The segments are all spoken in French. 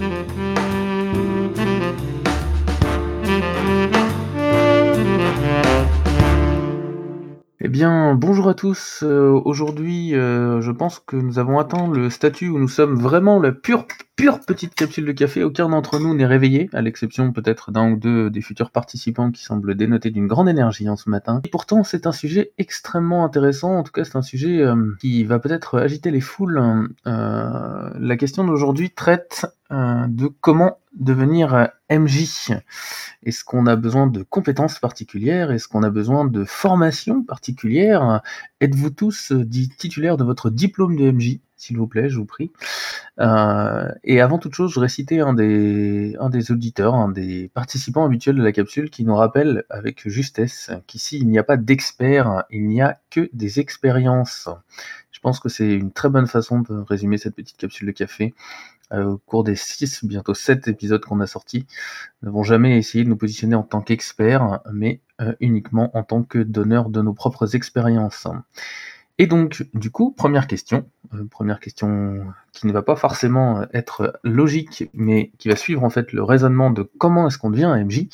Eh bien, bonjour à tous. Euh, aujourd'hui, euh, je pense que nous avons atteint le statut où nous sommes vraiment la pure, pure petite capsule de café. Aucun d'entre nous n'est réveillé, à l'exception peut-être d'un ou deux des futurs participants qui semblent dénoter d'une grande énergie en ce matin. Et pourtant, c'est un sujet extrêmement intéressant. En tout cas, c'est un sujet euh, qui va peut-être agiter les foules. la question d'aujourd'hui traite de comment devenir MJ Est-ce qu'on a besoin de compétences particulières? Est-ce qu'on a besoin de formation particulière Êtes-vous tous euh, titulaires de votre diplôme de MJ S'il vous plaît, je vous prie. Euh, et avant toute chose, je voudrais citer un des, auditeurs, un des participants habituels de la capsule qui nous rappelle avec justesse qu'ici, il n'y a pas d'experts, il n'y a que des expériences. Je pense que c'est une très bonne façon de résumer cette petite capsule de café. Euh, au cours des 6, bientôt 7 épisodes qu'on a sortis, nous n'avons jamais essayé de nous positionner en tant qu'experts, mais euh, uniquement en tant que donneurs de nos propres expériences. Et donc, du coup, première question, euh, première question qui ne va pas forcément être logique, mais qui va suivre en fait le raisonnement de comment est-ce qu'on devient un MJ,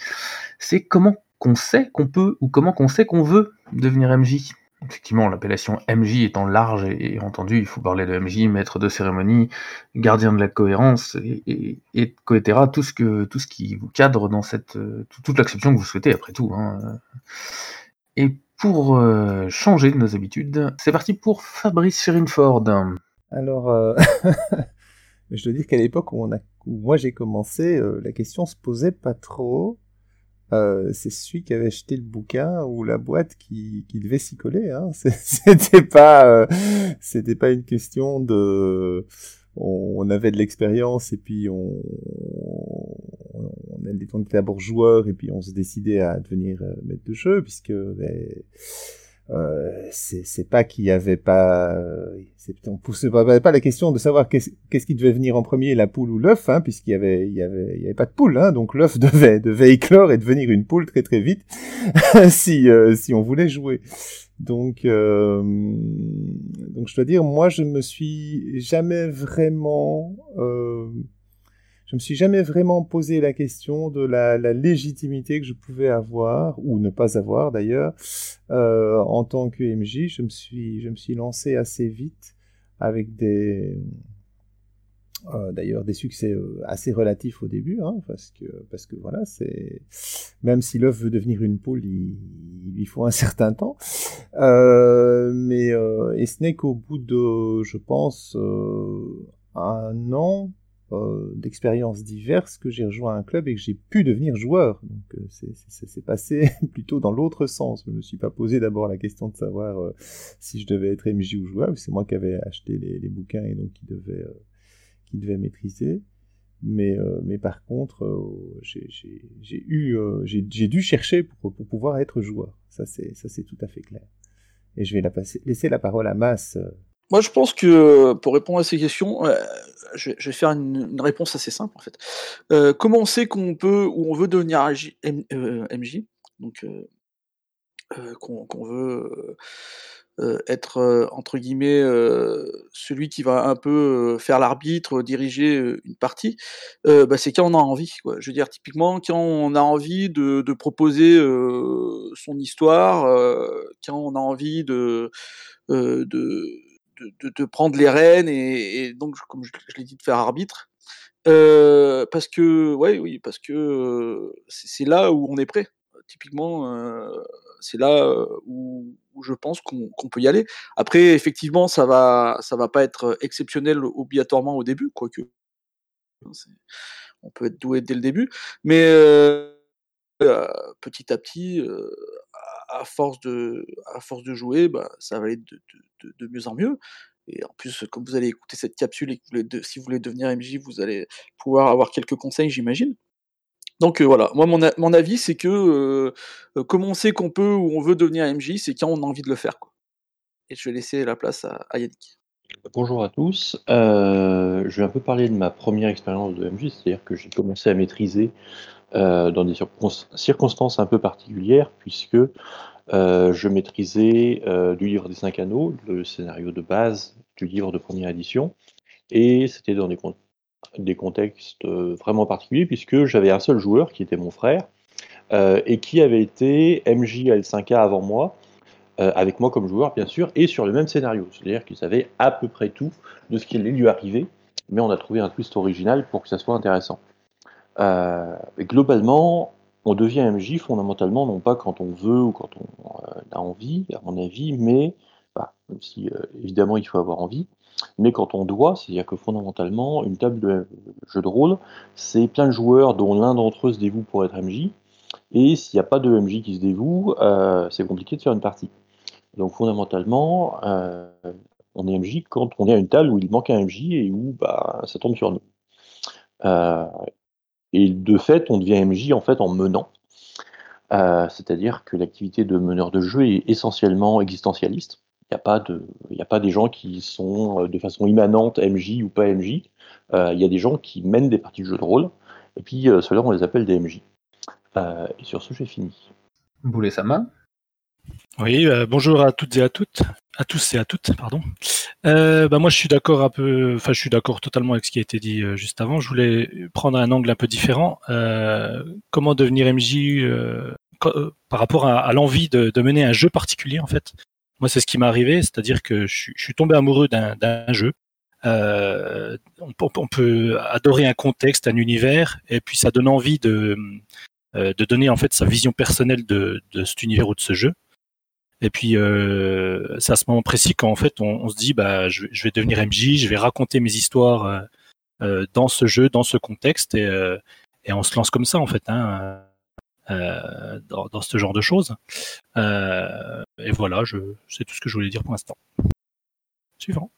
c'est comment qu'on sait qu'on peut ou comment qu'on sait qu'on veut devenir MJ. Effectivement, l'appellation MJ étant large et, entendu, il faut parler de MJ, maître de cérémonie, gardien de la cohérence et, et, et tout ce que tout ce qui vous cadre dans cette toute l'acception que vous souhaitez après tout. Hein. Et pour euh, changer de nos habitudes, c'est parti pour Fabrice Sherinford. Alors, euh, je dois dire qu'à l'époque où, a, moi j'ai commencé, euh, la question se posait pas trop. C'est celui qui avait acheté le bouquin ou la boîte qui, qui devait s'y coller. Hein. C'était pas, c'était pas une question de, on, avait de l'expérience et puis on, on, était d'abord joueur et puis on se décidait à devenir euh, maître de jeu puisque ben, euh, c'est pas qu'il y avait pas, on poussait pas, pas la question de savoir qu'est-ce qui devait venir en premier, la poule ou l'œuf, hein, puisqu'il y avait, il y avait, il y avait pas de poule, hein, donc l'œuf devait, devait éclore et devenir une poule très très vite, si euh, si on voulait jouer. Donc, euh, donc je dois dire, moi je me suis jamais vraiment euh, je me suis jamais vraiment posé la question de la, légitimité que je pouvais avoir ou ne pas avoir d'ailleurs euh, en tant que MJ. Je me suis, je me suis lancé assez vite avec des euh, d'ailleurs des succès euh, assez relatifs au début, hein, parce que parce que voilà, c'est même si l'œuf veut devenir une poule, il, il faut un certain temps. mais et ce n'est qu'au bout de, je pense, un an euh, d'expériences diverses que j'ai rejoint un club et que j'ai pu devenir joueur. Donc euh, c'est passé plutôt dans l'autre sens. Je me suis pas posé d'abord la question de savoir euh, si je devais être MJ ou joueur. C'est moi qui avais acheté les, bouquins et donc qui devait qui devait maîtriser. Mais mais par contre j'ai eu j'ai dû chercher pour, pour pouvoir être joueur. Ça c'est ça c'est tout à fait clair. Et je vais laisser la parole à Mass. Moi, je pense que pour répondre à ces questions, je, vais faire une, réponse assez simple en fait. Euh, comment on sait qu'on peut ou on veut devenir MJ, euh, donc euh, qu'on veut être entre guillemets celui qui va un peu faire l'arbitre, diriger une partie, bah, c'est quand on a envie. Je veux dire typiquement quand on a envie de, proposer son histoire, quand on a envie de de, prendre les rênes et, donc, comme je, l'ai dit, de faire arbitre. Euh, parce que, ouais, oui, parce que euh, c'est là où on est prêt. Typiquement, euh, c'est là où, je pense qu'on peut y aller. Après, effectivement, ça va, ça va pas être exceptionnel obligatoirement au début, quoique on peut être doué dès le début, mais petit à petit, à force de, à force de jouer, bah, ça va aller de, de, de, mieux en mieux. Et en plus, comme vous allez écouter cette capsule et que vous voulez si vous voulez devenir MJ, vous allez pouvoir avoir quelques conseils, j'imagine. Donc voilà, moi mon, mon avis c'est que euh, comment on sait qu'on peut ou on veut devenir MJ, c'est quand on a envie de le faire. Quoi. Et je vais laisser la place à, Yannick. Bonjour à tous. Euh, je vais un peu parler de ma première expérience de MJ, c'est-à-dire que j'ai commencé à maîtriser euh, dans des circonstances un peu particulières, puisque euh, je maîtrisais euh, du livre des cinq anneaux, le scénario de base du livre de première édition, et c'était dans des des contextes vraiment particuliers, puisque j'avais un seul joueur qui était mon frère, et qui avait été MJ L5A avant moi, avec moi comme joueur bien sûr, et sur le même scénario. C'est-à-dire qu'il savait à peu près tout de ce qui allait lui arriver, mais on a trouvé un twist original pour que ça soit intéressant. Globalement, on devient MJ fondamentalement, non pas quand on veut ou quand on a envie, à mon avis, mais, si évidemment il faut avoir envie, mais quand on doit, c'est-à-dire que fondamentalement, une table de jeu de rôle, c'est plein de joueurs dont l'un d'entre eux se dévoue pour être MJ, et s'il n'y a pas de MJ qui se dévoue, euh, c'est compliqué de faire une partie. Donc fondamentalement, euh, on est MJ quand on est à une table où il manque un MJ et où bah, ça tombe sur nous. Euh, et de fait, on devient MJ en fait en menant. C'est-à-dire que l'activité de meneur de jeu est essentiellement existentialiste. Il n'y a, pas de, a pas des gens qui sont de façon immanente MJ ou pas MJ. Il y a des gens qui mènent des parties de jeu de rôle. Et puis ceux-là, on les appelle des MJ. Euh, et sur ce, j'ai fini. Boulet Sama Oui, euh, bonjour à toutes et à toutes. À tous et à toutes, pardon. Euh, bah moi, je suis d'accord enfin, je suis d'accord totalement avec ce qui a été dit juste avant. Je voulais prendre un angle un peu différent. comment devenir MJ par rapport à, l'envie de, mener un jeu particulier, en fait? Moi, c'est ce qui m'est arrivé, c'est-à-dire que je, suis tombé amoureux d'un jeu. on, peut adorer un contexte, un univers, et puis ça donne envie de, euh, de donner en fait sa vision personnelle de, cet univers ou de ce jeu. Et puis euh, c'est à ce moment précis quand fait on, se dit bah je, vais devenir MJ, je vais raconter mes histoires euh, dans ce jeu, dans ce contexte et, et on se lance comme ça en fait hein, dans, ce genre de choses. et voilà, c'est tout ce que je voulais dire pour l'instant. Suivant.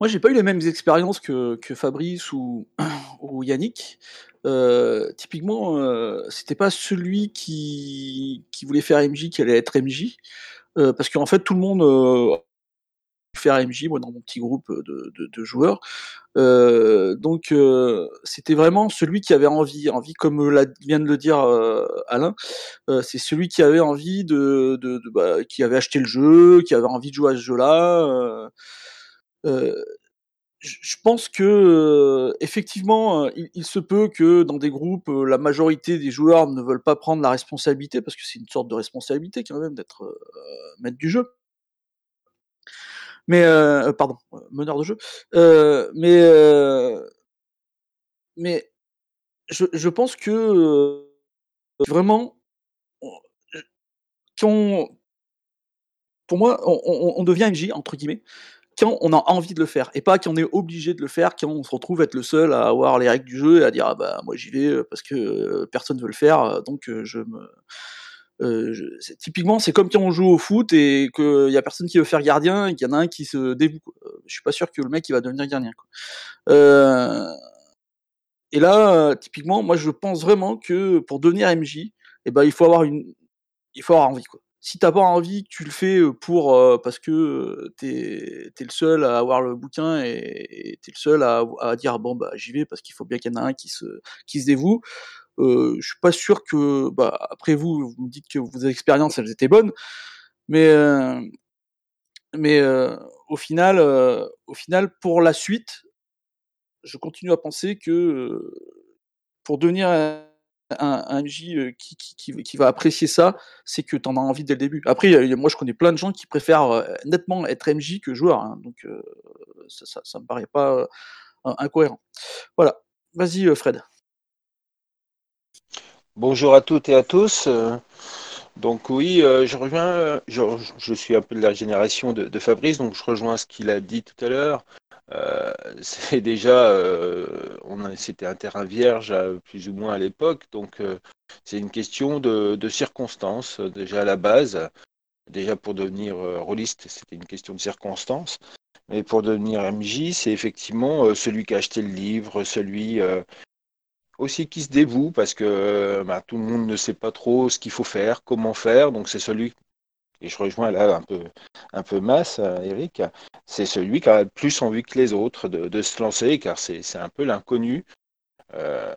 Moi, j'ai pas eu les mêmes expériences que, que Fabrice ou, ou Yannick. Euh, typiquement, euh, c'était pas celui qui, qui voulait faire MJ qui allait être MJ, euh, parce qu'en fait, tout le monde euh, faire MJ, moi dans mon petit groupe de, de, de joueurs. Euh, donc euh, c'était vraiment celui qui avait envie, envie comme vient de le dire Alain, c'est celui qui avait envie de, de, bah, qui avait acheté le jeu, qui avait envie de jouer à ce jeu-là. Euh, je pense que effectivement, il, se peut que dans des groupes, la majorité des joueurs ne veulent pas prendre la responsabilité parce que c'est une sorte de responsabilité quand même d'être maître du jeu. Mais pardon, meneur de jeu. mais mais je, pense que vraiment, quand pour moi, on, on devient MJ entre guillemets quand on a envie de le faire et pas quand on est obligé de le faire, quand on se retrouve être le seul à avoir les règles du jeu et à dire ah bah moi j'y vais euh, parce que euh, personne ne veut le faire, euh, donc je me typiquement, c'est comme quand on joue au foot et qu'il y a personne qui veut faire gardien et qu'il y en a un qui se dévoue. Je suis pas sûr que le mec il va devenir gardien. et là, typiquement, moi je pense vraiment que pour devenir MJ, eh ben, il faut avoir une, il faut avoir envie. Quoi si t'as pas envie, tu le fais pour parce que t'es es le seul à avoir le bouquin et t'es le seul à, dire bon bah j'y vais parce qu'il faut bien qu'il y en ait un qui se qui se dévoue. Euh, je suis pas sûr que bah après vous vous me dites que vos expériences elles étaient bonnes, mais mais au final au final pour la suite, je continue à penser que pour devenir un, MJ qui, qui, va apprécier ça, c'est que tu en as envie dès le début. Après, moi je connais plein de gens qui préfèrent nettement être MJ que joueur, hein, donc ça, ça, me paraît pas incohérent. Voilà, vas-y Fred. Bonjour à toutes et à tous. Donc oui, je reviens, je, suis un peu de la génération de Fabrice, donc je rejoins ce qu'il a dit tout à l'heure. Euh, c'est déjà, euh, c'était un terrain vierge plus ou moins à l'époque, donc euh, c'est une question de, circonstances déjà à la base. Déjà pour devenir rôliste, c'était une question de circonstances, mais pour devenir MJ, c'est effectivement celui qui a acheté le livre, celui aussi qui se dévoue parce que bah, tout le monde ne sait pas trop ce qu'il faut faire, comment faire, donc c'est celui et je rejoins là un peu, un peu masse, euh, Eric, c'est celui qui a le plus envie que les autres de, se lancer, car c'est un peu l'inconnu. Euh,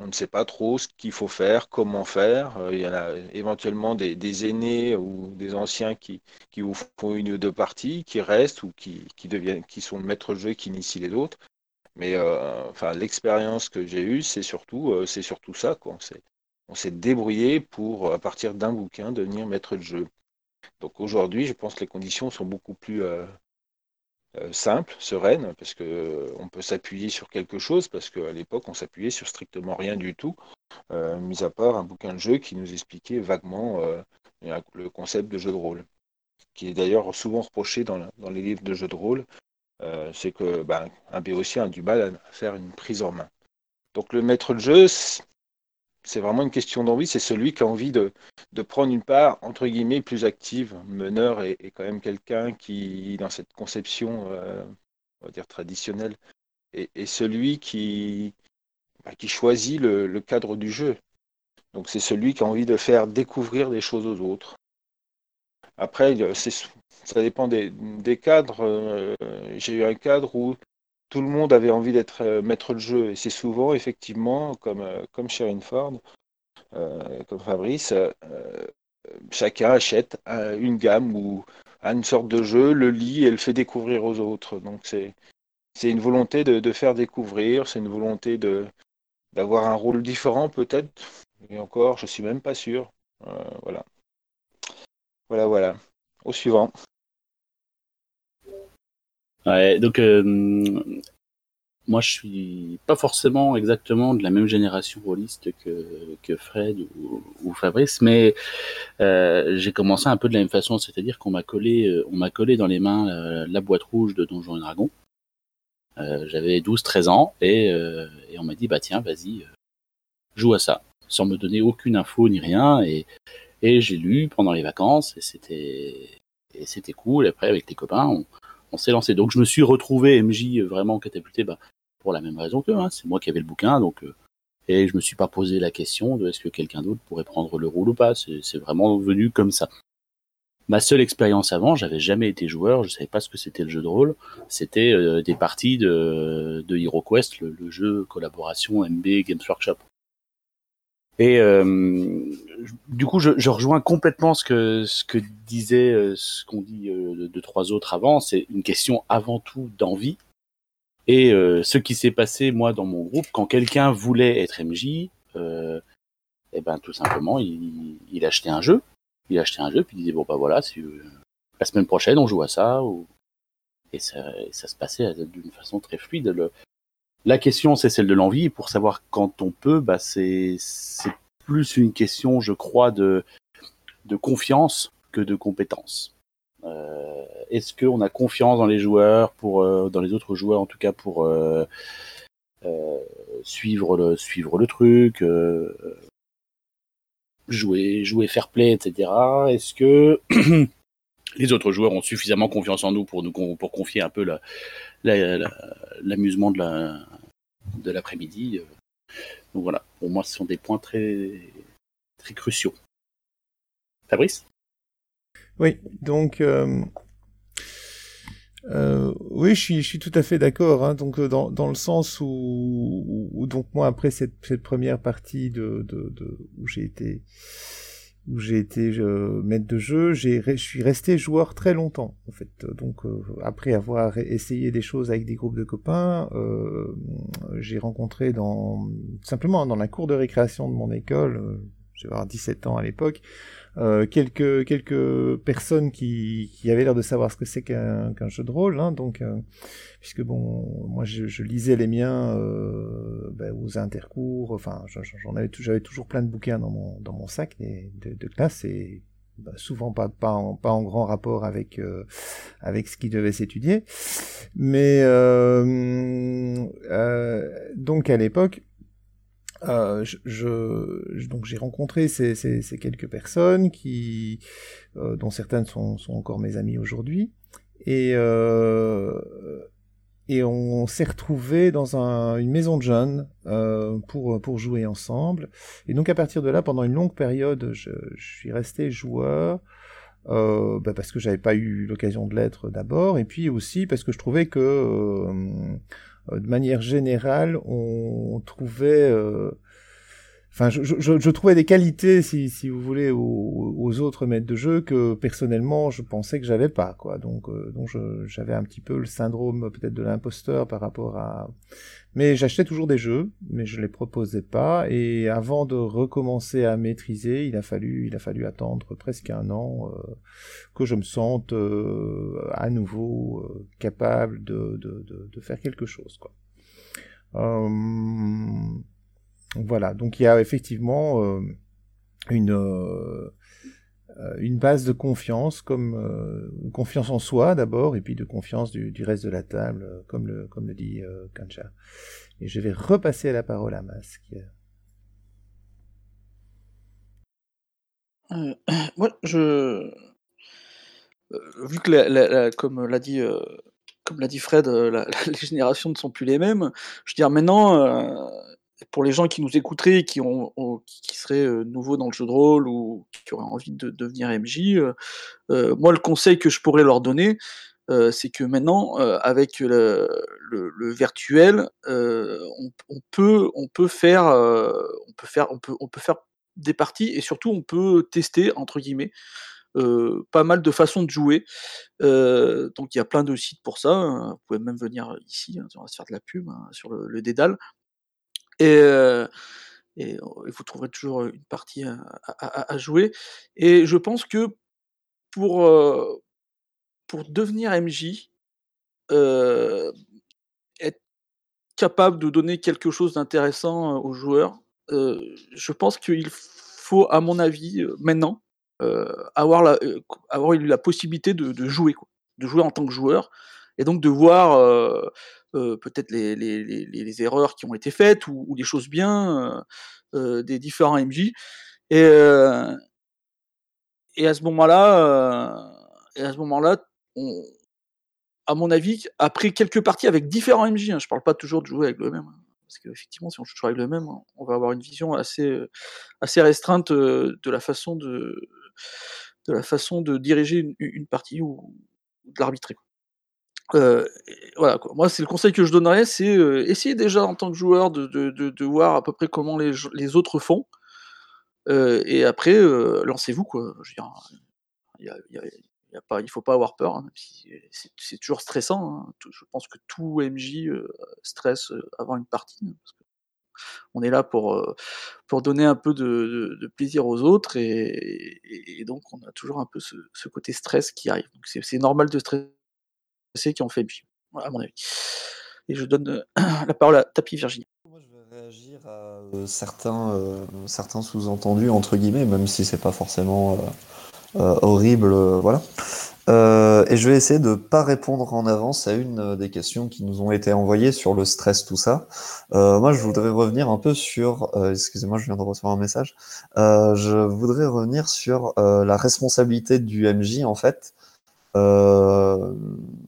on ne sait pas trop ce qu'il faut faire, comment faire. Euh, il y en a éventuellement des, aînés ou des anciens qui, qui vous font une ou deux parties, qui restent ou qui, qui, deviennent, qui sont maîtres de jeu, qui initient les autres. Mais enfin, l'expérience que j'ai eue, c'est surtout, c'est surtout ça. Quoi. On s'est débrouillé pour, à partir d'un bouquin, devenir maître de jeu. Donc aujourd'hui, je pense que les conditions sont beaucoup plus simples, sereines, parce qu'on peut s'appuyer sur quelque chose, parce qu'à l'époque, on s'appuyait sur strictement rien du tout, mis à part un bouquin de jeu qui nous expliquait vaguement le concept de jeu de rôle, qui est d'ailleurs souvent reproché dans, les livres de jeux de rôle, euh, c'est que ben, un béotien a du mal à faire une prise en main. Donc le maître de jeu, c'est vraiment une question d'envie, c'est celui qui a envie de, prendre une part, entre guillemets, plus active. Meneur est, quand même quelqu'un qui, dans cette conception, euh, dire, traditionnelle, est, celui qui, ben, qui choisit le cadre du jeu. Donc c'est celui qui a envie de faire découvrir des choses aux autres. Après, ça dépend des, cadres. Euh, j'ai eu un cadre où tout le monde avait envie d'être euh, maître de jeu. Et c'est souvent, effectivement, comme, euh, comme Sharon Ford, comme Fabrice, chacun achète une gamme ou une sorte de jeu, le lit et le fait découvrir aux autres. Donc c'est une volonté de, de faire découvrir, c'est une volonté de d'avoir un rôle différent peut-être et encore, je suis même pas sûr. Euh, voilà. Voilà, voilà. Au suivant. Ouais, donc euh, moi je suis pas forcément exactement de la même génération rôliste que, que Fred ou, Fabrice, mais euh, j'ai commencé un peu de la même façon, c'est-à-dire qu'on m'a collé, on m'a collé dans les mains la, boîte rouge de Donjons et Dragons. J'avais 12-13 ans et, et on m'a dit bah tiens vas-y joue à ça sans me donner aucune info ni rien. Et, et j'ai lu pendant les vacances et c'était et c'était cool. Après, avec les copains, on, on s'est lancé. Donc, je me suis retrouvé MJ vraiment catapulté bah, pour la même raison que hein. c'est moi qui avais le bouquin. Donc, euh, et je me suis pas posé la question de est-ce que quelqu'un d'autre pourrait prendre le rôle ou pas. C'est vraiment venu comme ça. Ma seule expérience avant, j'avais jamais été joueur, je savais pas ce que c'était le jeu de rôle. C'était euh, des parties de, de HeroQuest, le, le, jeu collaboration MB Games Workshop. Et euh, du coup, je, je, rejoins complètement ce que ce que disait, euh, ce qu'on dit euh, de trois autres avant. C'est une question avant tout d'envie. Et euh, ce qui s'est passé moi dans mon groupe, quand quelqu'un voulait être MJ, euh, eh ben tout simplement, il, il achetait un jeu, il achetait un jeu, puis il disait bon bah voilà, la semaine prochaine on joue à ça, ou... et ça, ça se passait d'une façon très fluide. Le, la question, c'est celle de l'envie. Pour savoir quand on peut, bah, c'est plus une question, je crois, de, confiance que de compétence. Euh, Est-ce qu'on a confiance dans les joueurs, euh, dans les autres joueurs en tout cas, pour euh, suivre, le, truc, jouer, jouer fair play, etc. Est-ce que les autres joueurs ont suffisamment confiance en nous pour nous pour confier un peu l'amusement la, la, de la de l'après-midi. Donc voilà, pour moi, ce sont des points très très cruciaux. Fabrice? Oui, donc euh, euh, oui, je suis, tout à fait d'accord. Hein, donc dans, dans le sens où, donc moi après cette, première partie de où j'ai été où j'ai été euh, maître de jeu, j'ai, je suis resté joueur très longtemps en fait. Donc euh, après avoir essayé des choses avec des groupes de copains, euh, j'ai rencontré dans simplement dans la cour de récréation de mon école, euh, j'avais 17 ans à l'époque, euh, quelques quelques personnes qui, qui avaient l'air de savoir ce que c'est qu'un qu'un jeu de rôle, hein, donc euh, puisque bon, moi je, je lisais les miens euh, ben, aux intercours, enfin j'en avais j'avais toujours plein de bouquins dans mon dans mon sac de, de classe et ben, souvent pas pas en, pas en grand rapport avec euh, avec ce qui devait s'étudier, mais euh, donc à l'époque euh, je, donc j'ai rencontré ces, ces, ces, quelques personnes qui, euh, dont certaines sont, sont, encore mes amis aujourd'hui, et euh, et on s'est retrouvés dans un, une maison de jeunes euh, pour pour jouer ensemble. Et donc à partir de là, pendant une longue période, je, je suis resté joueur. Euh, bah parce que j'avais pas eu l'occasion de l'être d'abord, et puis aussi parce que je trouvais que de manière générale, on trouvait, euh, Enfin, je, trouvais des qualités, si, vous voulez, aux, aux, autres maîtres de jeu que personnellement je pensais que j'avais pas, quoi. Donc, euh, donc j'avais un petit peu le syndrome peut-être de l'imposteur par rapport à. Mais j'achetais toujours des jeux, mais je les proposais pas. Et avant de recommencer à maîtriser, il a fallu, il a fallu attendre presque un an euh, que je me sente euh, à nouveau euh, capable de, faire quelque chose, quoi. Voilà, donc il y a effectivement une, une base de confiance, comme euh, confiance en soi d'abord, et puis de confiance du, reste de la table, comme le, comme le dit Kancha. Et je vais repasser la parole à Masque. Euh, je. vu que, la, comme l'a dit, euh, comme l'a dit Fred, les générations ne sont plus les mêmes, je veux dire, maintenant, euh, pour les gens qui nous écouteraient, qui, qui seraient euh, nouveaux dans le jeu de rôle ou qui auraient envie de devenir MJ, euh, euh, moi le conseil que je pourrais leur donner, c'est que maintenant, avec le, virtuel, on, peut, on peut faire, on peut faire, on peut, on peut faire des parties et surtout on peut tester entre guillemets. pas mal de façons de jouer, donc il y a plein de sites pour ça. Hein. Vous pouvez même venir ici, hein, on va se faire de la pub hein, sur le Dédale. Et, euh, et, vous trouverez toujours une partie à, jouer. Et je pense que pour, euh, pour devenir MJ, euh, être capable de donner quelque chose d'intéressant aux joueurs, je pense qu'il faut, à mon avis, maintenant, avoir, la, avoir eu la possibilité de, de jouer, quoi, de jouer en tant que joueur, et donc de voir euh, euh, peut-être les, erreurs qui ont été faites ou, les choses bien euh, des différents MJ. Et, et à ce moment-là, à ce moment-là, à mon avis, après quelques parties avec différents MJ, hein, je parle pas toujours de jouer avec le même, hein, parce qu'effectivement, si on joue toujours avec le même, on va avoir une vision assez, assez restreinte de la façon de, de la façon de diriger une, partie ou de l'arbitrer. Euh, voilà quoi. Moi, c'est le conseil que je donnerais, c'est euh, essayer déjà en tant que joueur de, de, de, de, voir à peu près comment les, les autres font, euh, et après euh, lancez-vous quoi. Je y a pas, il faut pas avoir peur. Hein, c'est toujours stressant. Hein. Je pense que tout MJ stresse avant une partie. Hein, on est là pour pour donner un peu de, de plaisir aux autres, et, et, donc on a toujours un peu ce, ce côté stress qui arrive. C'est normal de stresser qui ont fait MJ, à mon avis. Et je donne euh, la parole à Tapi Virginie. Moi, je vais réagir à euh, certains, euh, certains sous-entendus, entre guillemets, même si c'est pas forcément horrible, voilà. et je vais essayer de pas répondre en avance à une des questions qui nous ont été envoyées sur le stress, tout ça. moi, je voudrais revenir un peu sur, excusez-moi, je viens de recevoir un message. je voudrais revenir sur la responsabilité du MJ, en fait, il euh,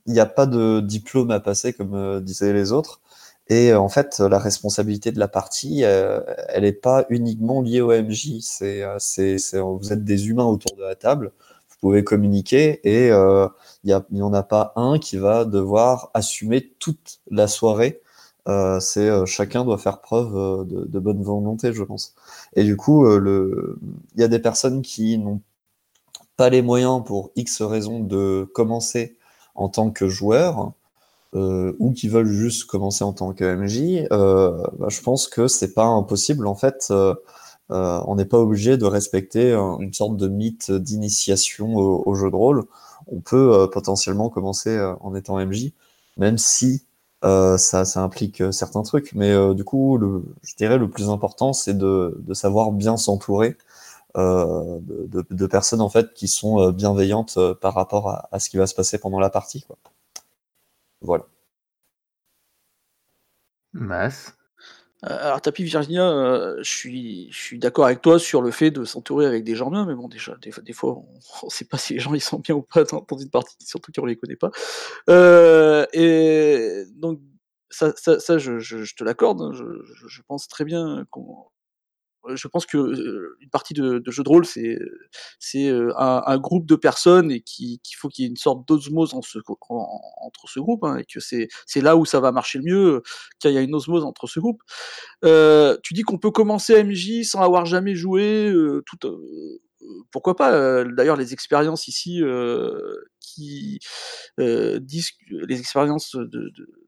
n'y a pas de diplôme à passer, comme euh, disaient les autres. Et euh, en fait, la responsabilité de la partie, elle n'est pas uniquement liée au MJ. C'est, c'est, vous êtes des humains autour de la table, vous pouvez communiquer et il n'y en a pas un qui va devoir assumer toute la soirée. Euh, c'est chacun doit faire preuve de, de, bonne volonté, je pense. Et du coup, il y a des personnes qui n'ont pas les moyens pour X raisons de commencer en tant que joueur, euh, ou qui veulent juste commencer en tant que MJ, euh, bah, je pense que c'est pas impossible. En fait, euh, on n'est pas obligé de respecter une sorte de mythe d'initiation au, jeu de rôle. On peut potentiellement commencer en étant MJ, même si ça, ça, implique certains trucs. Mais du coup, le, je dirais le plus important, c'est de, savoir bien s'entourer de, de, personnes en fait qui sont euh, bienveillantes euh, par rapport à, à, ce qui va se passer pendant la partie. Quoi. Voilà. Mass. Alors, Tapi Virginia, euh, je suis, je suis d'accord avec toi sur le fait de s'entourer avec des gens bien, mais bon, déjà, des, des fois, on ne sait pas si les gens ils sont bien ou pas dans, dans une partie, surtout qu'on les connaît pas. Euh, et donc, ça, ça, ça je, je, je te l'accorde, hein, je, je, pense très bien qu'on je pense que euh, une partie de, de jeu de rôle, c'est c'est euh, un, un, groupe de personnes et qu'il faut qu'il y ait une sorte d'osmose en en, entre ce groupe hein, et que c'est c'est là où ça va marcher le mieux, qu'il y a une osmose entre ce groupe. Euh, tu dis qu'on peut commencer MJ sans avoir jamais joué, euh, tout, euh, pourquoi pas D'ailleurs, les expériences ici qui disent les expériences de, de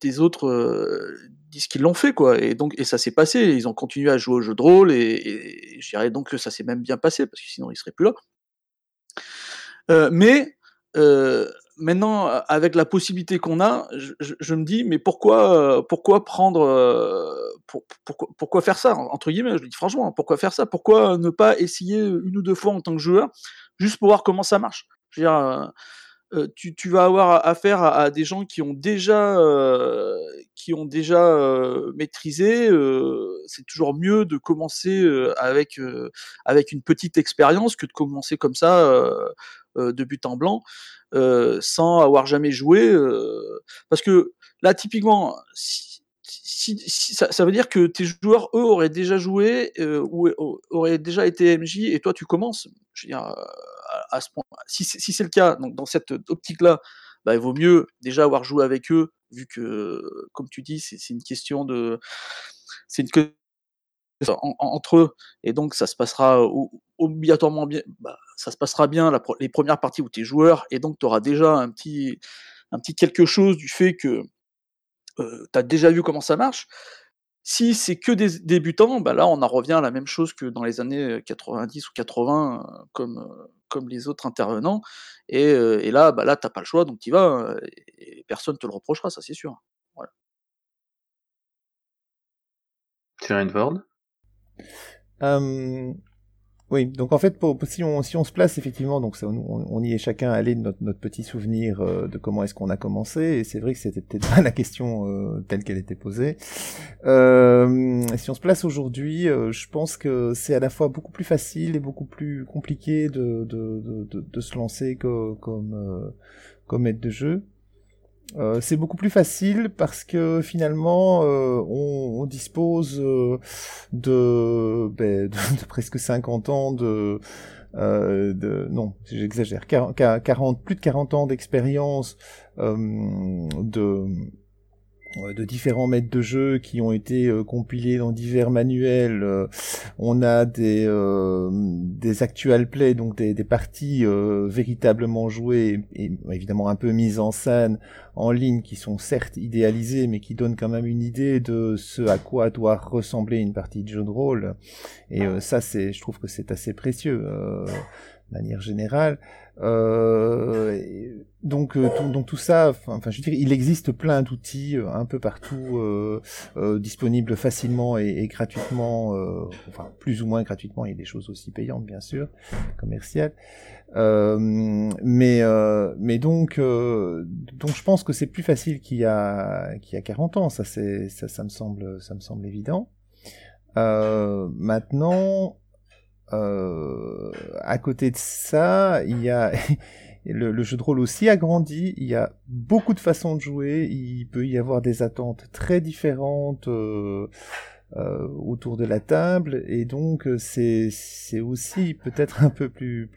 des autres euh, disent qu'ils l'ont fait, quoi. Et donc, et ça s'est passé. Ils ont continué à jouer au jeu de rôle, et, et je dirais donc que ça s'est même bien passé, parce que sinon ils seraient plus là. Euh, mais euh, maintenant, avec la possibilité qu'on a, je, me dis, mais pourquoi, pourquoi prendre, pour, pourquoi, pourquoi faire ça entre guillemets Je le dis franchement, pourquoi faire ça? Pourquoi ne pas essayer une ou deux fois en tant que joueur, juste pour voir comment ça marche? Euh, tu, tu, vas avoir affaire à, à, des gens qui ont déjà, euh, qui ont déjà euh, maîtrisé. c'est toujours mieux de commencer avec, avec une petite expérience que de commencer comme ça de but en blanc sans avoir jamais joué. parce que là, typiquement, si, ça, veut dire que tes joueurs, eux, auraient déjà joué ou auraient déjà été MJ et toi, tu commences. Je veux dire, à, ce point. Si, si c'est le cas, donc dans cette optique-là, bah, il vaut mieux déjà avoir joué avec eux, vu que, comme tu dis, c'est une question de. C'est une question entre eux, et donc ça se passera obligatoirement bien. Bah, ça se passera bien les premières parties où tu es joueur, et donc tu auras déjà un petit, un petit quelque chose du fait que euh, tu as déjà vu comment ça marche? Si c'est que des débutants, bah là on en revient à la même chose que dans les années 90 ou 80, comme, comme les autres intervenants. Et, et là, bah là, t'as pas le choix, donc tu vas, et personne te le reprochera, ça c'est sûr. Voilà. Ford? Oui, donc en fait, pour, si, on, si on se place effectivement, donc on, y est chacun allé de notre, petit souvenir euh, de comment est-ce qu'on a commencé, et c'est vrai que c'était peut-être pas la question euh, telle qu'elle était posée. Euh, si on se place aujourd'hui, euh, je pense que c'est à la fois beaucoup plus facile et beaucoup plus compliqué de, de, de, de se lancer comme, comme maître de jeu. Euh, c'est beaucoup plus facile parce que finalement euh, on, on, dispose euh, de, ben, de, presque 50 ans de, euh, de non j'exagère 40, plus de 40 ans d'expérience de de différents maîtres de jeu qui ont été euh, compilés dans divers manuels. Euh, on a des, euh, actual play, donc des, parties véritablement jouées et évidemment un peu mises en scène en ligne qui sont certes idéalisées mais qui donnent quand même une idée de ce à quoi doit ressembler une partie de jeu de rôle. Et ça, c'est, je trouve que c'est assez précieux manière générale. Euh, donc, euh, tout, donc tout ça, enfin, je veux dire, il existe plein d'outils euh, un peu partout euh, euh, disponibles facilement et, et gratuitement, enfin plus ou moins gratuitement. Il y a des choses aussi payantes, bien sûr, commerciales. mais mais donc donc je pense que c'est plus facile qu'il y a qu'il y a 40 ans. Ça c'est ça, ça me semble ça me semble évident. maintenant, euh, à côté de ça, il y a le, jeu de rôle aussi a grandi. Il y a beaucoup de façons de jouer. Il peut y avoir des attentes très différentes euh, euh, autour de la table, et donc euh, c'est aussi peut-être un peu plus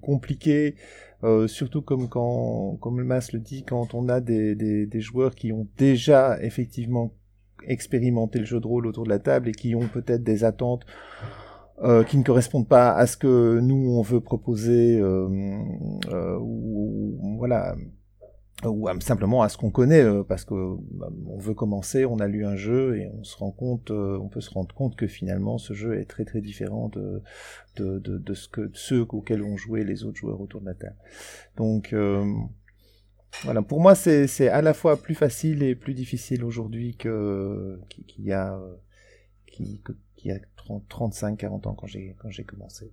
compliqué. Euh, surtout comme quand, comme le Mas le dit, quand on a des joueurs qui ont déjà effectivement expérimenté le jeu de rôle autour de la table et qui ont peut-être des attentes euh, qui ne correspondent pas à ce que nous on veut proposer euh, euh, ou, voilà ou simplement à ce qu'on connaît euh, parce que bah, on veut commencer on a lu un jeu et on se rend compte euh, on peut se rendre compte que finalement ce jeu est très très différent de de, de, ce que de ceux auxquels ont joué les autres joueurs autour de la table. Donc voilà, pour moi, c'est à la fois plus facile et plus difficile aujourd'hui que qu'il y a qui a 35-40 ans quand j'ai commencé.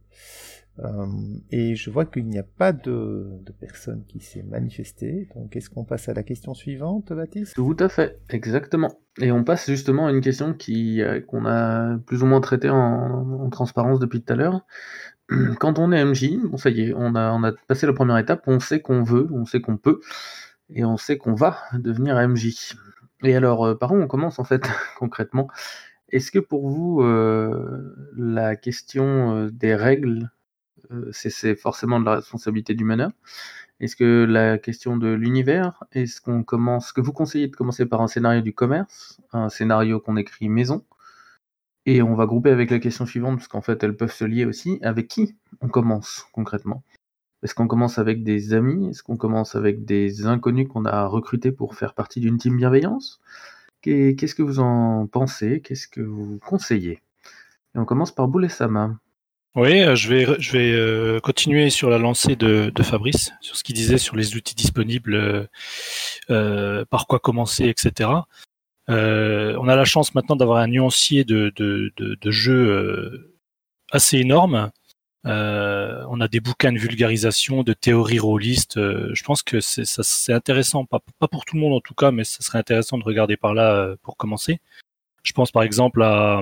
Euh, et je vois qu'il n'y a pas de, de personne qui s'est manifestée. Donc est-ce qu'on passe à la question suivante, Baptiste? Tout à fait, exactement. Et on passe justement à une question qui euh, qu'on a plus ou moins traitée en, en transparence depuis tout à l'heure. Quand on est MJ, bon ça y est, on a, on a passé la première étape, on sait qu'on veut, on sait qu'on peut, et on sait qu'on va devenir MJ. Et alors, euh, par où on commence en fait concrètement? Est-ce que pour vous, la question, des règles, c'est forcément de la responsabilité du meneur? Est-ce que la question de l'univers, est-ce qu'on commence que vous conseillez de commencer par un scénario du commerce, un scénario qu'on écrit maison? Et on va grouper avec la question suivante, parce qu'en fait, elles peuvent se lier aussi. Avec qui on commence concrètement? Est-ce qu'on commence avec des amis? Est-ce qu'on commence avec des inconnus qu'on a recrutés pour faire partie d'une team bienveillance? Qu'est-ce que vous en pensez? Qu'est-ce que vous conseillez? On commence par Boulesama. Oui, euh, je vais, je vais euh, continuer sur la lancée de, Fabrice, sur ce qu'il disait sur les outils disponibles, euh, par quoi commencer, etc. On a la chance maintenant d'avoir un nuancier de, de, de, jeux euh, assez énorme. Euh, on a des bouquins de vulgarisation, de théories rôlistes. je pense que c'est intéressant, pas, pour tout le monde en tout cas, mais ça serait intéressant de regarder par là pour commencer. Je pense par exemple à,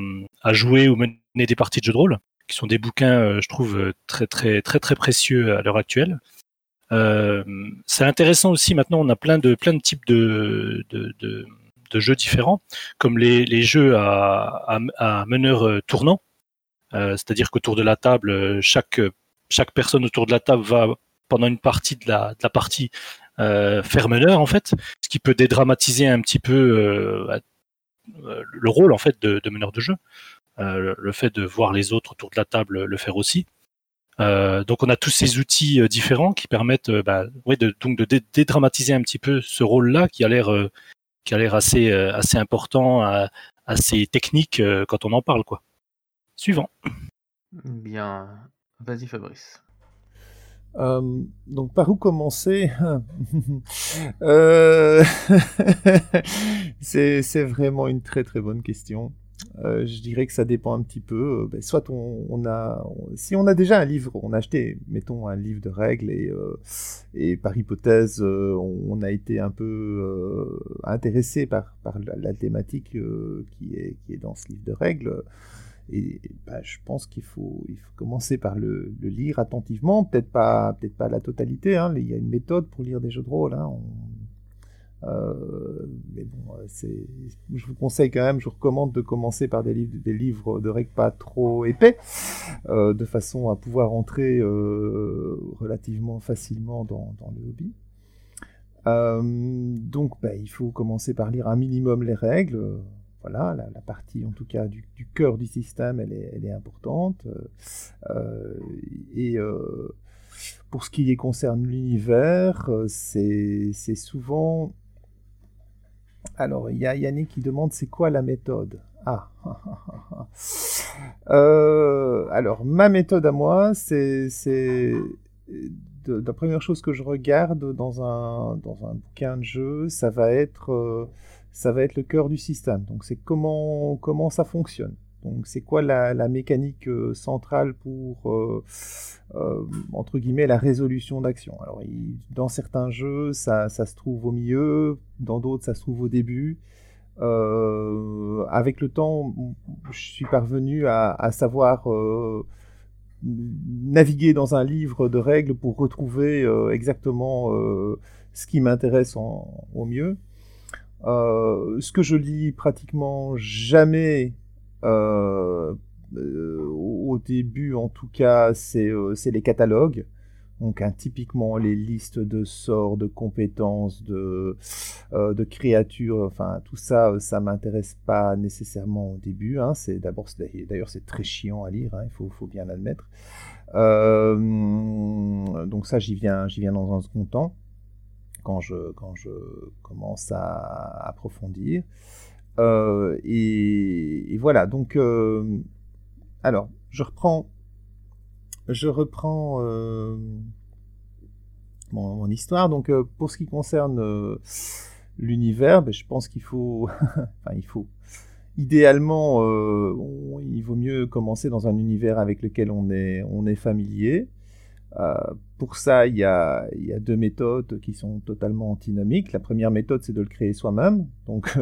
jouer ou mener des parties de jeux de rôle, qui sont des bouquins, je trouve, très très très très précieux à l'heure actuelle. c'est intéressant aussi maintenant, on a plein de plein de types de, jeux différents, comme les, jeux à, à, meneur euh, tournant. Euh, c'est-à-dire qu'autour de la table, euh, chaque, chaque personne autour de la table va, pendant une partie de la, partie, faire meneur, en fait, ce qui peut dédramatiser un petit peu le rôle, en fait, de, meneur de jeu. le fait de voir les autres autour de la table le faire aussi. donc on a tous ces outils différents qui permettent bah, de, donc dédramatiser un petit peu ce rôle-là qui a l'air qui a l'air assez, euh, assez important, euh, assez technique euh, quand on en parle. quoi. Suivant. Bien, vas-y Fabrice. donc par où commencer? Euh... C'est vraiment une très très bonne question. Euh, je dirais que ça dépend un petit peu. Euh, ben, soit on, a, si on a déjà un livre, on a acheté, mettons, un livre de règles et, euh, et par hypothèse, on, a été un peu intéressé par, par la, thématique qui, est, qui est dans ce livre de règles. Et, ben, je pense qu'il faut, commencer par le, lire attentivement, peut-être pas, peut-être pas la totalité. Hein. Il y a une méthode pour lire des jeux de rôle. Hein. Euh, mais bon, euh, je vous conseille quand même, je vous recommande de commencer par des livres, des livres de règles pas trop épais, euh, de façon à pouvoir entrer relativement facilement dans, le hobby. donc, bah, il faut commencer par lire un minimum les règles. Voilà, la, partie en tout cas du, cœur du système, elle est, elle est importante. et pour ce qui concerne l'univers, c'est souvent alors, il y a Yannick qui demande c'est quoi la méthode? Ah euh, Alors, ma méthode à moi, c'est. La première chose que je regarde dans un, dans un bouquin de jeu, ça va être, euh, ça va être le cœur du système. Donc, c'est comment, comment ça fonctionne. Donc c'est quoi la, mécanique euh, centrale pour, euh, euh, entre guillemets, la résolution d'action? Alors dans certains jeux, ça, se trouve au milieu, dans d'autres, ça se trouve au début. avec le temps, je suis parvenu à, savoir naviguer dans un livre de règles pour retrouver exactement ce qui m'intéresse au mieux. Ce que je lis pratiquement jamais euh, euh, au début, en tout cas, c'est euh, les catalogues. Donc, hein, typiquement, les listes de sorts, de compétences, de, de créatures, enfin, tout ça, ça m'intéresse pas nécessairement au début. Hein. C'est d'abord, d'ailleurs, c'est très chiant à lire, hein, il faut, faut, bien l'admettre. donc ça, j'y viens, j'y viens dans un second temps, quand je, commence à approfondir. Euh, et, voilà, donc, euh, alors, je reprends, je reprends euh, mon, histoire. Donc, pour ce qui concerne l'univers, ben, je pense qu'il faut, enfin, il faut, idéalement, il vaut mieux commencer dans un univers avec lequel on est, on est familier. Pour ça, il y, a, deux méthodes qui sont totalement antinomiques. La première méthode, c'est de le créer soi-même. Donc,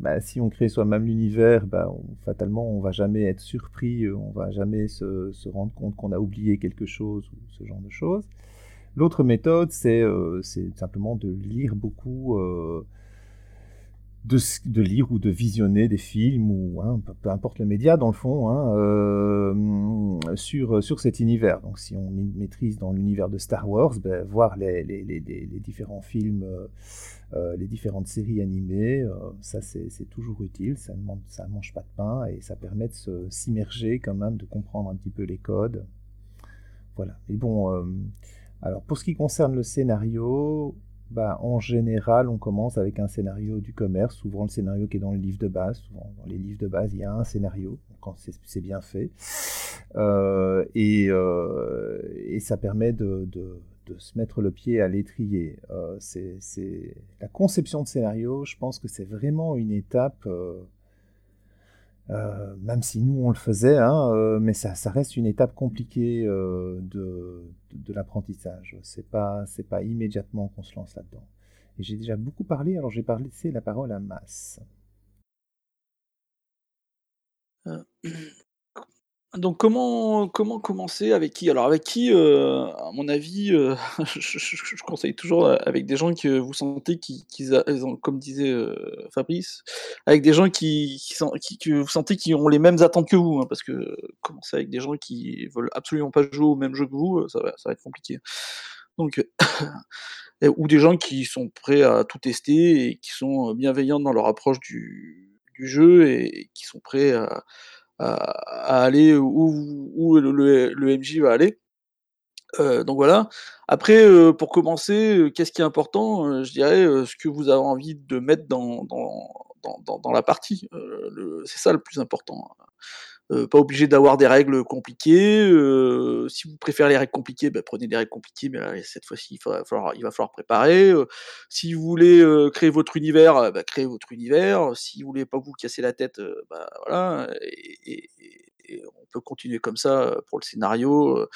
bah, si on crée soi-même l'univers, bah, fatalement, on va jamais être surpris, euh, on va jamais se, rendre compte qu'on a oublié quelque chose ou ce genre de choses. L'autre méthode, c'est euh, simplement de lire beaucoup, euh, de, lire ou de visionner des films ou hein, peu, importe le média dans le fond hein, euh, sur sur cet univers. Donc si on maîtrise dans l'univers de Star Wars, ben, voir les, les, les, les, différents films, euh, euh, les différentes séries animées, ça c'est toujours utile. Ça ne ça mange pas de pain et ça permet de s'immerger quand même, de comprendre un petit peu les codes. Voilà. Mais bon, alors pour ce qui concerne le scénario, bah, en général, on commence avec un scénario du commerce, souvent le scénario qui est dans le livre de base. Souvent, dans les livres de base, il y a un scénario, quand c'est bien fait. Euh, et, euh, et, ça permet de, se mettre le pied à l'étrier. Euh, La conception de scénario, je pense que c'est vraiment une étape euh, même si nous on le faisait, hein, euh, mais ça, reste une étape compliquée euh, de, l'apprentissage. C'est pas, c'est pas immédiatement qu'on se lance là-dedans. Et j'ai déjà beaucoup parlé, alors j'ai c'est la parole à Masse. Donc comment comment commencer? Avec qui? Alors avec qui, heu, à mon avis, heu, je je je conseille toujours avec des gens que vous sentez qui qu'ils ont comme disait, heu, Fabrice, avec des gens qui qui que vous sentez qui ont les mêmes attentes que vous, hein, parce que commencer avec des gens qui veulent absolument pas jouer au même jeu que vous, ça va ça va être compliqué. Donc ou des gens qui sont prêts à tout tester et qui sont bienveillants dans leur approche du du jeu et qui sont prêts à à, aller où, le, le, MJ va aller. Euh, donc voilà. Après, euh, pour commencer, euh, qu'est-ce qui est important Je dirais ce que vous avez envie de mettre dans, dans, dans la partie. c'est ça le plus important. Euh, pas obligé d'avoir des règles compliquées. Euh, si vous préférez les règles compliquées, bah, prenez des règles compliquées, mais cette fois-ci, il, va falloir, préparer. Euh, si vous voulez créer votre univers, bah, créez votre univers. Si vous voulez pas vous casser la tête, bah, voilà. Et, on peut continuer comme ça pour le scénario.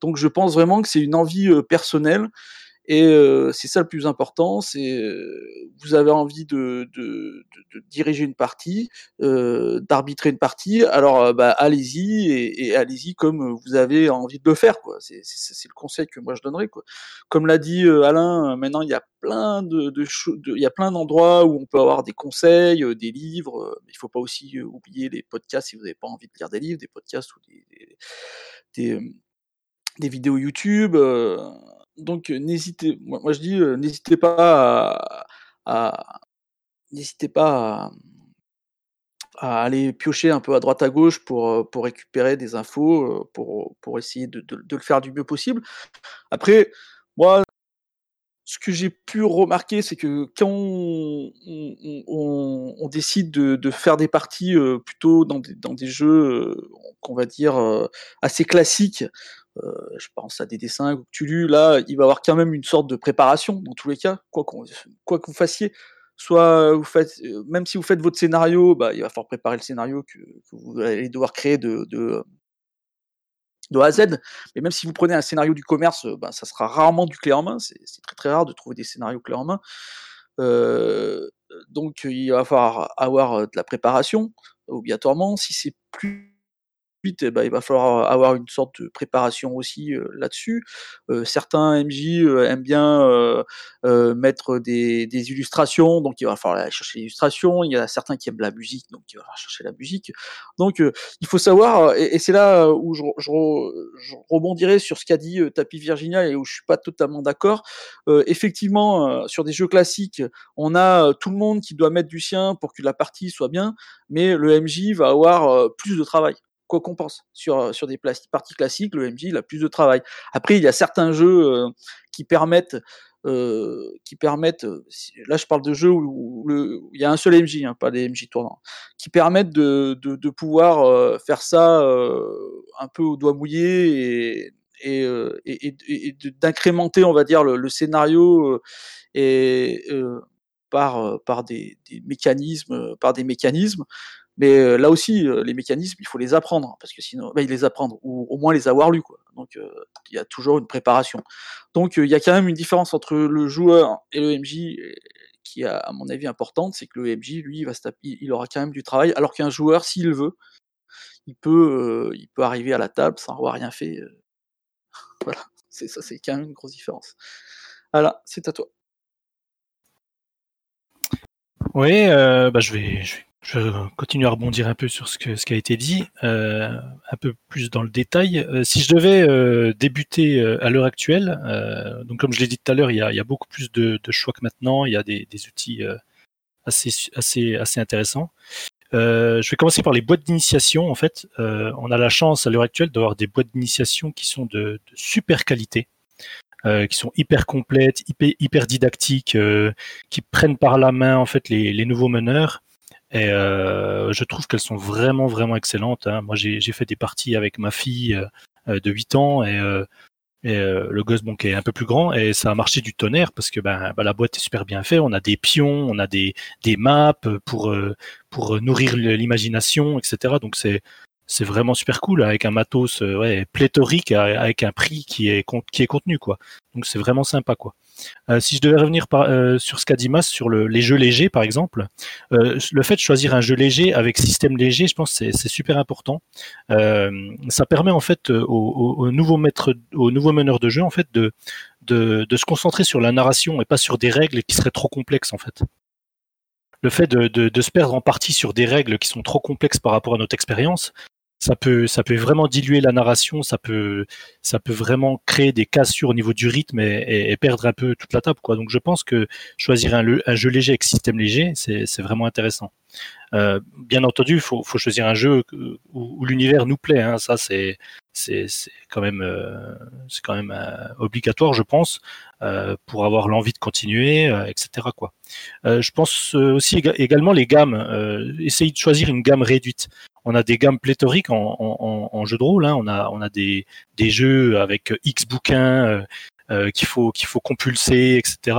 Donc je pense vraiment que c'est une envie personnelle et euh, c'est ça le plus important, c'est euh, vous avez envie de, de, de, de, diriger une partie, euh, d'arbitrer une partie, alors bah, allez-y et, et allez-y comme vous avez envie de le faire. Quoi. C'est, le conseil que moi je donnerais. Quoi. Comme l'a dit Alain, maintenant il y a plein de, de, il y a plein d'endroits où on peut avoir des conseils, des livres. Mais il faut pas aussi oublier les podcasts si vous n'avez pas envie de lire des livres, des podcasts ou des, des, des, des vidéos YouTube. Donc n'hésitez, moi, je dis, n'hésitez pas à, n'hésitez pas à, aller piocher un peu à droite à gauche pour, récupérer des infos, pour, essayer de, le faire du mieux possible. Après, moi, ce que j'ai pu remarquer, c'est que quand on, décide de, faire des parties plutôt dans des, dans des jeux euh, qu'on va dire assez classiques, je pense à des dessins que tu lus, là, il va y avoir quand même une sorte de préparation dans tous les cas, quoi, que vous fassiez. Soit vous faites, euh, même si vous faites votre scénario, bah, il va falloir préparer le scénario que, vous allez devoir créer de, A à Z. Mais même si vous prenez un scénario du commerce, bah, ça sera rarement du clé en main. C'est très très rare de trouver des scénarios clés en main. Euh, donc il va falloir avoir de la préparation obligatoirement. Si c'est plus eh ben, il va falloir avoir une sorte de préparation aussi euh, là-dessus. Euh, certains MJ euh, aiment bien mettre des, illustrations, donc il va falloir aller chercher l'illustration. Il y a certains qui aiment la musique, donc il va falloir chercher la musique. Donc il faut savoir, et, c'est là où je, rebondirai sur ce qu'a dit Tapi Virginia et où je suis pas totalement d'accord. effectivement, sur des jeux classiques, on a tout le monde qui doit mettre du sien pour que la partie soit bien, mais le MJ va avoir plus de travail qu'on pense. Sur, sur des parties classiques, le MJ il a plus de travail. Après, il y a certains jeux euh, qui permettent, euh, qui permettent, là je parle de jeux où, il y a un seul MJ, hein, pas des MJ tournants, qui permettent de, de, pouvoir euh, faire ça euh, un peu au doigt mouillé et, euh, d'incrémenter, on va dire, le, scénario par, par des, mécanismes, par des mécanismes. Mais euh, là aussi, euh, les mécanismes, il faut les apprendre, parce que sinon, bah, les apprendre, ou au moins les avoir lus, quoi. Donc, euh, il y a toujours une préparation. Donc, il y a quand même une différence entre le joueur et le MJ qui est, à mon avis, importante, c'est que le MJ, lui, il, va se taper, il aura quand même du travail, alors qu'un joueur, s'il veut, il peut, il peut arriver à la table sans avoir rien fait. voilà, c'est ça, c'est quand même une grosse différence. Voilà, c'est à toi. Oui, bah, je, vais, je vais continuer à rebondir un peu sur ce, que, ce qui a été dit, euh, un peu plus dans le détail. Euh, si je devais euh, débuter euh, à l'heure actuelle, euh, donc comme je l'ai dit tout à l'heure, il y a, il y a beaucoup plus de, de choix que maintenant, il y a des, des outils euh, assez, assez, assez intéressants. Je vais commencer par les boîtes d'initiation. En fait, on a la chance à l'heure actuelle d'avoir des boîtes d'initiation qui sont de, de super qualité, euh, qui sont hyper complètes, hyper, hyper didactiques, euh, qui prennent par la main en fait les, les nouveaux meneurs. Et euh, je trouve qu'elles sont vraiment vraiment excellentes. hein. Moi, j'ai fait des parties avec ma fille euh, de 8 ans et, euh, le gosse bon qui est un peu plus grand et ça a marché du tonnerre parce que ben, ben, la boîte est super bien faite. On a des pions, on a des des maps pour pour nourrir l'imagination, etc. Donc c'est c'est vraiment super cool avec un matos pléthorique avec un prix qui est qui est contenu quoi. Donc c'est vraiment sympa quoi. Euh, si je devais revenir euh, sur ce qu'a dit Mas sur le, les jeux légers par exemple, euh, le fait de choisir un jeu léger avec système léger, je pense que c'est super important. Ça permet en fait aux, aux- aux nouveaux maîtres, aux meneurs de jeu en fait de, se concentrer sur la narration et pas sur des règles qui seraient trop complexes en fait le fait de se perdre en partie sur des règles qui sont trop complexes par rapport à notre expérience, ça peut, ça peut vraiment diluer la narration, ça peut, ça peut vraiment créer des cassures au niveau du rythme et, perdre un peu toute la table. Quoi. Donc je pense que choisir un, jeu léger avec système léger, c'est vraiment intéressant. Euh, bien entendu, il faut, choisir un jeu où, l'univers nous plaît. Hein. Ça, c'est quand même, euh, quand même euh, obligatoire, je pense, pour avoir l'envie de continuer, euh, etc. Quoi. Euh, je pense euh, aussi éga- également les gammes. Euh, essayez de choisir une gamme réduite. On a des gammes pléthoriques en, en, en- jeu de rôle. Hein. On a, on a des, des jeux avec euh, X bouquins euh, euh, qu'il faut, qu'il faut compulser, etc.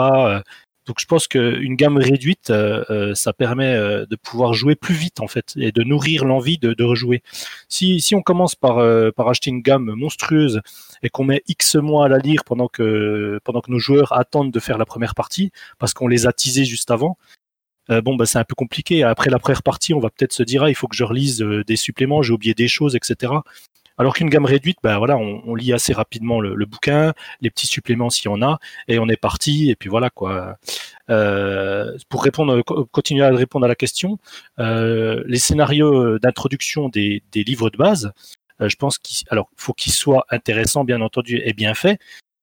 Donc je pense qu'une gamme réduite, euh, euh, ça permet euh, de pouvoir jouer plus vite en fait et de nourrir l'envie de, rejouer. Si, on commence par, par acheter une gamme monstrueuse et qu'on met X mois à la lire pendant que, pendant que nos joueurs attendent de faire la première partie, parce qu'on les a teasés juste avant, euh, bon, bah, c'est un peu compliqué. Après la première partie, on va peut-être se dire, ah, il faut que je relise des suppléments, j'ai oublié des choses, etc. Alors qu'une gamme réduite, bah voilà, on, on lit assez rapidement le, le bouquin, les petits suppléments s'il y en a, et on est parti. Et puis voilà quoi. Euh, pour répondre, co- continuer à répondre à la question, euh, les scénarios d'introduction des, des livres de base, euh, je pense qu'il, alors, faut qu'ils soient intéressants, bien entendu, et bien faits.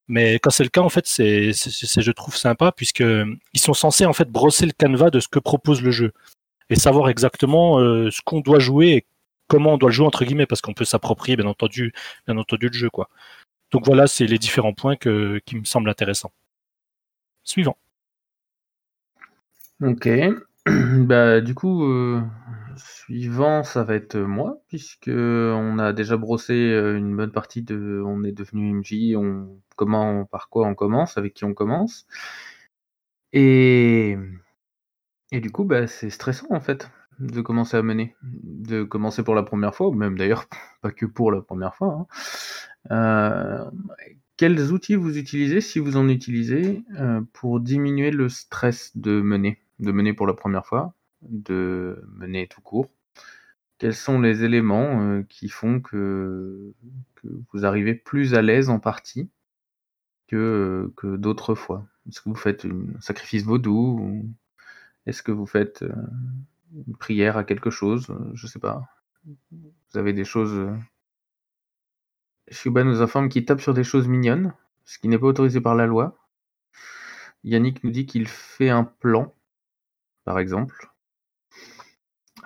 Mais quand c'est le cas, en fait, c'est, je trouve sympa puisque ils sont censés en fait brosser le canevas de ce que propose le jeu et savoir exactement euh, ce qu'on doit jouer comment on doit le jouer entre guillemets parce qu'on peut s'approprier bien entendu, bien entendu le jeu quoi. Donc voilà, c'est les différents points qui me semblent intéressants. Suivant. Ok. bah, du coup, euh, suivant, ça va être moi, puisque on a déjà brossé euh, une bonne partie de. On est devenu MJ, on, comment, par quoi on commence, avec qui on commence. Et, et du coup, bah, c'est stressant en fait de commencer à mener, de commencer pour la première fois, ou même d'ailleurs pas que pour la première fois. hein. Euh, quels outils vous utilisez, si vous en utilisez, euh, pour diminuer le stress de mener, de mener pour la première fois, de mener tout court? Quels sont les éléments euh, qui font que, vous arrivez plus à l'aise en partie que, d'autres fois? Est-ce que vous faites un sacrifice vaudou ou Est-ce que vous faites une prière à quelque chose Euh, Je sais pas. Vous avez des choses. euh, Shuba nous informe qu'il tape sur des choses mignonnes, ce qui n'est pas autorisé par la loi. Yannick nous dit qu'il fait un plan, par exemple.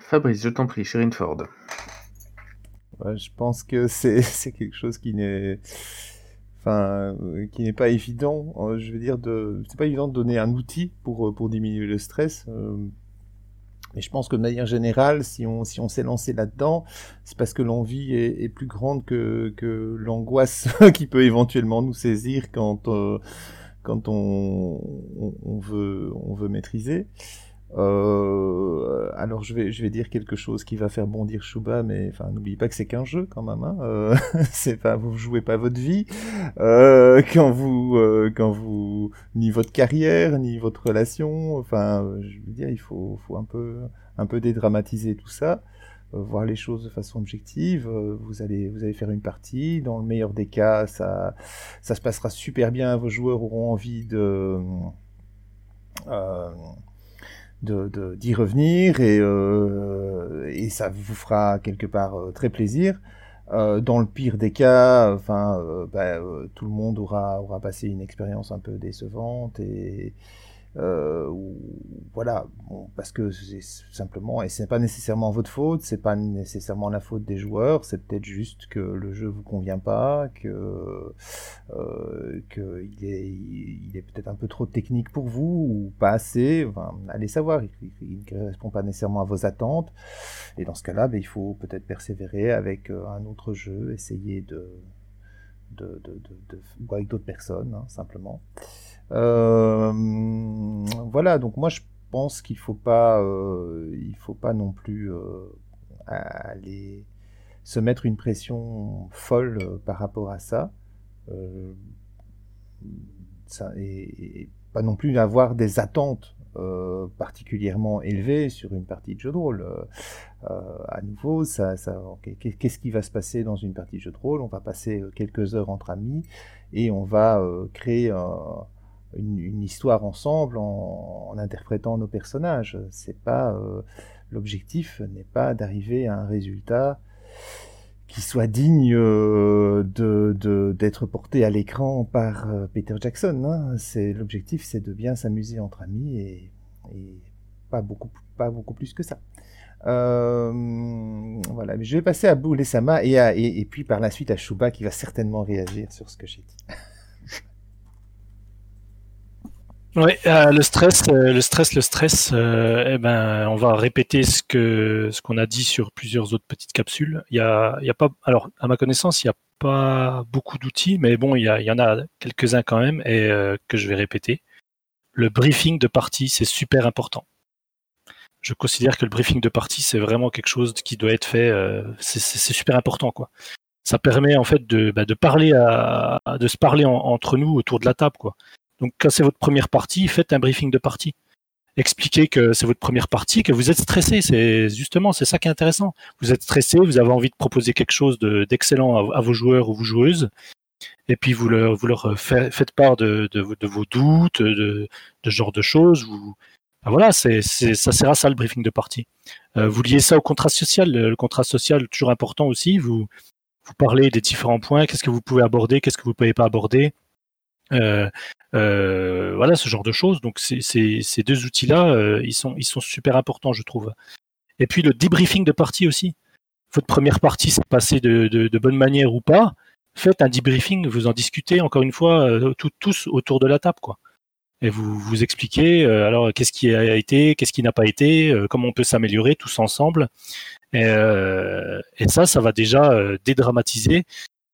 Fabrice, je t'en prie, Sherine Ford. Je pense que c'est quelque chose qui n'est enfin euh, qui n'est pas évident. Je veux dire c'est pas évident de donner un outil pour pour diminuer le stress. Mais je pense que de manière générale, si on si on s'est lancé là-dedans, c'est parce que l'envie est, plus grande que que l'angoisse qui peut éventuellement nous saisir quand euh, quand on, on veut on veut maîtriser. Euh, alors je vais je vais dire quelque chose qui va faire bondir Shuba, mais enfin n'oubliez pas que c'est qu'un jeu quand même. Hein. Euh, c'est pas vous jouez pas votre vie euh, quand vous euh, quand vous ni votre carrière ni votre relation. Enfin je veux dire il faut faut un peu un peu dédramatiser tout ça, euh, voir les choses de façon objective. Euh, vous allez vous allez faire une partie. Dans le meilleur des cas ça ça se passera super bien. Vos joueurs auront envie de d'y revenir et, euh, et ça vous fera quelque part euh, très plaisir. Euh, dans le pire des cas, enfin, bah, tout le monde aura, aura passé une expérience un peu décevante et euh, voilà, parce que c'est simplement, et c'est pas nécessairement votre faute, c'est pas nécessairement la faute des joueurs, c'est peut-être juste que le jeu vous convient pas, que euh, que il est, il est peut-être un peu trop technique pour vous ou pas assez. Enfin, allez savoir, il, ne correspond pas nécessairement à vos attentes. Et dans ce cas-là, ben, il faut peut-être persévérer avec euh, un autre jeu, essayer de de, de, de, de- ou avec d'autres personnes, hein, simplement. Euh, voilà, donc moi je pense qu'il faut pas, euh, il faut pas non plus euh, aller se mettre une pression folle par rapport à ça. Ça et, et pas non plus avoir des attentes euh, particulièrement élevées sur une partie de jeu de rôle. Euh, à nouveau, ça, ça, qu'est-ce qui va se passer dans une partie de jeu de rôle? On va passer quelques heures entre amis et on va euh, créer euh, une, histoire ensemble en, interprétant nos personnages. C'est pas euh, l'objectif n'est pas d'arriver à un résultat qui soit digne euh, de d'être porté à l'écran par euh, Peter Jackson. hein. L'objectif, c'est de bien s'amuser entre amis et, pas beaucoup pas beaucoup plus que ça. Voilà, mais je vais passer à Boule et Sama et, à- et, et puis par la suite à Shuba qui va certainement réagir sur ce que j'ai dit. Ouais, euh, le stress, euh, le stress, le stress. euh, eh ben, on va répéter ce que ce qu'on a dit sur plusieurs autres petites capsules. Il y a, il y a pas, alors à ma connaissance, il y a pas beaucoup d'outils, mais bon, il y, a- en a quelques-uns quand même et que je vais répéter. Le briefing de partie, c'est super important. Je considère que le briefing de partie, c'est vraiment quelque chose qui doit être fait. c'est- super important, quoi. Ça permet en fait de, bah, de parler à, de se parler en- entre nous autour de la table, quoi. Donc, quand c'est votre première partie, faites un briefing de partie. Expliquez que c'est votre première partie, que vous êtes stressé. C'est justement, c'est ça qui est intéressant. Vous êtes stressé, vous avez envie de proposer quelque chose de- d'excellent à, vos joueurs ou vos joueuses, et puis vous leur, faites part de, vos- doutes, de, ce genre de choses. Vous, ben voilà, c'est, ça sert à ça le briefing de partie. Euh, vous liez ça au contrat social. Le, le contrat social, toujours important aussi. Vous, vous parlez des différents points. Qu'est-ce que vous pouvez aborder, qu'est-ce que vous ne pouvez pas aborder? Euh, euh, voilà ce genre de choses. Donc ces deux outils-là, euh, ils, sont, super importants, je trouve. Et puis le debriefing de partie aussi. Votre première partie s'est passée de, bonne manière ou pas. Faites un debriefing, vous en discutez encore une fois tous autour de la table, quoi. Et vous vous expliquez alors qu'est-ce qui a été, qu'est-ce qui n'a pas été, comment on peut s'améliorer tous ensemble. Et, ça, ça va déjà dédramatiser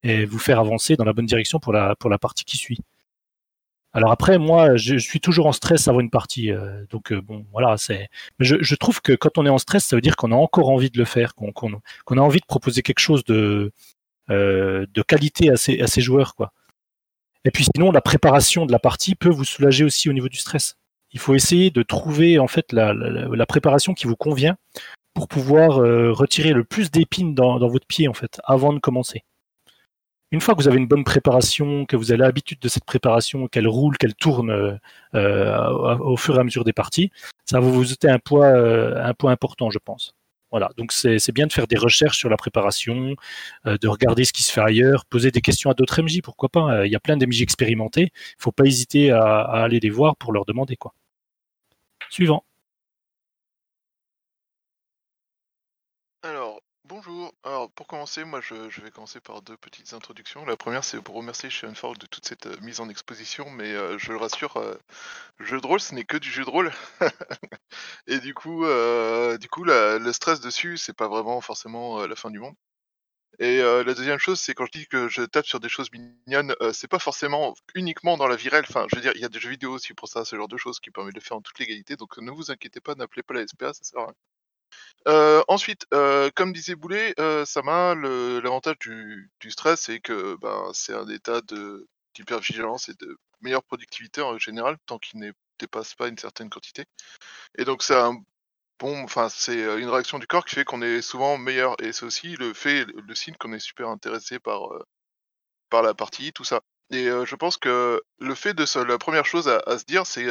et vous faire avancer dans la bonne direction pour la partie qui suit. Alors après, moi, je, suis toujours en stress avant une partie, euh, donc euh, bon, voilà, c'est. Mais je, je trouve que quand on est en stress, ça veut dire qu'on a encore envie de le faire, qu'on a envie de proposer quelque chose de euh, de qualité à ses, à ses joueurs, quoi. Et puis sinon, la préparation de la partie peut vous soulager aussi au niveau du stress. Il faut essayer de trouver en fait la, la, la préparation qui vous convient pour pouvoir euh, retirer le plus d'épines dans, dans votre pied en fait avant de commencer. Une fois que vous avez une bonne préparation, que vous avez l'habitude de cette préparation, qu'elle roule, qu'elle tourne euh, euh, au fur et à mesure des parties, ça va vous jeter un poids, euh, un poids important, je pense. Voilà, donc c'est bien de faire des recherches sur la préparation, euh, de regarder ce qui se fait ailleurs, poser des questions à d'autres MJ, pourquoi pas. Euh, Il y a plein d'MJ expérimentés, il faut pas hésiter à, à aller les voir pour leur demander quoi. Suivant. Alors, bonjour. Alors, pour commencer, moi, je, vais commencer par deux petites introductions. La première, c'est pour remercier Fall de toute cette euh, mise en exposition, mais euh, je le rassure, euh, jeu de rôle, ce n'est que du jeu de rôle. Et du coup, euh, du coup, la- le stress dessus, c'est pas vraiment forcément la fin du monde. Et la deuxième chose, c'est quand je dis que je tape sur des choses mignonnes, euh, c'est pas forcément uniquement dans la vie réelle. Enfin, je veux dire, il y a des jeux vidéo aussi pour ça, ce genre de choses qui permet de le faire en toute légalité. Donc ne vous inquiétez pas, n'appelez pas la SPA, ça sert à rien. Euh, ensuite, euh, comme disait Boulet, euh, l'avantage du, stress, c'est que ben, c'est un état d'hypervigilance et de meilleure productivité en général, tant qu'il ne dépasse pas une certaine quantité. Et donc c'est un bon, enfin c'est euh, une réaction du corps qui fait qu'on est souvent meilleur. Et c'est aussi le fait, le, signe qu'on est super intéressé par par la partie, tout ça. Et je pense que le fait de se, la première chose à, se dire, c'est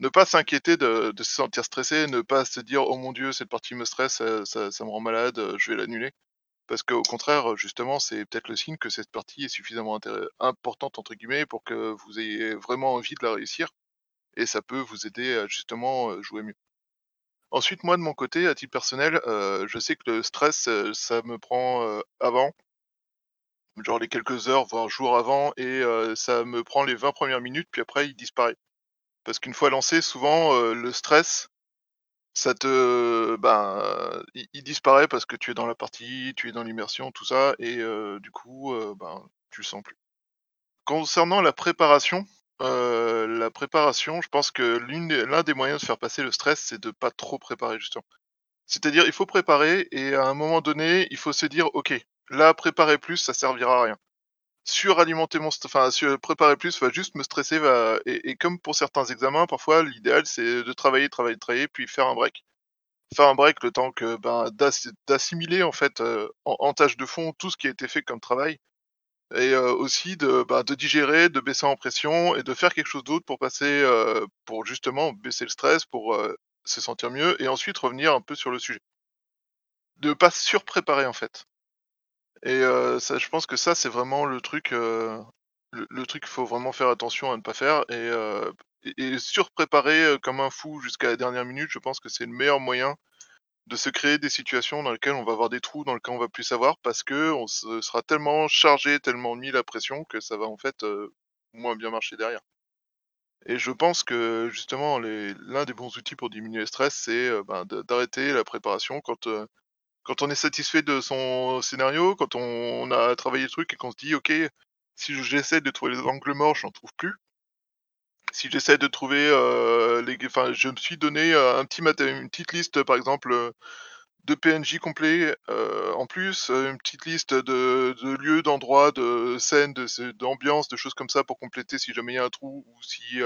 ne pas s'inquiéter de, se sentir stressé, ne pas se dire oh mon dieu cette partie me stresse, ça, me rend malade, euh, je vais l'annuler. Parce qu'au contraire, justement, c'est peut-être le signe que cette partie est suffisamment importante entre guillemets pour que vous ayez vraiment envie de la réussir, et ça peut vous aider à justement euh, jouer mieux. Ensuite, moi de mon côté, à titre personnel, euh, je sais que le stress, euh, ça me prend euh, avant, genre les quelques heures, voire jours avant, et euh, ça me prend les 20 premières minutes, puis après il disparaît. Parce qu'une fois lancé, souvent euh, le stress, ça te, ben, il, disparaît parce que tu es dans la partie, tu es dans l'immersion, tout ça, et euh, du coup, euh, ben, tu le sens plus. Concernant la préparation, la préparation, je pense que l'un des moyens de faire passer le stress, c'est de pas trop préparer justement. C'est-à-dire, il faut préparer et à un moment donné, il faut se dire, ok, là, préparer plus, ça servira à rien. Suralimenter mon, enfin, sur- préparer plus va juste me stresser, va, et, et comme pour certains examens, parfois, l'idéal, c'est de travailler, travailler, travailler, puis faire un break. Faire un break le temps que, ben, d'ass- d'assimiler, en fait, euh, en, tâche de fond, tout ce qui a été fait comme travail, et euh, aussi de, bah, de digérer, de baisser en pression, et de faire quelque chose d'autre pour passer, euh, pour justement baisser le stress, pour euh, se sentir mieux, et ensuite revenir un peu sur le sujet de pas surpréparer en fait. Et ça, je pense que ça, c'est vraiment le truc, le, truc qu'il faut vraiment faire attention à ne pas faire. Et, et, et surpréparer comme un fou jusqu'à la dernière minute, je pense que c'est le meilleur moyen de se créer des situations dans lesquelles on va avoir des trous, dans lesquels on va plus savoir, parce que on se sera tellement chargé, tellement mis la pression que ça va en fait moins bien marcher derrière. Et je pense que justement, l'un des bons outils pour diminuer le stress, c'est ben, d'arrêter la préparation quand quand on est satisfait de son scénario, quand on, a travaillé le truc et qu'on se dit, ok, si j'essaie de trouver les angles morts, j'en trouve plus. Si j'essaie de trouver euh, les, enfin, je me suis donné euh, un petit une petite liste, par exemple, de PNJ complets, euh, en plus, une petite liste de, lieux, d'endroits, de scènes, d'ambiance, de choses comme ça pour compléter si jamais il y a un trou ou si,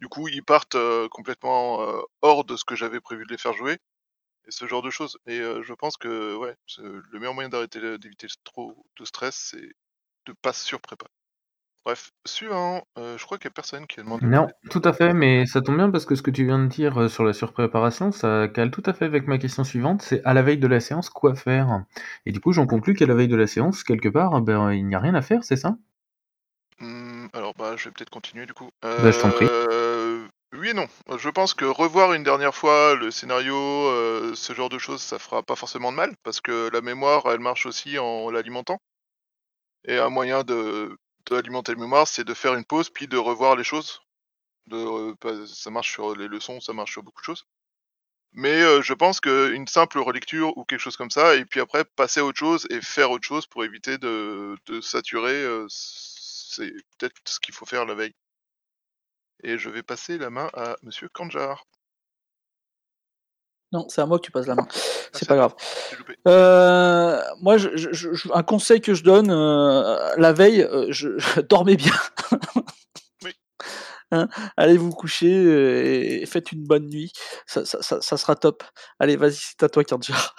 du coup, ils partent complètement hors de ce que j'avais prévu de les faire jouer et ce genre de choses. Et euh, je pense que ouais, le meilleur moyen d'arrêter d'éviter trop de stress, c'est de pas se surpréparer. Bref, suivant, euh, je crois qu'il y a personne qui a demandé. Non, tout à fait, mais ça tombe bien parce que ce que tu viens de dire euh, sur la surpréparation, ça cale tout à fait avec ma question suivante, c'est à la veille de la séance, quoi faire? Et du coup, j'en conclus qu'à la veille de la séance, quelque part, ben, il n'y a rien à faire, c'est ça? Hmm, alors bah, je vais peut-être continuer du coup. Bah, je t'en prie. Oui et non. Je pense que revoir une dernière fois le scénario, euh, ce genre de choses, ça fera pas forcément de mal parce que la mémoire, elle marche aussi en l'alimentant. Et un moyen de d'alimenter la mémoire, c'est de faire une pause puis de revoir les choses. De, euh, ça marche sur les leçons, ça marche sur beaucoup de choses. Mais euh, je pense qu'une simple relecture ou quelque chose comme ça, et puis après passer à autre chose et faire autre chose pour éviter de, de saturer, c'est peut-être ce qu'il faut faire la veille. Et je vais passer la main à Monsieur Kanjar. Non, c'est à moi que tu passes la main. C'est c'est pas grave. Euh, moi, je, je- je- un conseil que je donne euh, la veille, euh, je, dormez bien. Oui. Hein, allez vous coucher et faites une bonne nuit. Ça, ça- ça- ça sera top. Allez, vas-y, c'est à toi, Kandjar.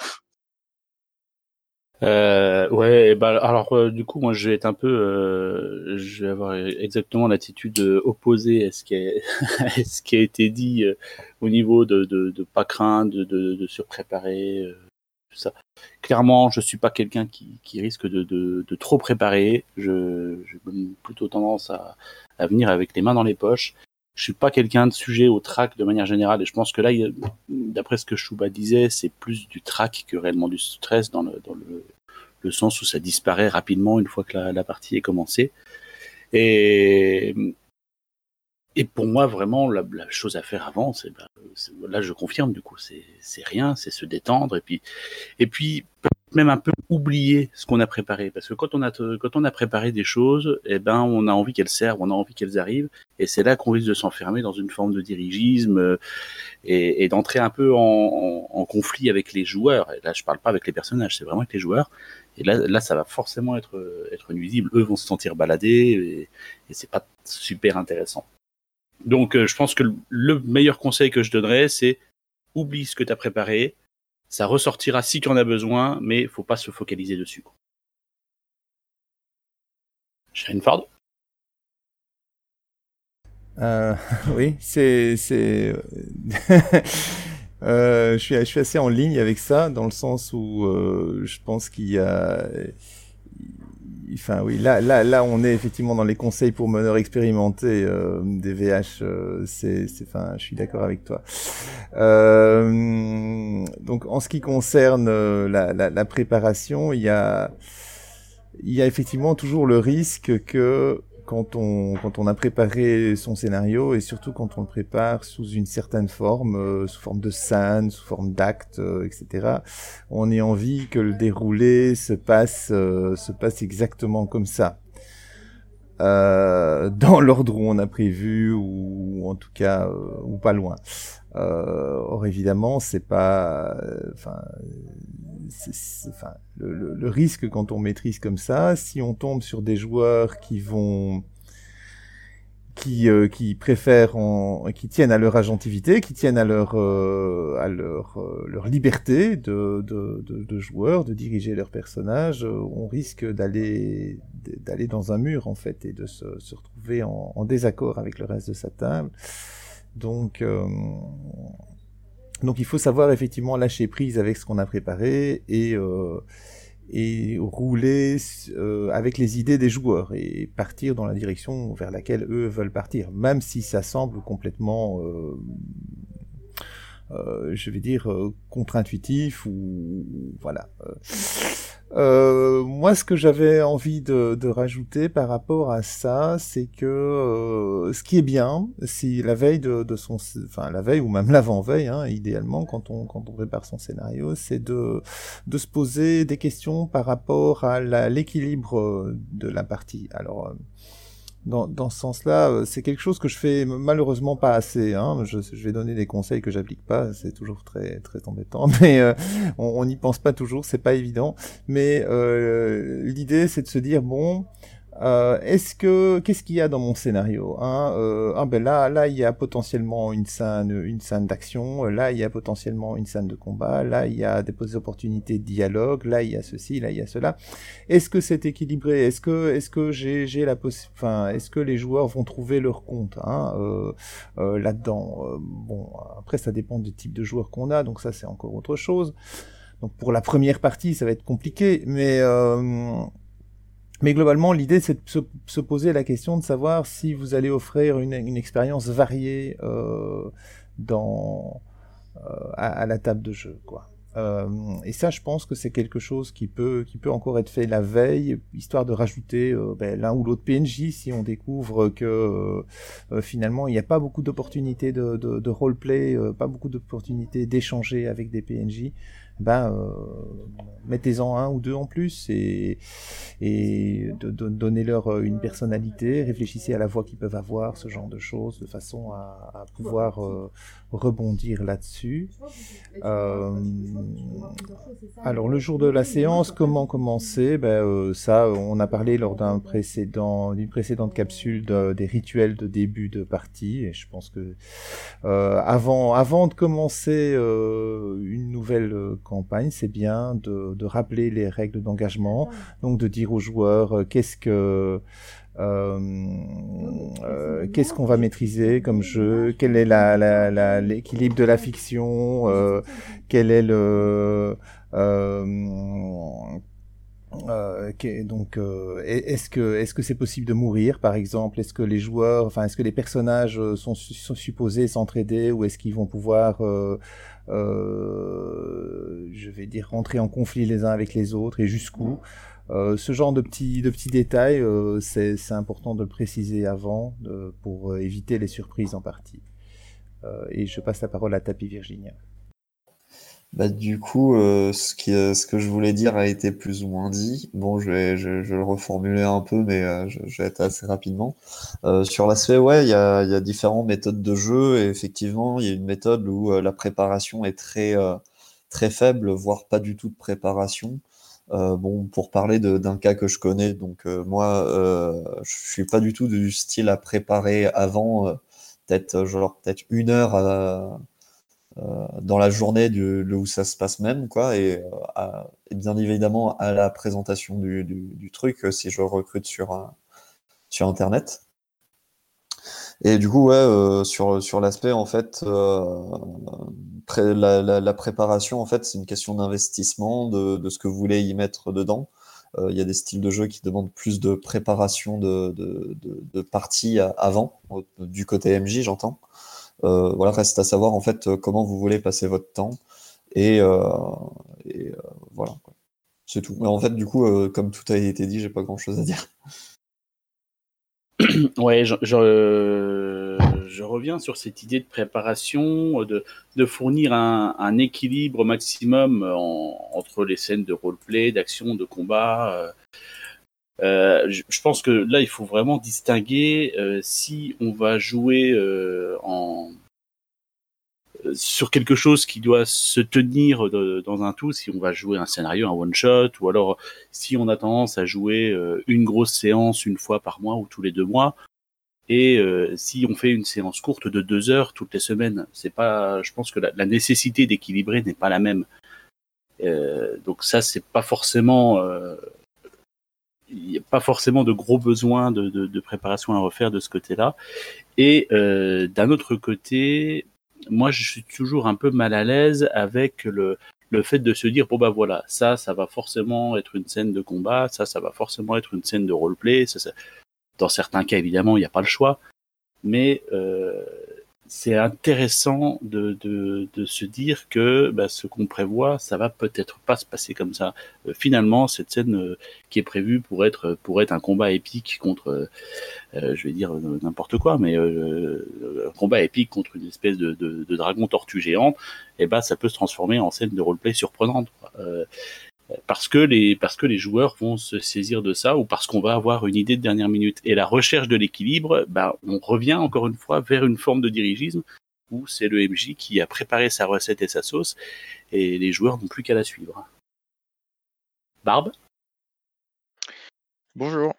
Euh, ouais, bah alors euh, du coup moi je vais être un peu, euh, je vais avoir exactement l'attitude opposée à ce qui a, à ce qui a été dit euh, au niveau de, de, de pas craindre, de, de, de surpréparer, euh, tout ça. Clairement, je suis pas quelqu'un qui, qui risque de, de, de trop préparer. Je, j'ai plutôt tendance à, à venir avec les mains dans les poches. Je suis pas quelqu'un de sujet au track de manière générale et je pense que là, d'après ce que Chouba disait, c'est plus du track que réellement du stress dans le, dans le, le sens où ça disparaît rapidement une fois que la, partie est commencée. Et, et pour moi, vraiment, la, la chose à faire avant, c'est, bah, là, je confirme, du coup, c'est, rien, c'est se détendre et puis, et puis, même un peu oublier ce qu'on a préparé. Parce que quand on a, quand on a préparé des choses, eh ben, on a envie qu'elles servent, on a envie qu'elles arrivent. Et c'est là qu'on risque de s'enfermer dans une forme de dirigisme euh, et, et d'entrer un peu en, en, conflit avec les joueurs. Et là, je parle pas avec les personnages, c'est vraiment avec les joueurs. Et là, là, ça va forcément être, être nuisible. Eux vont se sentir baladés et, et c'est pas super intéressant. Donc, euh, je pense que le- le meilleur conseil que je donnerais, c'est oublie ce que tu as préparé. Ça ressortira si tu en as besoin, mais faut pas se focaliser dessus. Sharon Ford? Euh, oui, c'est, c'est, euh, je suis, je suis assez en ligne avec ça dans le sens où euh, je pense qu'il y a, enfin oui, là, là, là, on est effectivement dans les conseils pour meneurs expérimentés euh, des VH. Euh, c'est, c'est, enfin, je suis d'accord avec toi. Euh, donc, en ce qui concerne euh, la, la, la préparation, il y a, il y a effectivement toujours le risque que quand on, quand on a préparé son scénario et surtout quand on le prépare sous une certaine forme, euh, sous forme de scène, sous forme d'acte, euh, etc., on ait envie que le déroulé se passe, euh, se passe exactement comme ça. Dans l'ordre où on a prévu ou en tout cas ou pas loin. or évidemment c'est pas, enfin, le, risque quand on maîtrise comme ça, si on tombe sur des joueurs qui vont qui, euh, qui préfèrent en, qui tiennent à leur agentivité, qui tiennent à leur euh, à leur euh, leur liberté de, de, de, joueurs, de diriger leur personnage, on risque d'aller d'aller dans un mur en fait et de se, se retrouver en, en, désaccord avec le reste de sa table. Donc donc il faut savoir effectivement lâcher prise avec ce qu'on a préparé et, euh, et rouler euh, avec les idées des joueurs et partir dans la direction vers laquelle eux veulent partir, même si ça semble complètement, euh, je vais dire, contre-intuitif ou voilà. Euh, moi, ce que j'avais envie de, rajouter par rapport à ça, c'est que euh, ce qui est bien, si la veille de, son, enfin la veille ou même l'avant-veille, hein, idéalement, quand on quand prépare son scénario, c'est de de se poser des questions par rapport à l'équilibre de la partie. Alors dans, dans ce sens-là, euh, c'est quelque chose que je fais malheureusement pas assez. Hein. Je, je vais donner des conseils que j'applique pas, c'est toujours très très embêtant, mais euh, on n'y pense pas toujours, c'est pas évident. Mais euh, l'idée, c'est de se dire bon, euh, est-ce que qu'est-ce qu'il y a dans mon scénario hein? Euh, Ah ben là, là il y a potentiellement une scène, une scène d'action. Là il y a potentiellement une scène de combat. Là il y a des opportunités de dialogue. Là il y a ceci, là il y a cela. Est-ce que c'est équilibré? Est-ce que est-ce que j'ai j'ai la Enfin, est-ce que les joueurs vont trouver leur compte hein, euh, euh là-dedans euh, Bon, après ça dépend du type de joueurs qu'on a, donc ça c'est encore autre chose. Donc pour la première partie ça va être compliqué, mais mais globalement, l'idée, c'est de se, se, poser la question de savoir si vous allez offrir une, expérience variée euh, dans, euh, à, la table de jeu. Quoi. Euh, et ça, je pense que c'est quelque chose qui peut, qui peut encore être fait la veille, histoire de rajouter euh, ben, l'un ou l'autre PNJ si on découvre que euh, finalement il n'y a pas beaucoup d'opportunités de, de, de roleplay, pas beaucoup d'opportunités d'échanger avec des PNJ ben euh, mettez-en un ou deux en plus et, et donnez-leur euh, une personnalité, réfléchissez à la voix qu'ils peuvent avoir, ce genre de choses, de façon à, à pouvoir euh, rebondir là-dessus. Euh, alors le jour de la séance, comment commencer? Ben, euh, Ça, on a parlé lors d'un précédent, d'une précédente capsule de, des rituels de début de partie, et je pense que euh, avant, avant de commencer une nouvelle campagne, c'est bien de, de, rappeler les règles d'engagement, donc de dire aux joueurs qu'est-ce que euh, euh, qu'est-ce qu'on va maîtriser comme jeu, quel est l'équilibre de la fiction, euh, quel est le euh, euh, donc, euh, est-ce que est-ce que c'est possible de mourir, par exemple? Est-ce que les joueurs, enfin, est-ce que les personnages sont, sont supposés s'entraider ou est-ce qu'ils vont pouvoir, euh, je vais dire, rentrer en conflit les uns avec les autres et jusqu'où euh, ce genre de petits, de petits détails, euh, c'est important de le préciser avant de, pour euh, éviter les surprises en partie. Euh, et je passe la parole à Tapi Virginia. Bah, du coup, euh, ce, qui, ce que je voulais dire a été plus ou moins dit. Bon, je vais, je, je vais le reformuler un peu, mais euh, je, vais être assez rapidement. Euh, sur l'aspect, ouais, il y a, y a différentes méthodes de jeu, et effectivement, il y a une méthode où la préparation est très, très faible, voire pas du tout de préparation. Euh, bon, pour parler d'un cas que je connais, donc euh, moi, euh, je suis pas du tout du style à préparer avant, peut-être genre peut-être une heure à, dans la journée du, où ça se passe même, quoi, et, et bien évidemment à la présentation du, truc si je recrute sur sur internet. Et du coup, ouais, euh, sur, sur l'aspect, en fait, euh, la, préparation, en fait, c'est une question d'investissement, de, ce que vous voulez y mettre dedans. Euh, Il y a des styles de jeu qui demandent plus de préparation de, de, de, de parties avant, du côté MJ, j'entends. Euh, voilà, reste à savoir, en fait, euh, comment vous voulez passer votre temps. Et, euh, voilà. C'est tout. Mais en fait, du coup, comme tout a été dit, j'ai pas grand-chose à dire. Ouais, je, je, reviens sur cette idée de préparation, de, de fournir un, un équilibre maximum en- entre les scènes de roleplay, d'action, de combat. Euh. Je, pense que là, il faut vraiment distinguer euh, si on va jouer euh, en sur quelque chose qui doit se tenir dans un tout, si on va jouer un scénario, un one shot, ou alors si on a tendance à jouer une grosse séance une fois par mois ou tous les deux mois, et euh, si on fait une séance courte de deux heures toutes les semaines, c'est pas, je pense que la, la nécessité d'équilibrer n'est pas la même. Euh, donc ça, c'est pas forcément, il n'y a pas forcément de gros besoins de, de, de préparation à refaire de ce côté-là. Et euh, d'un autre côté, moi, je suis toujours un peu mal à l'aise avec le le fait de se dire bon bah voilà ça ça va forcément être une scène de combat ça ça va forcément être une scène de roleplay ça, ça dans certains cas, évidemment, il n'y a pas le choix, mais euh, c'est intéressant de, de, de se dire que bah, ce qu'on prévoit, ça va peut-être pas se passer comme ça. Euh, finalement, cette scène euh, qui est prévue pour être pour être un combat épique contre, euh, je vais dire euh, n'importe quoi, mais euh, un combat épique contre une espèce de, de, de dragon tortue géante, et ben ça peut se transformer en scène de roleplay surprenante. quoi. Parce que les parce que les joueurs vont se saisir de ça ou parce qu'on va avoir une idée de dernière minute. Et la recherche de l'équilibre bah on revient encore une fois vers une forme de dirigisme où c'est le MJ qui a préparé sa recette et sa sauce et les joueurs n'ont plus qu'à la suivre. Barbe? Bonjour.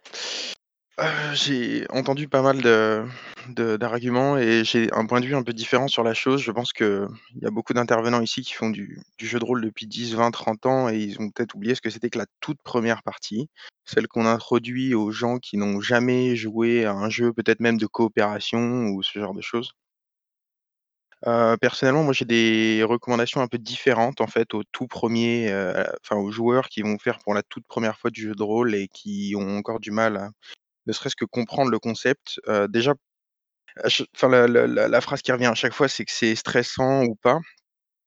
Euh, j'ai entendu pas mal de, d'arguments et j'ai un point de vue un peu différent sur la chose. Je pense qu'il y a beaucoup d'intervenants ici qui font du, jeu de rôle depuis 10, 20, 30 ans et ils ont peut-être oublié ce que c'était que la toute première partie, celle qu'on introduit aux gens qui n'ont jamais joué à un jeu, peut-être même de coopération ou ce genre de choses. Euh, personnellement, moi j'ai des recommandations un peu différentes en fait aux tout premiers, euh, enfin aux joueurs qui vont faire pour la toute première fois du jeu de rôle et qui ont encore du mal à ne serait-ce que comprendre le concept. Euh, déjà, enfin la, phrase qui revient à chaque fois, c'est que c'est stressant ou pas.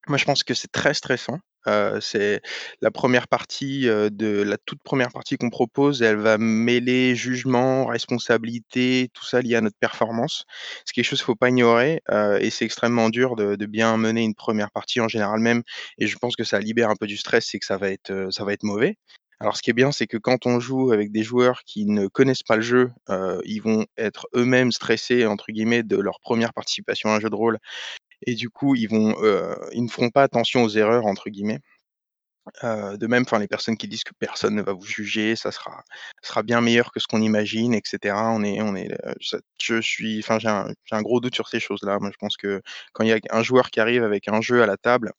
Moi, je pense que c'est très stressant. Heu, c'est la première partie, heu, de la toute première partie qu'on propose, elle va mêler jugement, responsabilité, tout ça lié à notre performance. C'est quelque chose qu'il faut pas ignorer, heu et c'est extrêmement dur de de bien mener une première partie en général même et je pense que ça libère un peu du stress, c'est que ça va être, ça va être mauvais. Alors ce qui est bien, c'est que quand on joue avec des joueurs qui ne connaissent pas le jeu, heu, ils vont être eux-mêmes «stressés» entre guillemets de leur première participation à un jeu de rôle et du coup, ils ils ne feront pas «attention aux erreurs» entre guillemets. Heu, de même, les personnes qui disent que personne ne va vous juger, ça sera sera bien meilleur que ce qu'on imagine et cetera. On est je suis enfin, j'ai un un gros doute sur ces choses-là. Moi, je pense que quand il y a un joueur qui arrive avec un jeu à la table,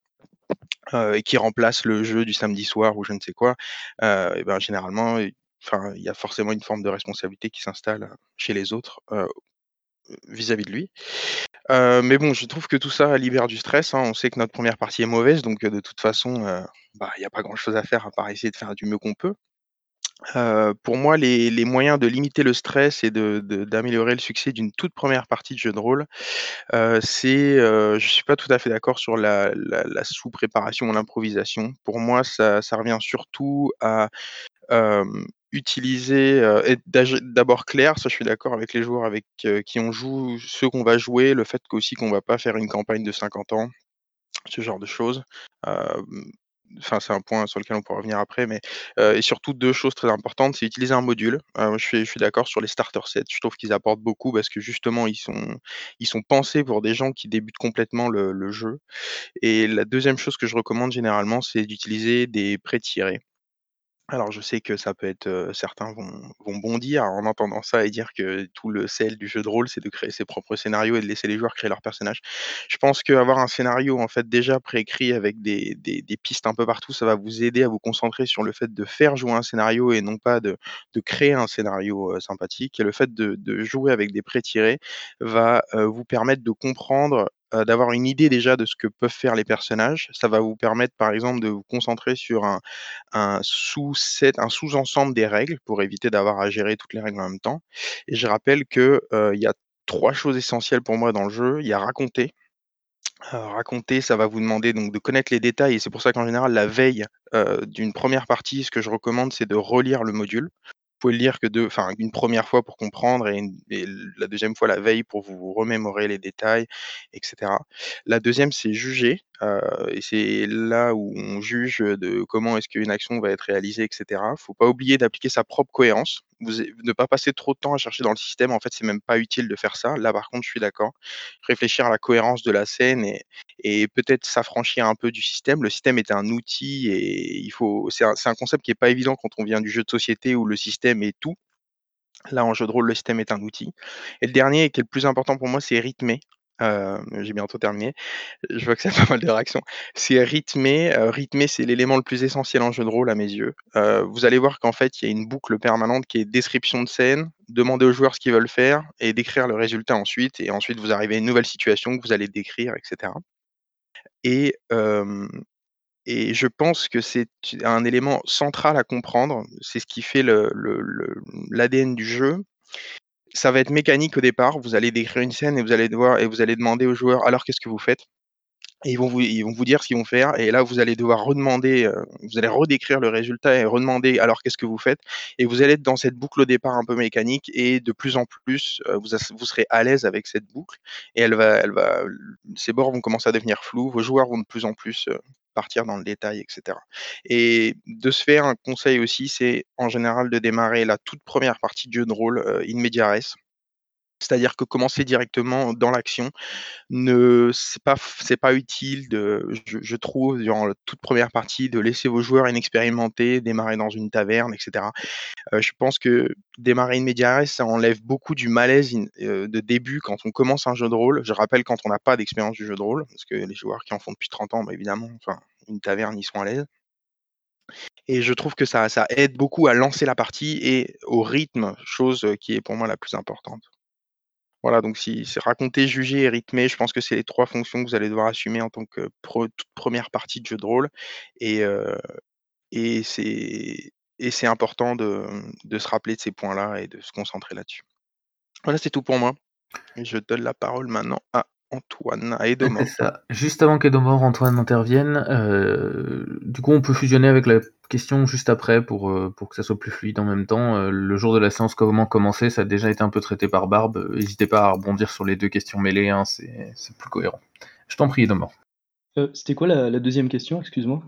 et qui remplace le jeu du samedi soir ou je ne sais quoi, et ben, généralement, il y a forcément une forme de responsabilité qui s'installe, chez les autres, heu, vis-à-vis de lui. Mais bon, je trouve que tout ça libère du stress, hein. On sait que notre première partie est mauvaise, donc de toute façon, bah, il y a pas grand-chose à faire à part essayer de faire du mieux qu'on peut. Heu, pour moi, les moyens de limiter le stress et de de d'améliorer le succès d'une toute première partie de jeu de rôle, heu, c'est, heu, je suis pas tout à fait d'accord sur la la la sous-préparation ou l'improvisation. Pour moi, ça revient surtout à, utiliser, être d'age d'abord clair, ça je suis d'accord avec les joueurs avec, qui on joue, ceux qu'on va jouer, le fait qu'aussi qu'on va pas faire une campagne de 50 ans, ce genre de choses. Enfin, c'est un point sur lequel on pourra revenir après, mais heu et surtout 2 choses très importantes, c'est utiliser un module. Moi je suis d'accord sur les starter sets. Je trouve qu'ils apportent beaucoup parce que justement ils sont ils sont pensés pour des gens qui débutent complètement le le jeu et la deuxième chose que je recommande généralement, c'est d'utiliser des pré-tirés. Alors je sais que ça peut être, certains vont vont bondir en entendant ça et dire que tout le sel du jeu de rôle, c'est de créer ses propres scénarios et de laisser les joueurs créer leurs personnages. Je pense qu'avoir un scénario, en fait, déjà préécrit avec des des des pistes un peu partout, ça va vous aider à vous concentrer sur le fait de faire jouer un scénario et non pas de de créer un scénario, sympathique et le fait de de jouer avec des pré-tirés va, vous permettre de comprendre, heu, d'avoir une idée déjà de ce que peuvent faire les personnages. Ça va vous permettre, par exemple, de vous concentrer sur un sous-ensemble des règles pour éviter d'avoir à gérer toutes les règles en même temps. Et je rappelle que, heu, il y a 3 choses essentielles pour moi dans le jeu. Il y a raconter. Heu, raconter, ça va vous demander donc de connaître les détails et c'est pour ça qu'en général la veille, d'une première partie, ce que je recommande, c'est de relire le module. Pouvez le lire que enfin une première fois pour comprendre et la deuxième fois la veille pour vous remémorer les détails et cetera. La deuxième, c'est juger, heu et c'est là où on juge, de comment est-ce qu'une action va être réalisée et cetera. Faut pas oublier d'appliquer sa propre cohérence. Ne pas passer trop de temps à chercher dans le système, en fait, c'est même pas utile de faire ça. Là, par contre, je suis d'accord. Réfléchir à la cohérence de la scène et peut-être s'affranchir un peu du système. Le système est un outil et il faut c'est un c'est un concept qui est pas évident quand on vient du jeu de société où le système est tout. Là, en jeu de rôle, le système est un outil et le dernier qui est le plus important pour moi, c'est rythmer. J'ai bientôt terminé. Je vois que ça pas mal de réactions. C'est rythmer, heu, rythmer, c'est l'élément le plus essentiel en jeu de rôle à mes yeux. Vous allez voir qu'en fait, il y a une boucle permanente qui est description de scène, demander aux joueurs ce qu'ils veulent faire et décrire le résultat ensuite et ensuite vous arrivez à une nouvelle situation que vous allez décrire et cetera et je pense que c'est un élément central à comprendre. C'est ce qui fait l'ADN du jeu. Ça va être mécanique au départ. Vous allez décrire une scène et vous allez devoir et vous allez demander aux joueurs: «Alors qu'est-ce que vous faites?» et ils vont vous ils vont dire ce qu'ils vont faire et là vous allez devoir redemander, heu, vous allez redécrire le résultat et redemander: «Alors qu'est-ce que vous faites?» et vous allez être dans cette boucle au départ un peu mécanique et de plus en plus, heu, vous serez à l'aise avec cette boucle et elle va elle va ces bords vont commencer à devenir flous. Vos joueurs vont de plus en plus, heu, partir dans le détail et cetera et de ce fait, un conseil aussi, c'est en général de démarrer la toute première partie de jeu de rôle, heu, in medias res. C'est-à-dire que commencer directement dans l'action, ne c'est pas pas utile de je trouve durant la toute première partie de laisser vos joueurs inexpérimentés démarrer dans une taverne et cetera. Heu, je pense que démarrer in medias res, ça enlève beaucoup du malaise heu, de début quand on commence un jeu de rôle. Je rappelle quand on n'a pas d'expérience du jeu de rôle, parce que les joueurs qui en font depuis 30 ans, bah, évidemment, une taverne, ils sont à l'aise et je trouve que ça ça aide beaucoup à lancer la partie et au rythme, chose, qui est pour moi la plus importante. Voilà, donc si c'est raconter, juger et rythmer, je pense que c'est les 3 fonctions que vous allez devoir assumer en tant que toute première partie de jeu de rôle et et c'est important de, se rappeler de ces points-là et de se concentrer là-dessus. Voilà, c'est tout pour moi je donne la parole maintenant à Antoine, à Ouais, c'est ça. Juste avant qu'Edomort, Antoine intervienne, heu, du coup, on peut fusionner avec la question juste après pour, heu, pour que ça soit plus fluide en même temps. Heu, le jour de la séance, comment commencer, ça a déjà été un peu traité par Barbe. Heu, hésitez pas à rebondir sur les 2 questions mêlées, hein, c'est c'est plus cohérent. Je t'en prie, Edomort. Heu, c'était quoi la la 2e question? Excuse-moi.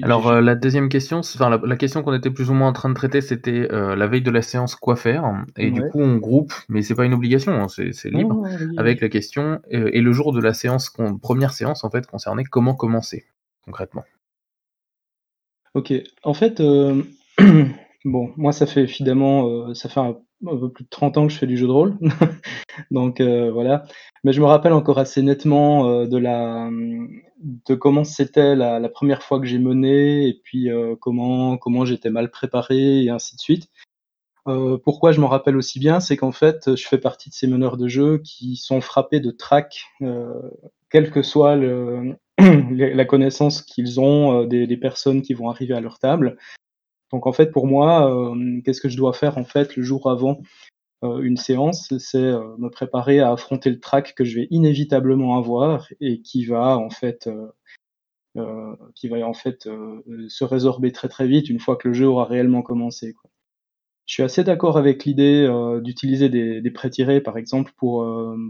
Alors, heu, la 2e question, enfin la la question qu'on était plus ou moins en train de traiter, c'était, heu, la veille de la séance, quoi faire? Et du coup, on groupe, mais c'est pas une obligation, hein, c'est libre, avec la question, heu: «Et le jour de la séance 1re séance en fait concernait comment commencer?» concrètement. OK. En fait, bon, moi ça fait évidemment, ça fait un un peu plus de 30 ans que je fais du jeu de rôle. Donc voilà. Mais je me rappelle encore assez nettement, de la, de comment c'était la la 1re fois que j'ai mené et puis, heu, comment comment j'étais mal préparé et ainsi de suite. Heu, pourquoi je m'en rappelle aussi bien? C'est qu'en fait, je fais partie de ces meneurs de jeu qui sont frappés de trac, heu, quel que soit le la connaissance qu'ils ont, heu, des des personnes qui vont arriver à leur table. Donc en fait, pour moi, hem, qu'est-ce que je dois faire en fait le jour avant, une séance? C'est, heu, me préparer à affronter le trac que je vais inévitablement avoir et qui va en fait, heu heu, qui va en fait, heu, se résorber très, très vite une fois que le jeu aura réellement commencé, quoi. Je suis assez d'accord avec l'idée, heu, d'utiliser des des pré-tirés par exemple pour,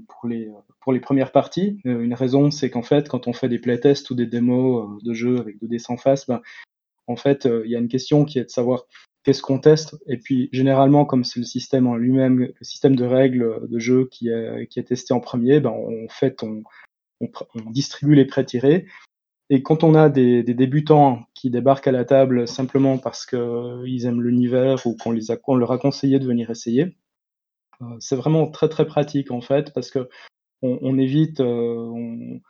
pour les, pour les 1res parties. Une raison, c'est qu'en fait, quand on fait des playtests ou des démos, de jeux avec 2D sans face, ben, en fait, il y a une question qui est de savoir qu'est-ce qu'on teste? Et puis généralement, comme c'est le système en lui-même, le système de règles, de jeu qui est testé en 1er, ben, en fait, on on on distribue les pré-tirés et quand on a des, débutants qui débarquent à la table simplement parce qu'ils aiment l'univers ou qu'on on leur a conseillé de venir essayer, euh, c'est vraiment très très pratique en fait parce que on, on évite, euh, on,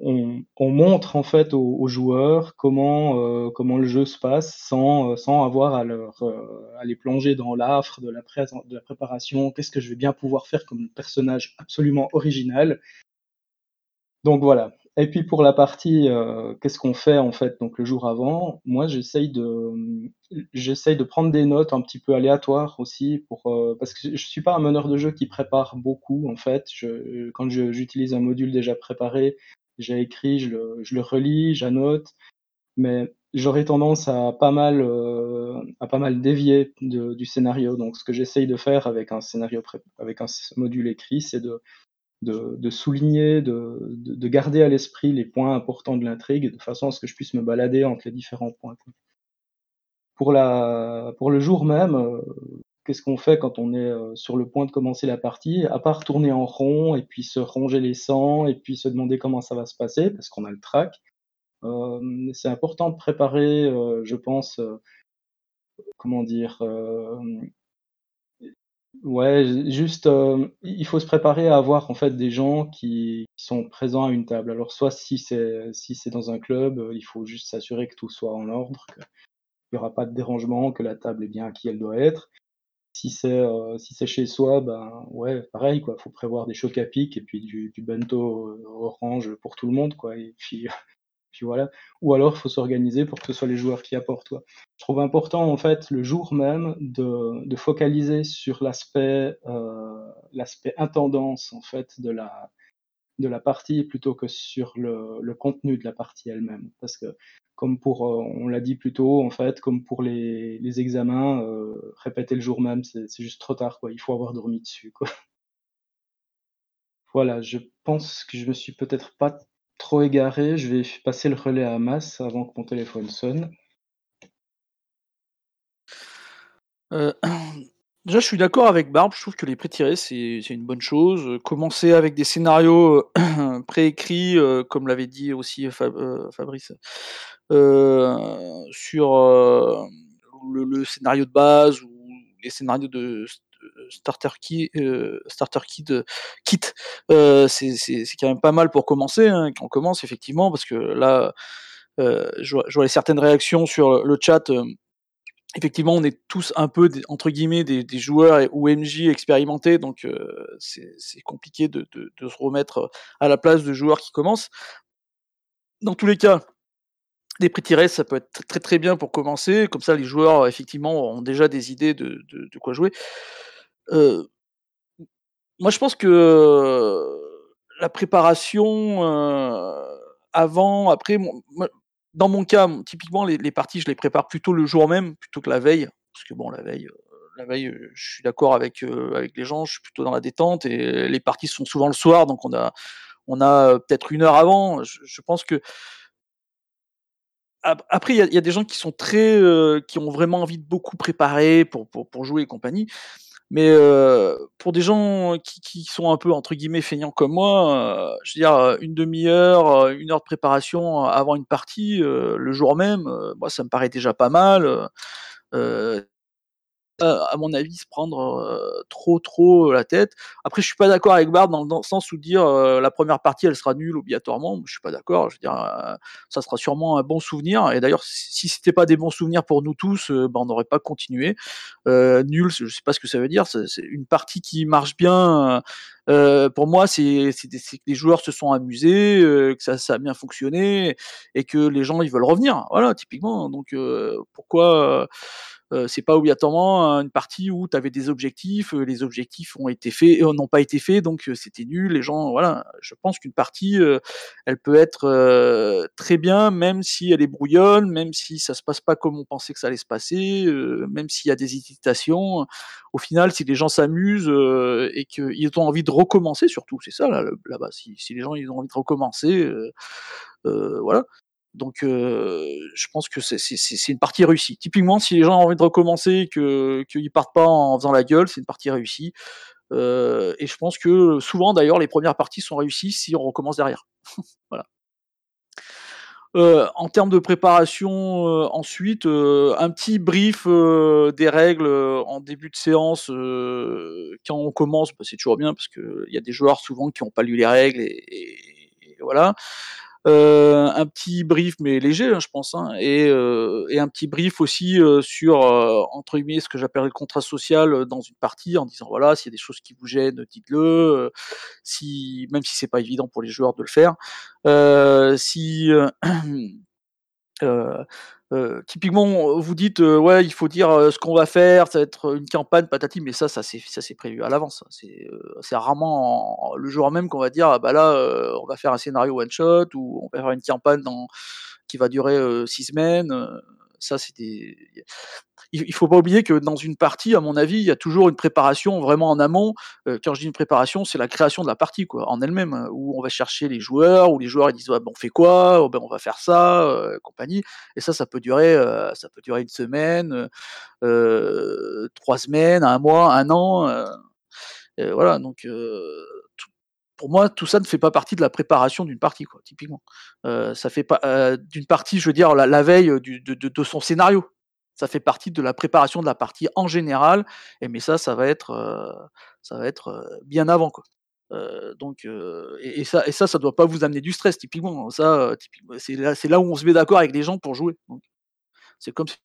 on, on, montre en fait aux, joueurs comment euh, comment le jeu se passe sans sans avoir à leur à les plonger dans l'affre de la, préparation. Qu'est-ce que je vais bien pouvoir faire comme personnage absolument original? Donc voilà. Et puis pour la partie, euh, qu'est-ce qu'on fait en fait donc le jour avant? Moi j'essaye de de prendre des notes un petit peu aléatoires aussi pour euh, parce que je suis pas un meneur de jeu qui prépare beaucoup en fait. Je, quand j'utilise un module déjà préparé, j'ai écrit, je le, je le relis, j'annote, mais j'aurais tendance à pas mal euh, à pas mal dévier de, du scénario. Donc ce que j'essaye de faire avec un scénario avec un module écrit, c'est de de, de souligner, de, de, garder à l'esprit les points importants de l'intrigue, de façon à ce que je puisse me balader entre les différents points. Pour, la, pour le jour même, euh, qu'est-ce qu'on fait quand on est euh, sur le point de commencer la partie, à part tourner en rond et puis se ronger les sangs et puis se demander comment ça va se passer, parce qu'on a le track. Euh, c'est important de préparer, euh, je pense, euh, comment dire, Ouais, juste, il faut se préparer à avoir en fait des gens qui, sont présents à une table. Alors soit si c'est si dans un club, il faut juste s'assurer que tout soit en ordre, qu'il n'y aura pas de dérangement, que la table est bien à qui elle doit être. Si c'est euh, si c'est chez soi, ben ouais, pareil quoi, faut prévoir des chocs à pic et puis du, bento orange pour tout le monde quoi. Et puis voilà. Ou alors, il faut s'organiser pour que ce soit les joueurs qui apportent. Je trouve important, en fait, le jour même, de, de focaliser sur l'aspect, euh, l'aspect intendance, en fait, de la, de la partie plutôt que sur le, contenu de la partie elle-même. Parce que, comme pour, euh, on l'a dit plus tôt, en fait, comme pour les, les examens, euh, répéter le jour même, c'est juste trop tard, quoi. Il faut avoir dormi dessus, quoi. Voilà, je pense que je me suis peut-être pas trop égaré, je vais passer le relais à Mas avant que mon téléphone sonne. Euh, déjà, je suis d'accord avec Barbe. Je trouve que les pré-tirés, c'est une bonne chose. Commencer avec des scénarios euh, préécrits, euh, comme l'avait dit aussi Fabrice, sur le, scénario de base ou les scénarios de starter kit, euh, starter kit, euh, c'est quand même pas mal pour commencer. Hein, on commence effectivement, parce que là, euh, je, vois, je, vois, certaines réactions sur le chat. Effectivement, on est tous un peu entre guillemets des, des joueurs ou expérimentés, donc c'est compliqué de, se remettre à la place de joueurs qui commencent. Dans tous les cas, des prix tirés, ça peut être très très bien pour commencer. Comme ça, les joueurs, effectivement, ont déjà des idées de, quoi jouer. Euh, moi, je pense que la préparation euh, avant, après, dans mon cas, typiquement, les, parties, je les prépare plutôt le jour même, plutôt que la veille. Parce que bon, la veille, euh, la veille, je suis d'accord avec, avec les gens, je suis plutôt dans la détente et les parties sont souvent le soir, donc on a, peut-être une heure avant. Je, pense que après, il y, a des gens qui sont très, euh, qui ont vraiment envie de beaucoup préparer pour jouer et compagnie. Mais euh, pour des gens qui, sont un peu entre guillemets feignants comme moi, euh, je veux dire une demi-heure, une heure de préparation avant une partie, euh, le jour même, euh, moi ça me paraît déjà pas mal. Euh, à mon avis, se prendre euh, trop trop la tête. Après, je suis pas d'accord avec Bard dans, le sens où dire euh, la première partie elle sera nulle obligatoirement. Je suis pas d'accord. Je veux dire, euh, ça sera sûrement un bon souvenir. Et d'ailleurs, si, c'était pas des bons souvenirs pour nous tous, ben, on n'aurait pas continué. nul, je sais pas ce que ça veut dire. C'est une partie qui marche bien. pour moi, c'est que les joueurs se sont amusés, que ça, ça, a bien fonctionné et que les gens ils veulent revenir. Voilà, typiquement. Donc pourquoi euh, c'est pas obligatoirement une partie où tu avais des objectifs, euh, les objectifs ont été faits, euh, n'ont pas été faits, donc c'était nul. Les gens, voilà, je pense qu'une partie, elle peut être très bien, même si elle est brouillonne, même si ça se passe pas comme on pensait que ça allait se passer, même s'il y a des hésitations. Au final, si les gens s'amusent et qu'ils ont envie de recommencer, surtout, c'est ça là, là-bas. Si, si, les gens ils ont envie de recommencer, voilà. Donc, euh, je pense que c'est une partie réussie. Typiquement, si les gens ont envie de recommencer, qu'ils ne partent pas en faisant la gueule, c'est une partie réussie. Euh, et je pense que souvent, d'ailleurs, les premières parties sont réussies si on recommence derrière. voilà. Heu, en termes de préparation, ensuite, un petit brief, des règles, en début de séance, quand on commence, bah, c'est toujours bien parce qu'il y a des joueurs souvent qui ont pas lu les règles et voilà. Heu, un petit brief mais léger, hein, je pense, hein et heu et un petit brief aussi, heu, sur, entre guillemets, «ce que j'appelle le contrat social», dans une partie en disant voilà, s'il y a des choses qui vous gênent, dites-le, si même si c'est pas évident pour les joueurs de le faire. Si, heu heu, typiquement, vous dites, heu: «Ouais, il faut dire, heu, ce qu'on va faire, ça va être une campagne patati», mais ça, ça c'est ça c'est prévu à l'avance. C'est, heu, c'est rarement en le jour même qu'on va dire: «Ah bah là, heu, on va faire un scénario one shot ou on va faire une campagne dans qui va durer, 6 semaines», ça c'est des il il faut pas oublier que dans une partie, à mon avis, il y a toujours une préparation vraiment en amont. Heu, quand je dis une préparation, c'est la création de la partie, quoi, en elle-même, heu, où on va chercher les joueurs, où les joueurs ils disent: «Ouais, bah, on fait quoi? Oh, ben, on va faire ça», heu, compagnie et ça, ça peut durer, heu, ça peut durer 1 semaine, heu, 3 semaines, 1 mois, 1 an, voilà donc pour moi, tout ça ne fait pas partie de la préparation d'une partie, quoi, typiquement. Ça fait pas d'une partie, je veux dire la veille, de son scénario. Ça fait partie de la préparation de la partie en général et mais ça, ça va être, heu, ça va être, heu, bien avant, quoi. Heu, donc et ça et ça, ça doit pas vous amener du stress typiquement. Ça, c'est là c'est là où on se met d'accord avec les gens pour jouer, c'est comme si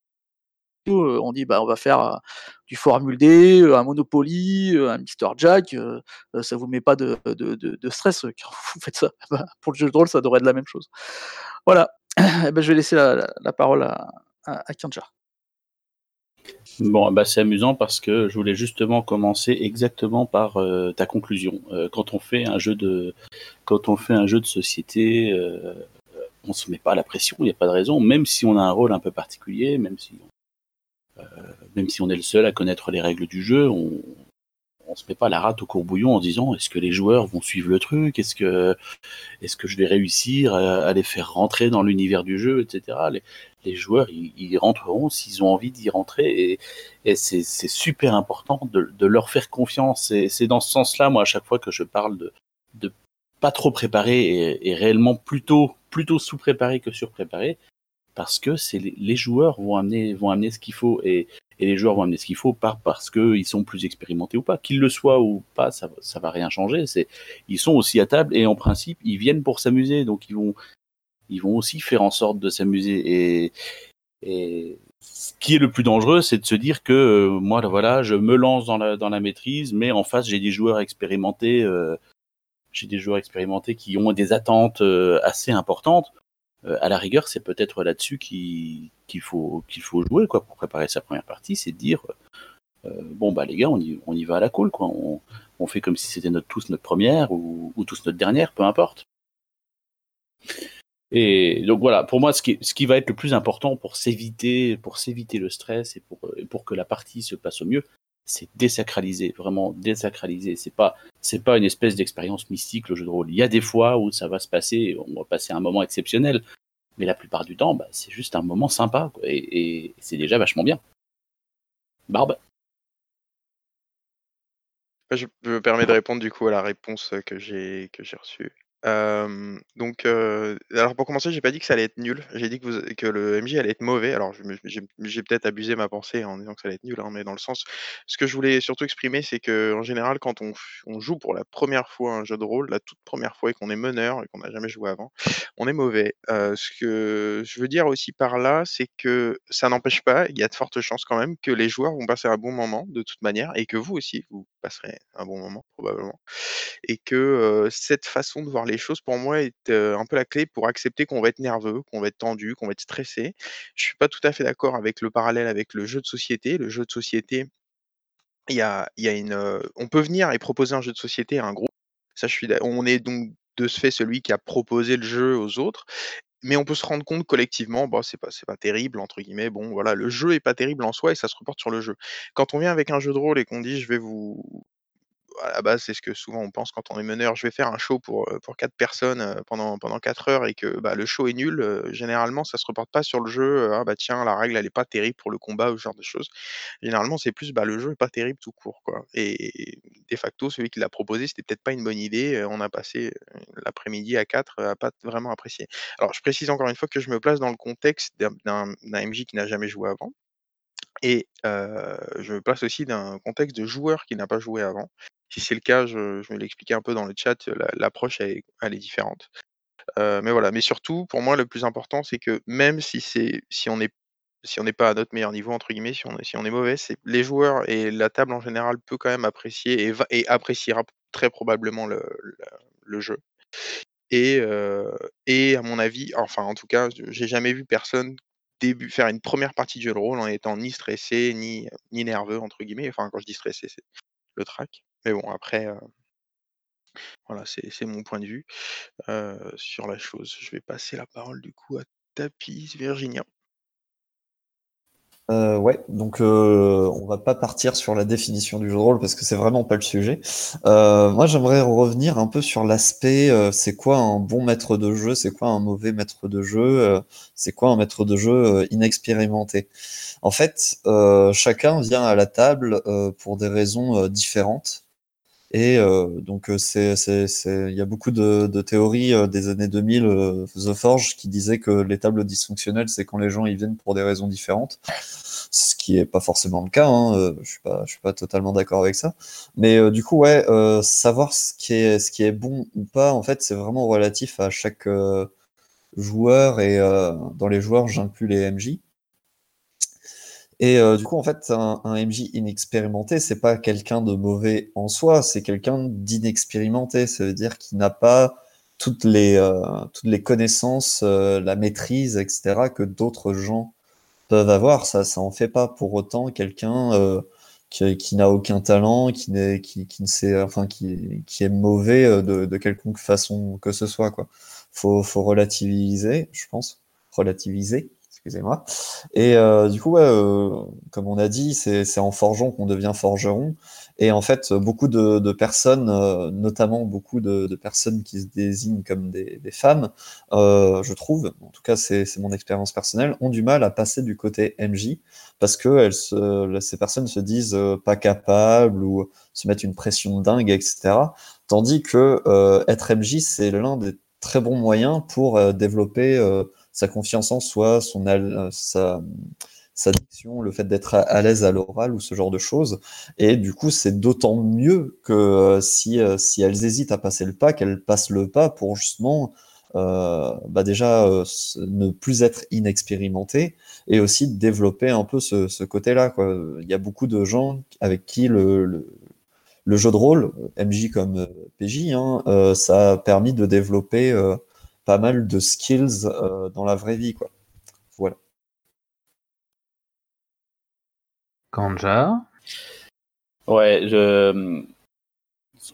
on dit: «Bah, on va faire, du Formule D, un Monopoly, un Mister Jack», ça vous met pas de stress, quand vous faites ça. Bah, pour le jeu de rôle, ça devrait être la même chose. Voilà et bah, je vais laisser la parole à à. Bon, bah, c'est amusant parce que je voulais justement commencer exactement par, heu, ta conclusion. Heu, quand on fait un jeu de quand on fait un jeu de société, heu, on se met pas la pression, il y a pas de raison, même si on a un rôle un peu particulier, même si même si on est le seul à connaître les règles du jeu, on on se met pas la rate au courbouillon en disant: «Est-ce que les joueurs vont suivre le truc? Est-ce que est-ce que je vais réussir à les faire rentrer dans l'univers du jeu?» et cetera? Les les joueurs, ils ils rentreront s'ils ont envie d'y rentrer et et c'est c'est super important de de leur faire confiance et c'est dans ce sens-là, moi, à chaque fois que je parle de de pas trop préparer et et réellement plutôt plutôt sous-préparer que surpréparer parce que c'est les les joueurs vont amener vont amener ce qu'il faut et et les joueurs vont amener ce qu'il faut, pas parce qu'ils sont plus expérimentés ou pas. Qu'ils le soient ou pas, ça ça va rien changer, ils sont aussi à table et en principe, ils viennent pour s'amuser, donc ils vont aussi faire en sorte de s'amuser et ce qui est le plus dangereux, c'est de se dire que, heu, moi, voilà, je me lance dans la maîtrise, mais en face, j'ai des joueurs expérimentés, heu, j'ai des joueurs expérimentés qui ont des attentes, heu, assez importantes. À la rigueur, c'est peut-être là-dessus qu'il qu'il faut faut jouer, quoi, pour préparer sa 1re partie, c'est de dire, heu: «Bon, bah, les gars, on y on y va à la cool, quoi. On on fait comme si c'était notre tous notre 1re ou ou tous notre dernière, peu importe». Et donc voilà, pour moi, ce qui ce qui va être le plus important pour s'éviter pour s'éviter le stress et pour, pour que la partie se passe au mieux, c'est désacraliser, vraiment désacraliser. C'est pas c'est pas une espèce d'expérience mystique, le jeu de rôle. Il y a des fois où ça va se passer, on va passer un moment exceptionnel, mais la plupart du temps, bah, c'est juste un moment sympa, quoi et c'est déjà vachement bien. Barbe? Je me permets de répondre du coup à la réponse, que j'ai que j'ai reçue. Donc alors pour commencer, j'ai pas dit que ça allait être nul. J'ai dit que le MJ allait être mauvais. Alors j'ai peut-être abusé ma pensée en disant que ça allait être nul, hein, mais dans le sens ce que je voulais surtout exprimer, c'est qu'en général, quand on joue pour la 1re fois un jeu de rôle, la toute 1re fois et qu'on est meneur et qu'on n'a jamais joué avant, on est mauvais. Ce que je veux dire aussi par là, c'est que ça n'empêche pas, il y a de fortes chances quand même que les joueurs vont passer un bon moment de toute manière et que vous aussi, vous passerez un bon moment probablement et que, cette façon de voir les choses pour moi est, un peu la clé pour accepter qu'on va être nerveux, qu'on va être tendu, qu'on va être stressé. Je suis pas tout à fait d'accord avec le parallèle avec le jeu de société. Le jeu de société, il y a y a une, on peut venir et proposer un jeu de société à un groupe. Ça, je suis on est donc de ce fait celui qui a proposé le jeu aux autres, mais on peut se rendre compte collectivement, bah, c'est pas pas «terrible» entre guillemets. Bon voilà, le jeu est pas terrible en soi et ça se reporte sur le jeu. Quand on vient avec un jeu de rôle et qu'on dit: «Je vais vous à la base, c'est ce que souvent on pense quand on est meneur: «Je vais faire un show pour, heu, pour 4 personnes, heu, pendant pendant 4 heures» et que, bah, le show est nul, heu, généralement ça se reporte pas sur le jeu, «Ah bah tiens, la règle elle est pas terrible pour le combat» ou ce genre de choses. Généralement, c'est plus, bah, le jeu est pas terrible tout court, quoi et de facto, celui qui l'a proposé, c'était peut-être pas une bonne idée, on a passé, l'après-midi à 4 à pas vraiment apprécier. Alors je précise encore une fois que je me place dans le contexte d'un MJ qui n'a jamais joué avant et je me place aussi d'un contexte de joueur qui n'a pas joué avant. Si c'est le cas, je vais l'expliquer un peu dans le chat, la l'approche elle est elle est différente. Mais voilà, mais surtout pour moi le plus important, c'est que même si si on est si on n'est pas à «notre meilleur niveau» entre guillemets, si on est si on est mauvais, les joueurs et la table en général peut quand même apprécier et va et appréciera très probablement le jeu et et à mon avis, enfin en tout cas, j'ai jamais vu personne début faire une première partie de jeu de rôle en étant ni stressé, ni, ni «nerveux» entre guillemets. Enfin quand je dis stressé, c'est le trac. Mais bon après, heu voilà, c'est mon point de vue, heu, sur la chose. Je vais passer la parole du coup à Tapis Virginia. Heu, ouais, donc heu, on va pas partir sur la définition du jeu de rôle parce que c'est vraiment pas le sujet. Moi j'aimerais revenir un peu sur l'aspect, c'est quoi un bon maître de jeu? C'est quoi un mauvais maître de jeu? C'est quoi un maître de jeu, inexpérimenté? En fait, chacun vient à la table, pour des raisons, différentes et heu, donc c'est il y a beaucoup de théories, heu, des années 2000, heu, The Forge qui disaient que les tables dysfonctionnelles, c'est quand les gens, ils viennent pour des raisons différentes. Ce qui est pas forcément le cas, hein, je suis suis pas totalement d'accord avec ça. Mais du coup, ouais, savoir ce qui est ce qui est bon ou pas, en fait, c'est vraiment relatif à chaque, joueur et dans les joueurs, j'inclus les MJ. Et heu, du coup, en fait, un MJ inexpérimenté, c'est pas quelqu'un de mauvais en soi, c'est quelqu'un d'inexpérimenté. Ça veut dire qu'il n'a pas toutes les, heu, toutes les connaissances, heu, la maîtrise et cetera que d'autres gens peuvent avoir. Ça ça en fait pas pour autant quelqu'un, qui qui n'a aucun talent, qui n'est qui ne sait enfin qui qui est mauvais, de de quelconque façon que ce soit, quoi. Faut faut relativiser, je pense. Relativiser, excusez-moi et heu, du coup, heu, comme on a dit, c'est en forgeant qu'on devient forgeron et en fait, beaucoup de personnes, heu, notamment beaucoup de personnes qui se désignent comme des femmes, je trouve, en tout cas c'est mon expérience personnelle, ont du mal à passer du côté MJ parce se ces personnes se disent, pas capables ou se mettent une pression dingue et cetera. Tandis que, être MJ, c'est l'un des très bons moyens pour, développer, sa confiance en soi, son al sa, sa diction, le fait d'être à l'aise à l'oral ou ce genre de choses. Et du coup, c'est d'autant mieux que, heu, si, heu, si elles hésitent à passer le pas, qu'elles passent le pas pour justement, bah, déjà, ne plus être inexpérimentées et aussi développer un peu ce ce côté-là, il y a beaucoup de gens avec qui le le jeu de rôle, MJ comme, PJ, hein, ça a permis de développer, pas mal de skills, heu, dans la vraie vie, quoi. Voilà. Kanja? Ouais, je, mmh,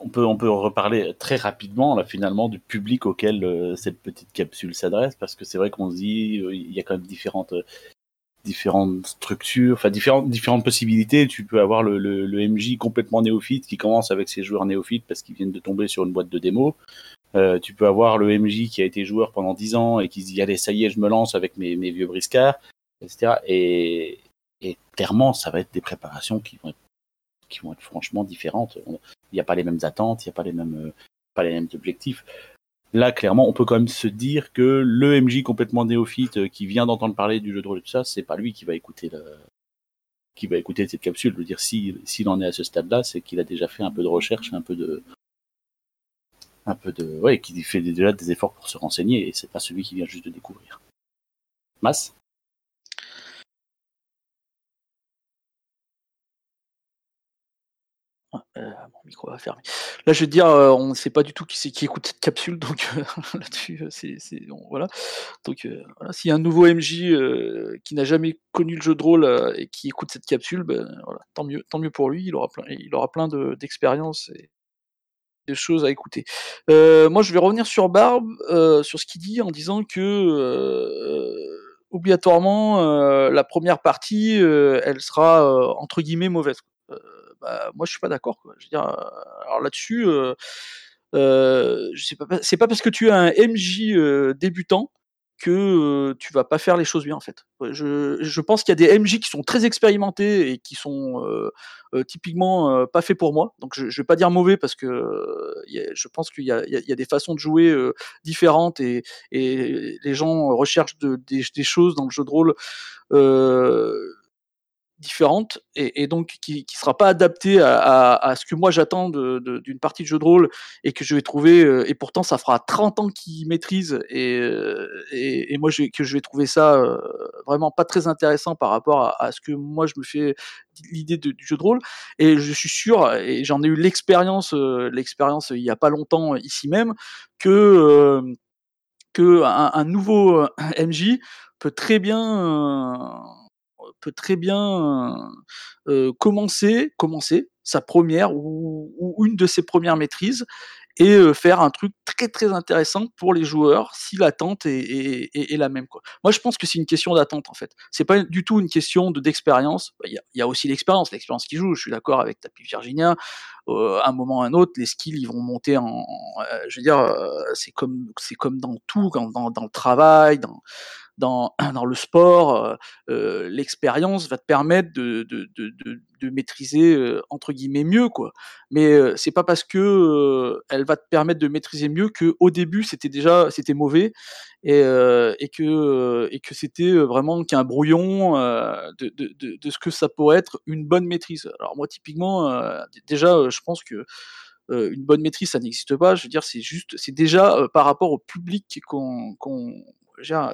on peut on peut reparler très rapidement là finalement du public auquel, heu, cette petite capsule s'adresse parce que c'est vrai qu'on se dit, heu, il y a quand même différentes, heu, différentes structures, enfin différentes différentes possibilités. Tu peux avoir le le le MJ complètement néophyte qui commence avec ses joueurs néophytes parce qu'ils viennent de tomber sur une boîte de démo. Heu, tu peux avoir le MJ qui a été joueur pendant 10 ans et qui se dit: «Allez, ça y est, je me lance avec mes mes vieux briscards» et cetera et et clairement, ça va être des préparations qui vont être qui vont être franchement différentes. Il y a pas les mêmes attentes, il y a pas les mêmes, heu, pas les mêmes objectifs. Là, clairement, on peut quand même se dire que le MJ complètement néophyte, heu, qui vient d'entendre parler du jeu de rôle et tout ça, c'est pas lui qui va écouter le qui va écouter cette capsule. Je veux dire, si s'il en est à ce stade-là, c'est qu'il a déjà fait un peu de recherche, un peu de un peu de ouais, qu'il fait déjà des efforts pour se renseigner et c'est pas celui qui vient juste de découvrir. Mas? Ah, heu, mon micro va fermer. Là, je veux dire, heu, on sait pas du tout qui c'est qui écoute cette capsule donc heu, là-dessus, c'est c'est on voilà. Donc voilà, s'il y a un nouveau MJ, qui n'a jamais connu le jeu de rôle, et qui écoute cette capsule, ben, voilà, tant mieux tant mieux pour lui, il aura plein il aura plein de d'expériences et choses à écouter. Heu, moi, je vais revenir sur Barbe, heu, sur ce qu'il dit en disant que, heu, obligatoirement, la 1re partie, elle sera, entre guillemets «mauvaise». Bah, moi je suis pas d'accord. Je veux dire, alors là-dessus, je sais pas c'est pas parce que tu es un MJ, débutant que, tu vas pas faire les choses bien, en fait. Je pense qu'il y a des MJ qui sont très expérimentés et qui sont, typiquement, pas faits pour moi. Donc je je vais pas dire mauvais parce que, je pense qu'il y a des façons de jouer, différentes et les gens recherchent de des des choses dans le jeu de rôle, heu, différentes et et donc qui qui sera pas adapté à à à ce que moi j'attends d'une partie de jeu de rôle et que je vais trouver, heu et pourtant ça fera 30 ans qu'ils maîtrisent et heu et et moi je que je vais trouver ça, heu, vraiment pas très intéressant par rapport à à ce que moi je me fais l'idée du jeu de rôle et je suis sûr et j'en ai eu l'expérience, l'expérience il y a pas longtemps ici même que, hem, qu'un un nouveau, MJ peut très bien, heu, peut très bien, commencer commencer sa 1re ou une de ses 1res maîtrises et faire un truc très, très intéressant pour les joueurs si l'attente est la même. Moi, je pense que c'est une question d'attente, en fait. C'est pas du tout une question de d'expérience. Bah, il y a aussi l'expérience, l'expérience qui joue. Je suis d'accord avec Tapis Virginia, à un moment ou à un autre, les skills, ils vont monter en heu, je veux dire, c'est comme comme dans tout, dans dans dans le travail, dans dans le sport, heu heu, l'expérience va te permettre de maîtriser, heu, entre guillemets «mieux», quoi. Mais heu, c'est pas parce que, elle va te permettre de maîtriser mieux qu'au début c'était déjà c'était mauvais et que, et que c'était, vraiment qu'un brouillon, de ce que ça pourrait être une bonne maîtrise. Alors moi typiquement, déjà, je pense que, une bonne maîtrise ça n'existe pas. Je veux dire c'est juste c'est déjà, par rapport au public qu'on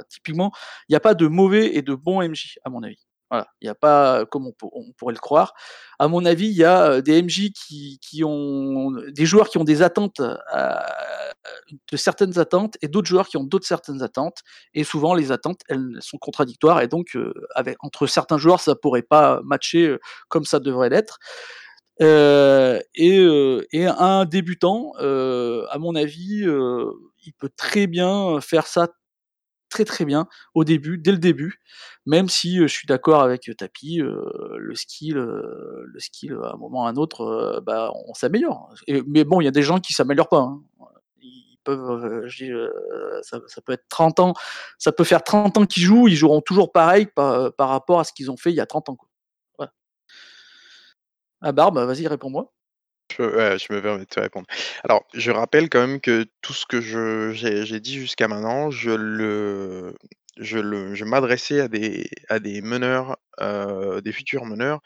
typiquement, il y a pas de mauvais et de bons MJ à mon avis. Voilà, il y a pas comme on pour on pourrait le croire. À mon avis, il y a, heu, des MJ qui qui ont des joueurs qui ont des attentes, heu, de certaines attentes et d'autres joueurs qui ont d'autres certaines attentes et souvent les attentes, elles sont contradictoires et donc avec entre certains joueurs, ça pourrait pas matcher, comme ça devrait l'être. Et un débutant, à mon avis, il peut très bien faire ça très, très bien au début, dès le début, même si, heu, je suis d'accord avec Tapis, heu, le skill, le skill à un moment ou à un autre, bah, on s'améliore mais bon, il y a des gens qui s'améliorent pas, hein. Peuvent, ça ça peut être 30 ans ça peut faire 30 ans qu'ils jouent, ils joueront toujours pareil par par rapport à ce qu'ils ont fait il y a 30 ans, quoi. Ah Barbe, vas-y réponds-moi. Je me permets de te répondre. Alors, je rappelle quand même que tout ce que j'ai dit jusqu'à maintenant, je le m'adressais à des à des meneurs, heu, des futurs meneurs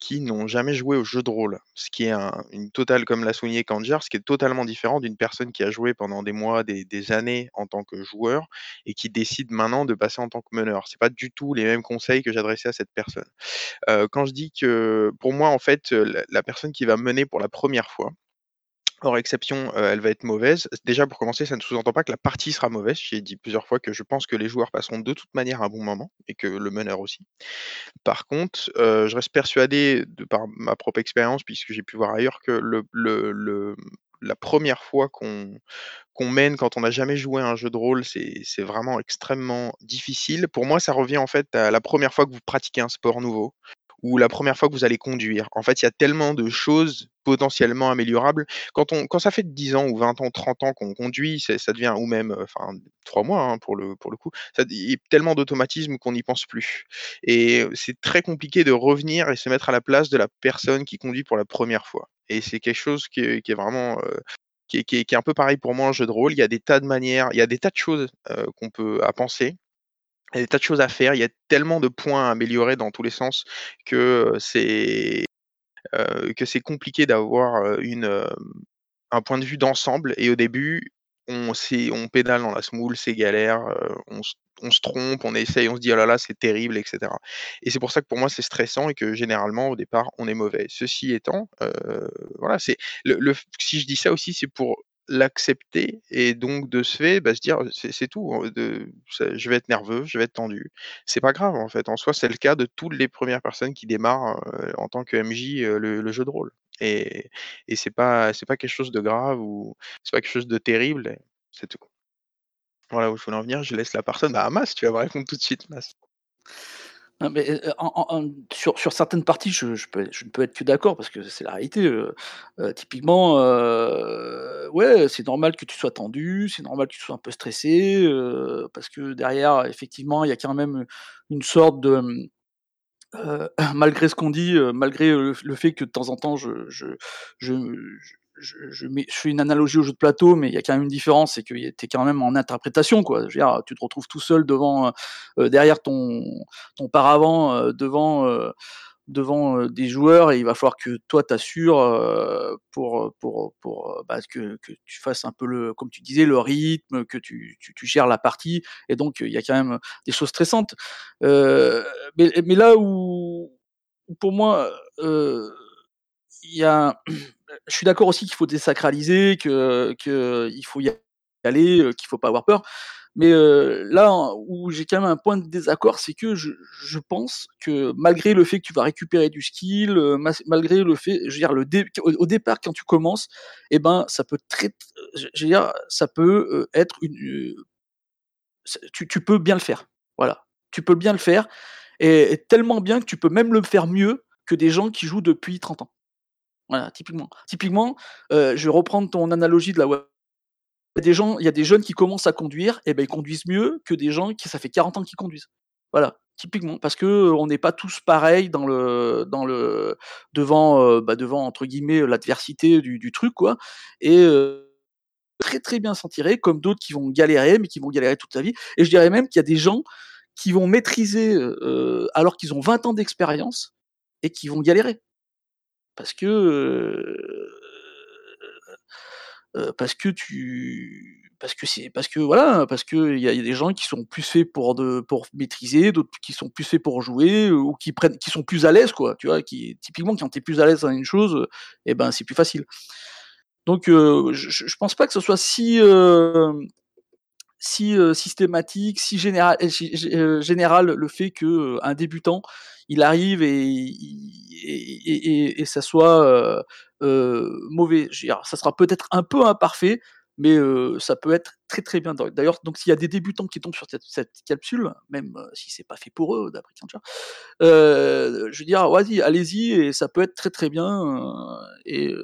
qui n'ont jamais joué au jeu de rôle. Ce qui est un une totale comme l'a souligné Kandjar, ce qui est totalement différent d'une personne qui a joué pendant des mois, des années en tant que joueur et qui décide maintenant de passer en tant que meneur. C'est pas du tout les mêmes conseils que j'adressais à cette personne. Heu, quand je dis que pour moi, en fait, la personne qui va mener pour la 1re fois, hors exception, heu, elle va être mauvaise. Déjà pour commencer, ça ne sous-entend pas que la partie sera mauvaise. J'ai dit plusieurs fois que je pense que les joueurs passeront de toute manière un bon moment et que le meneur aussi. Par contre, heu, je reste persuadé de par ma propre expérience, puisque j'ai pu voir ailleurs que la 1re fois qu'on mène quand on n'a jamais joué à un jeu de rôle, c'est vraiment extrêmement difficile. Pour moi, ça revient en fait à la 1re fois que vous pratiquez un sport nouveau ou la 1re fois que vous allez conduire. En fait, il y a tellement de choses potentiellement améliorables. Quand on quand ça fait 10 ans ou 20 ans, 30 ans qu'on conduit, ça devient ou même, heu, enfin 3 mois, hein, pour le pour le coup, il y a tellement d'automatismes qu'on n'y pense plus et heu, c'est très compliqué de revenir et se mettre à la place de la personne qui conduit pour la 1re fois et c'est quelque chose qui est vraiment, heu, qui est qui est un peu pareil pour moi en jeu de rôle. Il y a des tas de manières, il y a des tas de choses, qu'on peut à penser. Il y a des tas de choses à faire. Il y a tellement de points à améliorer dans tous les sens que, c'est, que c'est compliqué d'avoir, une, un point de vue d'ensemble et au début, on on pédale dans la semoule, c'est galère, on se trompe, on essaye, on se dit: «Oh là là, c'est terrible» et cetera et c'est pour ça que pour moi, c'est stressant et que généralement au départ, on est mauvais. Ceci étant, voilà, c'est le si je dis ça aussi, c'est pour l'accepter et donc de ce fait, bah, se dire: «C'est tout, je vais être nerveux, je vais être tendu». C'est pas grave en fait, en soi, c'est le cas de toutes les 1res personnes qui démarrent, en tant que MJ, le jeu de rôle et et c'est pas c'est pas quelque chose de grave ou c'est pas quelque chose de terrible c'est tout. Voilà où je voulais en venir, je laisse la personne bah, à Mas, tu vas me répondre tout de suite, Mas. Mais, en sur certaines parties, je peux ne peux être que d'accord parce que c'est la réalité, heu heu, typiquement, ouais, c'est normal que tu sois tendu, c'est normal que tu sois un peu stressé, parce que derrière, effectivement, il y a quand même, une sorte de, malgré ce qu'on dit, malgré, le fait que de temps en temps je je je je fais une analogie au jeu de plateau, mais il y a quand même une différence, c'est que tu es quand même en interprétation, quoi. Je veux dire, tu te retrouves tout seul devant, heu heu, derrière ton ton paravent, heu, devant, heu devant, heu, des joueurs et il va falloir que toi tu assures, heu, pour, pour pour, bah, que que tu fasses un peu le comme tu disais, le rythme, que tu tu tu gères la partie et donc il y a quand même des choses stressantes. Mais mais là où pour moi, il y a je suis d'accord aussi qu'il faut désacraliser, que qu'il faut y aller, heu, qu'il faut pas avoir peur. Mais, heu, là où j'ai quand même un point de désaccord, c'est que je pense que malgré le fait que tu vas récupérer du skill, mas malgré le fait je veux dire le dé au départ quand tu commences et ben, ça peut très je veux dire, ça peut, être une, tu peux bien le faire. Voilà. Tu peux bien le faire et et tellement bien que tu peux même le faire mieux que des gens qui jouent depuis 30 ans. Typiquement. Typiquement, heu, je vais reprendre ton analogie de la voiture. Il y a des gens jeunes qui commencent à conduire et bah, ils conduisent mieux que des gens qui ça fait 40 ans qu'ils conduisent. Voilà, typiquement, parce que, heu, on n'est pas tous pareils dans le devant, heu, bah, devant entre guillemets, «l'adversité» du truc quoi et très, très bien s'en tirer comme d'autres qui vont galérer, mais qui vont galérer toute la vie et je dirais même qu'il y a des gens qui vont maîtriser, alors qu'ils ont 20 ans d'expérience et qui vont galérer. Parce que, heu heu, parce que tu parce que c'est parce que voilà, parce a il y a des gens qui sont plus faits pour de pour maîtriser, d'autres qui sont plus faits pour jouer, ou qui prennent qui sont plus à l'aise quoi, tu vois? Qui typiquement quand tu es plus à l'aise dans une chose, et ben, c'est plus facile. Donc, heu, je je pense pas que ce soit si, si, systématique, si général général le fait que, un débutant, il arrive et et ça soit, heu heu, mauvais. Dire, ça sera peut-être un peu imparfait, mais, heu, ça peut être très, très bien. D'ailleurs, donc s'il y a des débutants qui tombent sur cette capsule, même, si c'est pas fait pour eux d'après heu, je veux dire, vas-y, allez-y et ça peut être très, très bien, et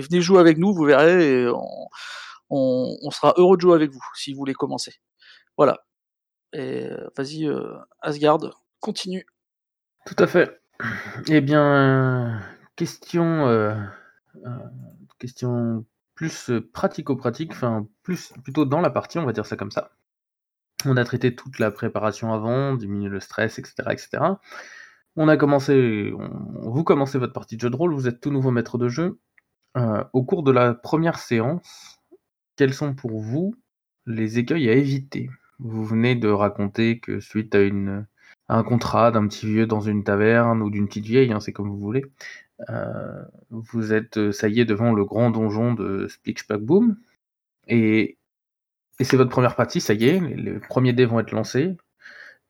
venez jouer avec nous, vous verrez on sera heureux de jouer avec vous, si vous voulez commencer. Voilà vas-y, Asgard, continue. Tout à fait. Eh bien, question, heu heu, question plus, pratico-pratique, enfin, plus plutôt dans la partie, on va dire ça comme ça. On a traité toute la préparation avant, diminuer le stress et cetera et cetera. On a commencé vous commencez votre partie de jeu de rôle, vous êtes tout nouveau maître de jeu. Heu, au cours de la 1re séance, quels sont pour vous les écueils à éviter? Vous venez de raconter que suite à une un contrat d'un petit vieux dans une taverne ou d'une petite vieille, hein, c'est comme vous voulez, heu, vous êtes, heu, ça y est, devant le grand donjon de Spleech Spack Boom et et c'est votre 1re partie, ça y est, les premiers dés vont être lancés.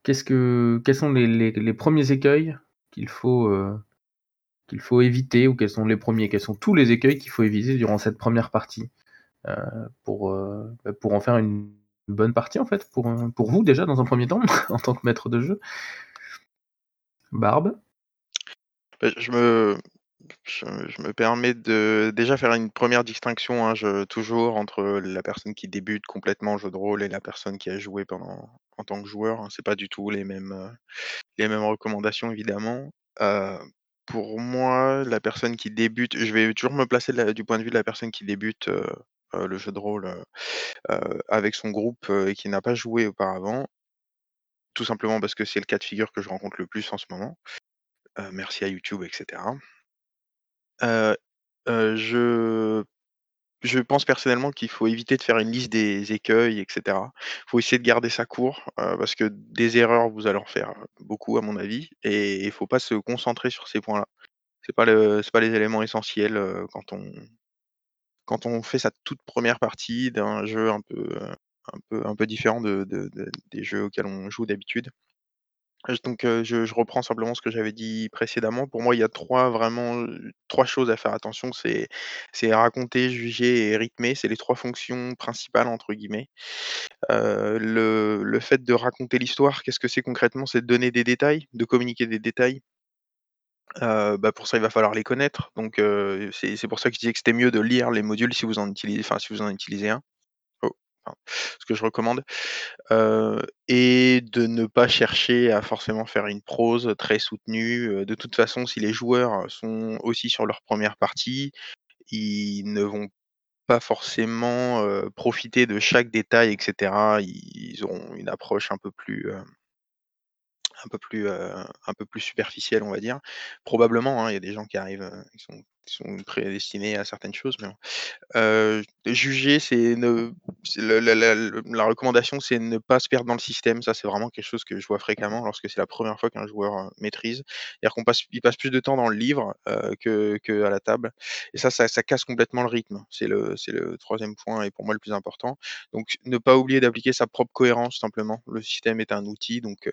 Qu'est-ce que quels sont les les les 1ers écueils qu'il faut, heu, qu'il faut éviter ou quels sont les 1ers? Quels sont tous les écueils qu'il faut éviter durant cette 1re partie? Heu, pour, heu, bah, pour en faire une bonne partie en fait, pour, heu, pour vous déjà dans un 1er temps, en tant que maître de jeu? Barbe? Bah, je me je me permets de déjà faire une 1re distinction, hein, toujours entre la personne qui débute complètement au jeu de rôle et la personne qui a joué pendant en tant que joueur, hein. C'est pas du tout les mêmes, heu, les mêmes recommandations évidemment. Heu, pour moi, la personne qui débute je vais toujours me placer du point de vue de la personne qui débute, heu, le jeu de rôle, heu heu, avec son groupe, et qui n'a pas joué auparavant. Tout simplement parce que c'est le cas de figure que je rencontre le plus en ce moment. Merci à YouTube et cetera. Heu heu, je je pense personnellement qu'il faut éviter de faire une liste des écueils et cetera. Faut essayer de garder ça court, parce que des erreurs, vous allez en faire beaucoup à mon avis et il faut pas se concentrer sur ces points-là. C'est pas le pas les éléments essentiels, quand on quand on fait sa toute 1re partie d'un jeu un peu, peu différent de de de des jeux auxquels on joue d'habitude. Donc je, je reprends simplement ce que j'avais dit précédemment. Pour moi, il y a trois vraiment trois choses à faire attention. C'est raconter, juger et rythmer. C'est les trois fonctions «principales» entre guillemets. Heu, le le fait de raconter l'histoire, qu'est-ce que c'est concrètement? C'est de donner des détails, de communiquer des détails. Heu, bah, pour ça, il va falloir les connaître. Donc heu, c'est pour ça que je disais que c'était mieux de lire les modules si vous en utilisez enfin si vous en utilisez un. Oh, ce que je recommande. Heu et de ne pas chercher à forcément faire une prose très soutenue. Heu, de toute façon, si les joueurs sont aussi sur leur première partie, ils ne vont pas forcément, heu, profiter de chaque détail et cetera. Ils auront une approche un peu plus, heu un peu plus, heu, un peu plus superficielle, on va dire. Probablement, hein, il y a des gens qui arrivent, qui sont sont prédestinés à certaines choses, mais juger, c'est ne la la la recommandation, c'est ne pas se perdre dans le système. Ça, c'est vraiment quelque chose que je vois fréquemment lorsque c'est la première fois qu'un joueur, maîtrise. C'est-à-dire qu'on passe il passe plus de temps dans le livre, heu, que qu'à la table et ça ça ça casse complètement le rythme. C'est le c'est le troisième point et pour moi le plus important. Donc ne pas oublier d'appliquer sa propre cohérence simplement. Le système est un outil donc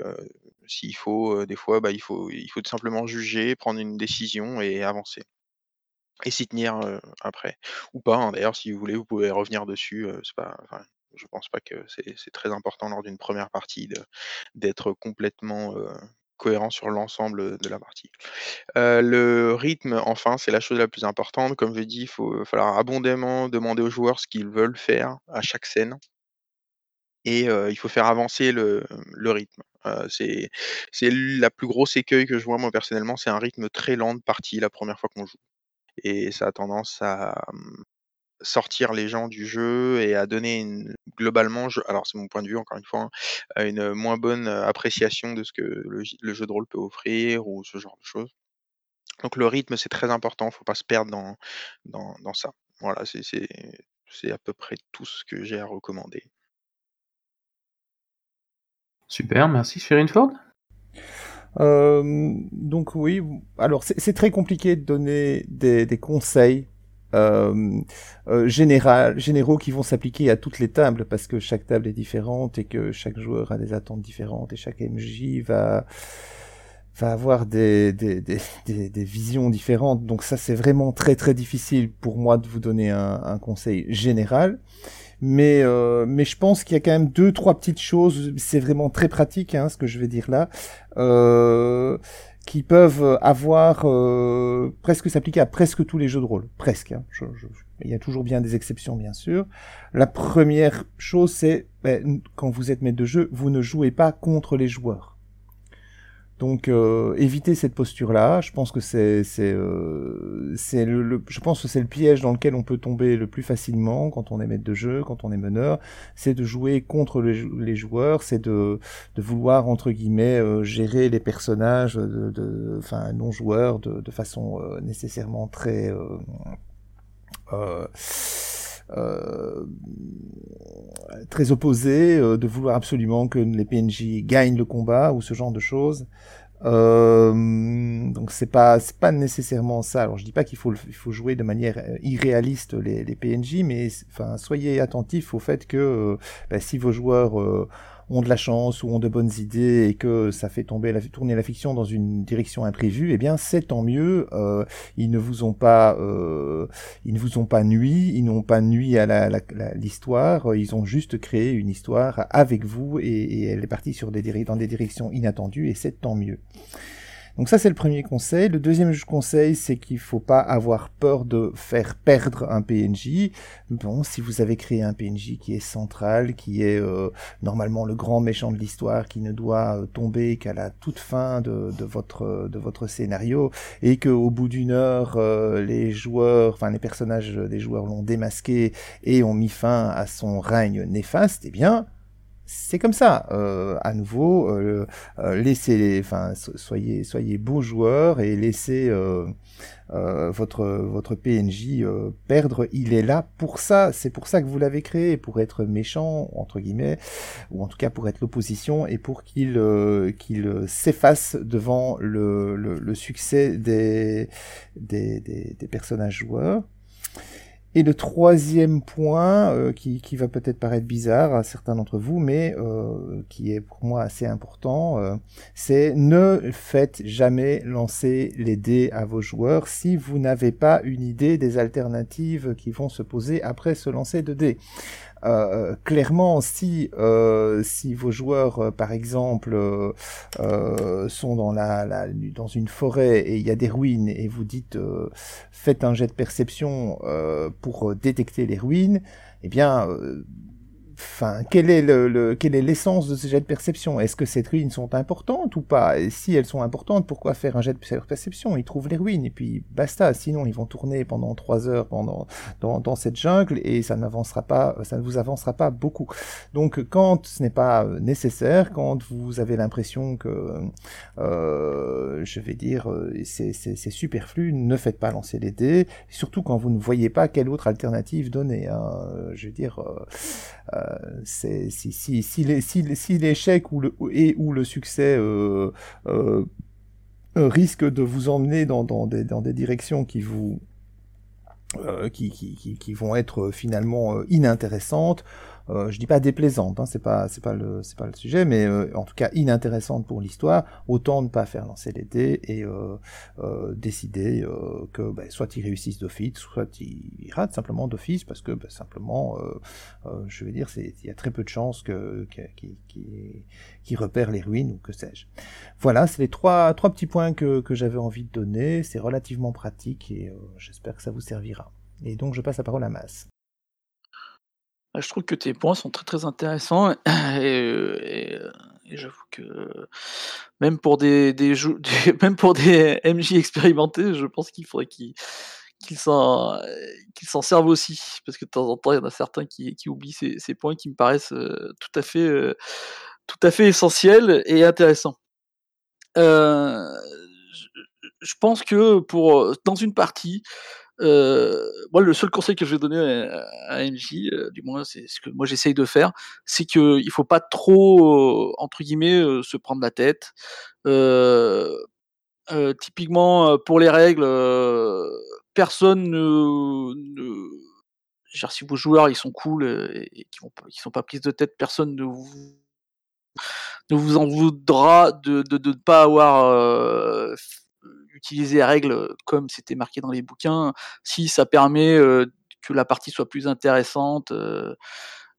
s'il faut, des fois, bah, il faut il faut tout simplement juger, prendre une décision et avancer et s'y tenir, après ou pas, hein. D'ailleurs, si vous voulez, vous pouvez revenir dessus, c'est pas je pense pas que c'est très important lors d'une première partie d'être complètement, cohérent sur l'ensemble, de la partie. Le rythme, enfin, c'est la chose la plus importante. Comme je dit, il faut falloir abondamment demander aux joueurs ce qu'ils veulent faire à chaque scène et il faut faire avancer le rythme. C'est la plus grosse écueil que je vois moi personnellement, c'est un rythme très lent de partie la première fois qu'on joue et ça a tendance à, mmh, sortir les gens du jeu et à donner globalement, alors c'est mon point de vue encore une fois, hein, une moins bonne appréciation de ce que le jeu de rôle peut offrir ou ce genre de choses. Donc le rythme, c'est très important, faut pas se perdre dans dans dans ça. Voilà, c'est à peu près tout ce que j'ai à recommander. Super, merci. Ford Hem, donc oui, alors c'est très compliqué de donner des conseils, heu, général généraux qui vont s'appliquer à toutes les tables parce que chaque table est différente et que chaque joueur a des attentes différentes et chaque MJ va va avoir des des des des visions différentes. Donc ça, c'est vraiment très, très difficile pour moi de vous donner un conseil général. Mais, euh, mais je pense qu'il y a quand même deux, trois petites choses. C'est vraiment très pratique, hein, ce que je vais dire là, euh, qui peuvent avoir euh, presque s'appliquer à presque tous les jeux de rôle, presque. Hein. Il y a toujours bien des exceptions, bien sûr. La première chose, c'est ben, quand vous êtes maître de jeu, vous ne jouez pas contre les joueurs. Donc euh, éviter cette posture-là, je pense que c'est c'est euh, le, le, je pense que c'est le piège dans lequel on peut tomber le plus facilement quand on est maître de jeu, quand on est meneur, c'est de jouer contre les, les joueurs, c'est de de vouloir entre guillemets euh, gérer les personnages de, enfin non joueurs de, de façon euh, nécessairement très euh, très opposé, euh, de vouloir absolument que les PNJ gagnent le combat ou ce genre de choses. Euh, donc c'est pas c'est pas nécessairement ça. Alors je dis pas qu'il faut il faut jouer de manière euh, irréaliste les, les PNJ, mais enfin soyez attentifs au fait que euh, bah, si vos joueurs euh, ont de la chance ou ont de bonnes idées et que ça fait tomber la, tourner la fiction dans une direction imprévue, eh bien c'est tant mieux. Euh, ils ne vous ont pas, euh, ils ne vous ont pas nuit, ils n'ont pas nuit à l'histoire. Ils ont juste créé une histoire avec vous et, elle est partie dans des directions inattendues et c'est tant mieux. Donc ça c'est le premier conseil. Le deuxième conseil c'est qu'il faut pas avoir peur de faire perdre un PNJ. Bon, si vous avez créé un PNJ qui est central, qui est euh, normalement le grand méchant de l'histoire, qui ne doit euh, tomber qu'à la toute fin de, votre de votre scénario, et que au bout d'une heure euh, les joueurs, enfin les personnages des joueurs l'ont démasqué et ont mis fin à son règne néfaste, eh bien c'est comme ça. Euh, à nouveau, euh, euh, laissez, enfin, soyez, soyez bons joueurs et laissez votre votre PNJ perdre. Il est là pour ça. C'est pour ça que vous l'avez créé, pour être méchant entre guillemets, ou en tout cas pour être l'opposition et pour qu'il qu'il s'efface devant le, le, le succès des, des, des personnages joueurs. Et le troisième point, euh, qui, qui, va peut-être paraître bizarre à certains d'entre vous, mais euh, qui est pour moi assez important, euh, c'est ne faites jamais lancer les dés à vos joueurs si vous n'avez pas une idée des alternatives qui vont se poser après ce lancer de dés. Euh, clairement, si euh, si vos joueurs, euh, par exemple, sont dans la, la, dans une forêt et il y a des ruines et vous dites faites un jet de perception pour détecter les ruines, eh bien Quelle est l'essence de ces jets de perception? Est-ce que ces ruines sont importantes ou pas? Et si elles sont importantes, pourquoi faire un jet de perception? Ils trouvent les ruines et puis basta. Sinon, ils vont tourner pendant trois heures pendant dans, cette jungle et ça n'avancera pas, ça ne vous avancera pas beaucoup. Donc, quand ce n'est pas nécessaire, quand vous avez l'impression que, euh, je vais dire, c'est superflu, ne faites pas lancer les dés. Surtout quand vous ne voyez pas quelle autre alternative donner. Hein. Je veux dire. Euh, c'est si, si, si, l'échec ou le, et ou le succès euh, euh, risque de vous emmener dans, dans, des, dans des directions qui vous qui, qui, qui, qui, vont être finalement inintéressantes, euh, je dis pas déplaisante, hein, c'est pas c'est pas le pas le sujet, mais euh, en tout cas inintéressante pour l'histoire. Autant ne pas faire lancer les dés et euh, euh décider euh, que ben, soit ils réussissent d'office, soit ils, ratent simplement d'office parce que ben, simplement, je veux dire, il y a très peu de chances que qui repèrent les ruines ou que sais-je. Voilà, c'est les trois petits points que que j'avais envie de donner. C'est relativement pratique et j'espère que ça vous servira. Et donc je passe la parole à Mass. Bah, je trouve que tes points sont très, très intéressants et et j'avoue que même pour des même pour des MJ expérimentés, je pense qu'il faudrait qu'ils qu'ils s'en servent aussi. Parce que de temps en temps, il y en a certains qui qui oublient ces points qui me paraissent, tout à fait, tout à fait essentiels et intéressants. Je pense que pour, dans une partie, euh, moi, le seul conseil que je vais donner à, à MJ, euh, du moins c'est ce que moi j'essaye de faire, c'est qu'il faut pas trop, entre guillemets, euh, se prendre la tête. Euh, typiquement, pour les règles, personne ne, ne genre, si vos joueurs ils sont cool et, et qui vont qui sont pas prises de tête, personne ne vous ne vous en voudra de de, de ne pas avoir utiliser les règles comme c'était marqué dans les bouquins, si ça permet que la partie soit plus intéressante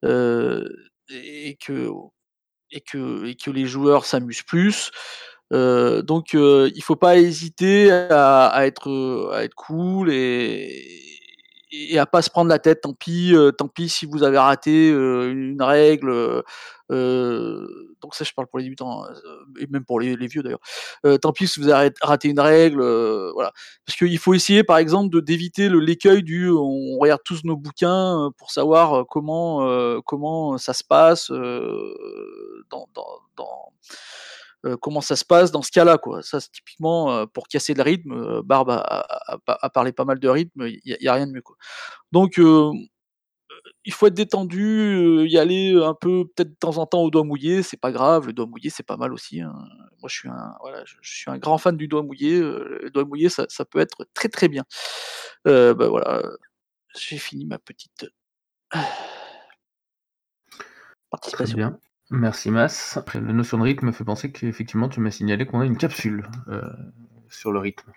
et que et que et que les joueurs s'amusent plus. donc il faut pas hésiter à, à, être à être cool et et à pas se prendre la tête. Tant pis, euh, tant pis si vous avez raté euh, une règle. Euh, donc ça, je parle pour les débutants et même pour les, vieux d'ailleurs. tant pis si vous avez raté une règle, voilà. Parce qu'il faut essayer, par exemple, de d'éviter l'écueil du on regarde tous nos bouquins pour savoir comment comment ça se passe dans, comment ça se passe dans ce cas-là, quoi. Ça, c'est typiquement euh, pour casser le rythme. Euh, Barbe a, parlé pas mal de rythme, il n'y a, rien de mieux, quoi. Donc, il faut être détendu, y aller un peu, peut-être de temps en temps au doigt mouillé, c'est pas grave. Le doigt mouillé, c'est pas mal aussi. Hein. Moi, je suis un, voilà, je, suis un grand fan du doigt mouillé. le doigt mouillé, ça, ça, peut être très très bien. Euh, bah, voilà, j'ai fini ma petite participation. Très bien. Merci Mas. La notion de rythme me fait penser qu'effectivement tu m'as signalé qu'on a une capsule euh, sur le rythme.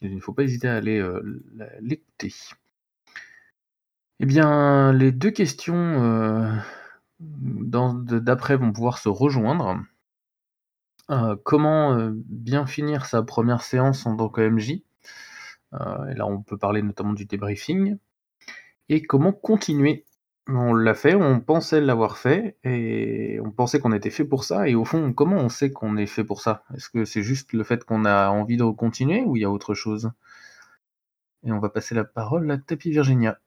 Il ne faut pas hésiter à aller euh, l'écouter. Eh bien, les deux questions euh, d'après vont pouvoir se rejoindre. comment bien finir sa première séance en tant qu'OMJ Et là, on peut parler notamment du débriefing. Et comment continuer on l'a fait, on pensait l'avoir fait et on pensait qu'on était fait pour ça et au fond, comment on sait qu'on est fait pour ça? Est-ce que c'est juste le fait qu'on a envie de continuer ou il y a autre chose? Et on va passer la parole à Tapi Virginia.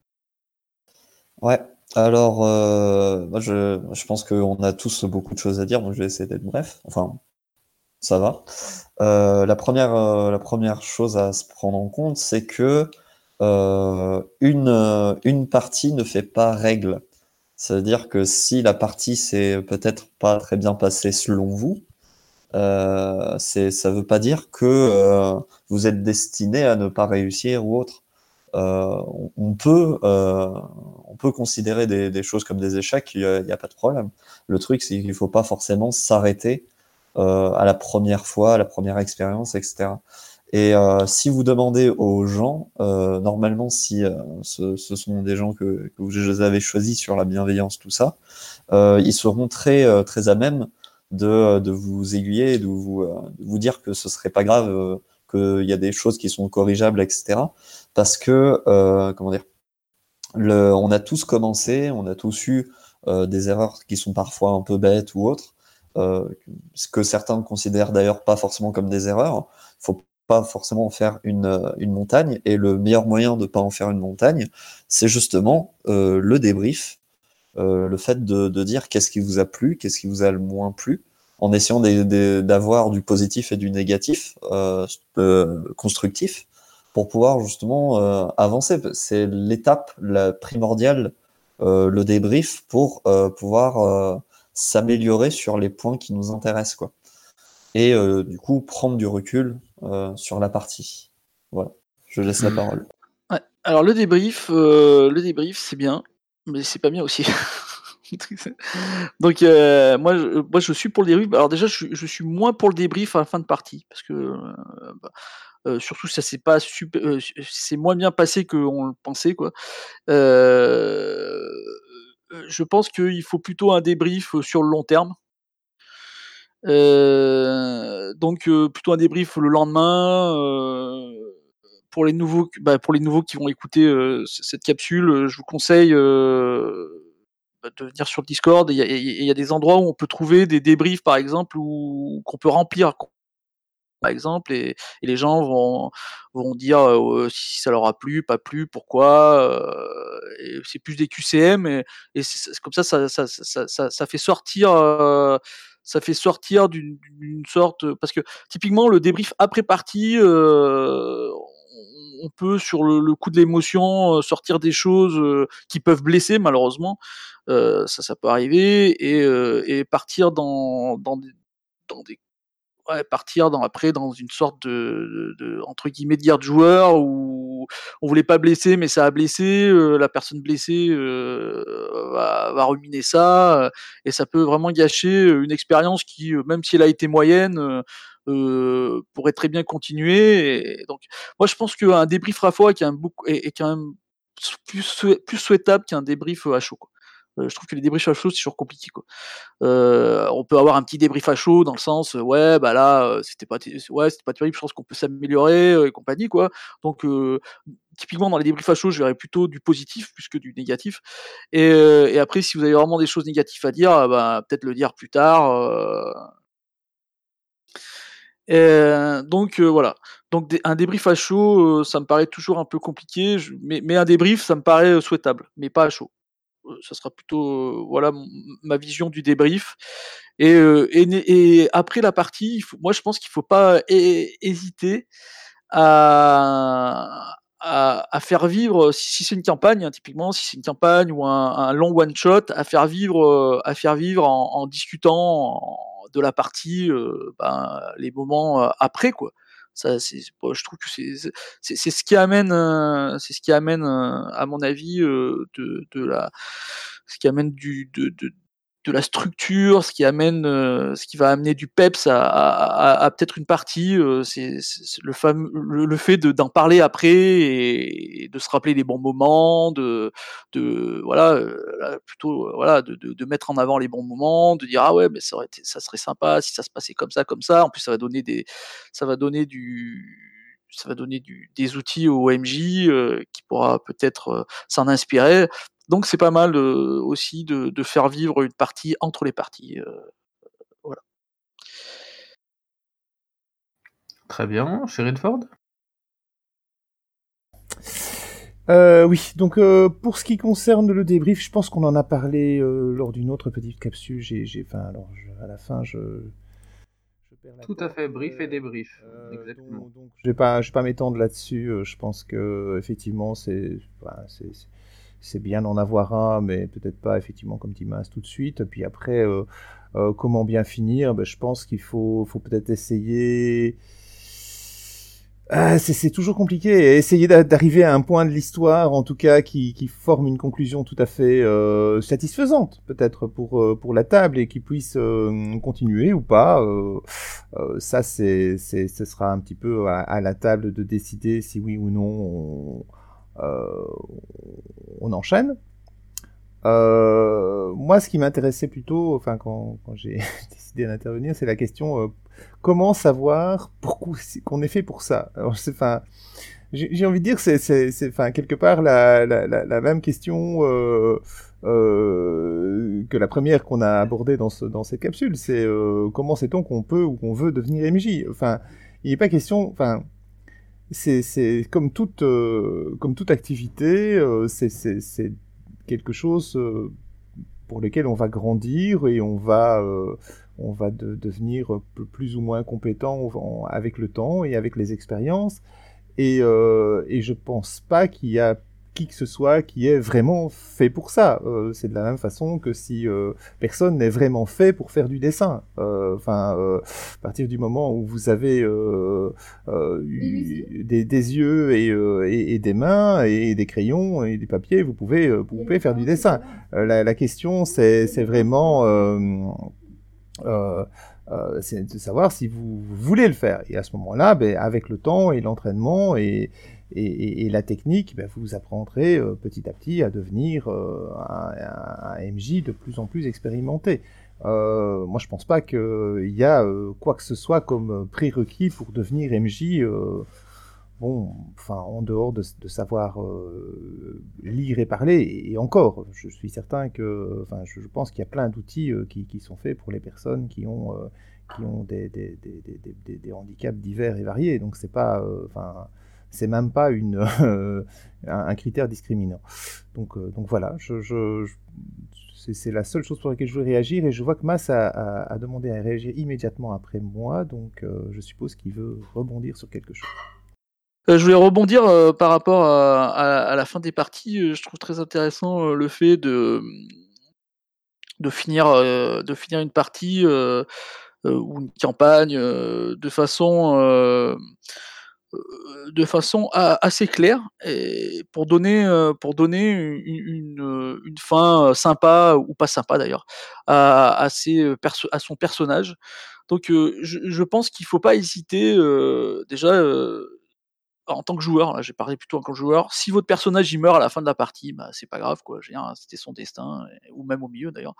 Ouais, alors, euh, je pense qu'on a tous beaucoup de choses à dire, donc je vais essayer d'être bref. Enfin, ça va. Euh, la première, euh, la première chose à se prendre en compte, c'est que euh, une, euh, une partie ne fait pas règle. C'est-à-dire que si la partie s'est peut-être pas très bien passée selon vous, euh, ça veut pas dire que euh, vous êtes destiné à ne pas réussir ou autre. on, on, peut, on peut considérer des, des, choses comme des échecs, il n'y a, a, pas de problème. Le truc, c'est qu'il ne faut pas forcément s'arrêter à la première fois, à la première expérience, etc. Et euh, si vous demandez aux gens, euh, normalement, si euh, ce, ce, sont des gens que, que vous avez choisis sur la bienveillance, tout ça, euh, ils seront très euh, très à même de, de vous aiguiller, de vous, de vous dire que ce serait pas grave, qu'il y a des choses qui sont corrigeables, etc. Parce que comment dire, le, on a tous commencé, on a tous eu des erreurs qui sont parfois un peu bêtes ou autres. ce que certains considèrent d'ailleurs pas forcément comme des erreurs. Faut pas forcément en faire une, euh, une, montagne. Et le meilleur moyen de ne pas en faire une montagne, c'est justement euh, le débrief, euh, le fait de, de dire qu'est-ce qui vous a plu, qu'est-ce qui vous a le moins plu, en essayant d'avoir du positif et du négatif euh, constructif pour pouvoir justement avancer. C'est l'étape primordiale, le débrief, pour pouvoir s'améliorer sur les points qui nous intéressent. Quoi et euh, du coup prendre du recul euh, sur la partie. Voilà, je laisse la parole. Ouais. Alors le débrief, euh, le débrief c'est bien, mais c'est pas bien aussi. Donc euh, moi, je, moi je suis pour le débrief. Alors déjà je, je, suis moins pour le débrief à la fin de partie parce que euh, bah, euh, surtout ça c'est pas super, c'est moins bien passé qu'on le pensait quoi. je pense qu'il faut plutôt un débrief sur le long terme. Euh, donc euh, plutôt un débrief le lendemain. Euh, pour les nouveaux, bah, pour les nouveaux qui vont écouter cette capsule, je vous conseille bah, de venir sur le Discord. Il y, a, y, a, des endroits où on peut trouver des débriefs, par exemple, ou qu'on peut remplir, par exemple, et, et, les gens vont, vont dire euh, si ça leur a plu, pas plu, pourquoi. Euh, c'est plus des QCM, et, et comme ça, ça, ça, ça, ça, fait sortir. Euh, ça fait sortir d'une sorte parce que typiquement le débrief après partie euh, on peut sur le, coup de l'émotion sortir des choses qui peuvent blesser malheureusement. Euh, ça ça peut arriver et, euh, et partir dans, dans des, dans des ouais, partir dans, après dans une sorte de, de, de entre guillemets de joueur où on voulait pas blesser mais ça a blessé euh, la personne blessée euh, va, va, ruminer ça euh, et ça peut vraiment gâcher une expérience qui même si elle a été moyenne euh, pourrait très bien continuer et donc moi je pense qu'un débrief Rafa est, est, est quand même plus, plus souhaitable qu'un débrief à chaud quoi. Euh, je trouve que les débriefs à chaud, c'est toujours compliqué. Euh, on peut avoir un petit débrief à chaud dans le sens, euh, ouais, bah là, c'était pas, ouais, c'était pas terrible, je pense qu'on peut s'améliorer et compagnie, quoi. Donc, typiquement, dans les débriefs à chaud, je verrais plutôt du positif plus que du négatif. Et, après, si vous avez vraiment des choses négatives à dire, bah, peut-être le dire plus tard. Donc voilà. Donc un débrief à chaud, ça me paraît toujours un peu compliqué, mais, un débrief, ça me paraît souhaitable, mais pas à chaud ça sera plutôt voilà ma vision du débrief. Et, et après la partie, moi je pense qu'il faut pas hésiter à, faire vivre, si, c'est une campagne, hein, typiquement, si c'est une campagne ou un, long one shot, à faire vivre, à faire vivre en, discutant de la partie, euh, ben, les moments après quoi. Ça, c'est, je trouve que c'est, c'est, c'est ce qui amène, euh, c'est ce qui amène, euh, à mon avis, euh, de, de la, ce qui amène du, de, de, de la structure, ce qui amène, euh, ce qui va amener du peps à, à, à peut-être une partie, euh, c'est le, fameux, le, le fait d'en parler après et, de se rappeler les bons moments, de, de voilà, euh, plutôt voilà, de, de, de, mettre en avant les bons moments, de dire ah ouais, mais ça aurait été, ça serait sympa si ça se passait comme ça, comme ça. En plus, ça va donner des, ça va donner du ça va donner du, des outils au MJ euh, qui pourra peut-être euh, s'en inspirer. Donc c'est pas mal euh, aussi de, de, faire vivre une partie entre les parties. Euh, voilà. Très bien, chez Redford euh, oui, donc euh, pour ce qui concerne le débrief, je pense qu'on en a parlé euh, lors d'une autre petite capsule. J'ai, j'ai, enfin, alors, je, à la fin, je, je perds la Tout à fait, brief et débrief. Exactement. Donc, donc je vais pas, je vais pas m'étendre là-dessus. je pense que effectivement, c'est, enfin, c'est, c'est bien d'en avoir un, mais peut-être pas effectivement comme Timas tout de suite. Puis après, euh, euh, comment bien finir ben, Je pense qu'il faut, faut peut-être essayer Ah, c'est c'est toujours compliqué. Essayer d'a- d'arriver à un point de l'histoire, en tout cas, qui, forme une conclusion tout à fait euh, satisfaisante, peut-être pour pour la table et qui puisse continuer ou pas. ça, c'est c'est ce sera un petit peu à, la table de décider si oui ou non on, on enchaîne. Euh, moi, ce qui m'intéressait plutôt, enfin, quand, j'ai décidé d'intervenir, c'est la question euh, comment savoir qu'on est fait pour ça? Enfin, j'ai envie de dire, c'est, c'est, enfin, quelque part la, la, la, même question euh, euh, que la première qu'on a abordée dans, ce, dans cette capsule. C'est euh, comment sait-on qu'on peut ou qu'on veut devenir MJ Enfin, il n'est pas question, enfin. C'est, comme toute, euh, activité, euh, c'est, quelque chose euh, pour lequel on va grandir et on va, devenir plus ou moins compétent en- avec le temps et avec les expériences. Et, euh, et je pense pas qu'il y a qui que ce soit qui est vraiment fait pour ça. Euh, c'est de la même façon que si euh, personne n'est vraiment fait pour faire du dessin. Euh, Enfin, euh, à partir du moment où vous avez eu- des, des yeux et, et, et des mains et des crayons et des papiers, vous pouvez, vous pouvez faire du dessin. La, la question, c'est vraiment euh, c'est de savoir si vous, vous voulez le faire. Et à ce moment-là, ben, avec le temps et l'entraînement et, et, la technique, ben, vous apprendrez euh, petit à petit à devenir euh, un, MJ de plus en plus expérimenté. Euh, moi, je pense pas qu'il y a quoi que ce soit comme prérequis pour devenir MJ. bon, enfin, en dehors de, savoir lire et parler, et, encore, je suis certain que, enfin, je, pense qu'il y a plein d'outils qui, sont faits pour les personnes qui ont, qui ont des, des, handicaps divers et variés. Donc, c'est pas, enfin, c'est même pas une, un, un critère discriminant. Donc, euh, donc voilà, c'est, la seule chose pour laquelle je voulais réagir, et je vois que Mas a, demandé à réagir immédiatement après moi, donc euh, je suppose qu'il veut rebondir sur quelque chose. Euh, je voulais rebondir euh, par rapport à, à- la fin des parties. Euh, Je trouve très intéressant euh, le fait de, de, finir, euh, de finir une partie euh, euh, ou une campagne euh, de façon, euh, euh, de façon assez claire pour donner, euh, pour donner une, euh, une fin euh, sympa ou pas sympa d'ailleurs à, à, euh, à son personnage. Donc euh, je, pense qu'il faut pas hésiter euh, déjà. euh, en tant que joueur, là j'ai parlé plutôt en tant que joueur, si votre personnage il meurt à la fin de la partie, bah, c'est pas grave quoi, c'était son destin, ou même au milieu d'ailleurs.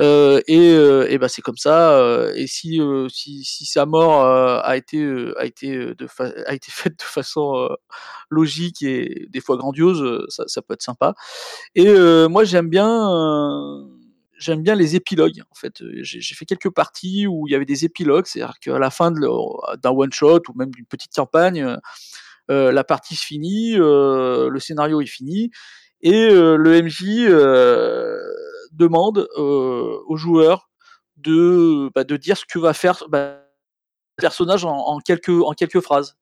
Euh, et, euh, et bah c'est comme ça. euh, et si, euh, si, si sa mort a été a été de a été faite de façon logique et des fois grandiose, ça, ça peut être sympa. Et moi j'aime bien j'aime bien les épilogues en fait. J'ai fait quelques parties où il y avait des épilogues, c'est-à-dire qu'à la fin d'un one shot ou même d'une petite campagne, la partie se finit, euh, le scénario est fini, et euh, le MJ euh, demande euh, au joueur de, bah, de dire ce que va faire bah, le personnage en, quelques, phrases.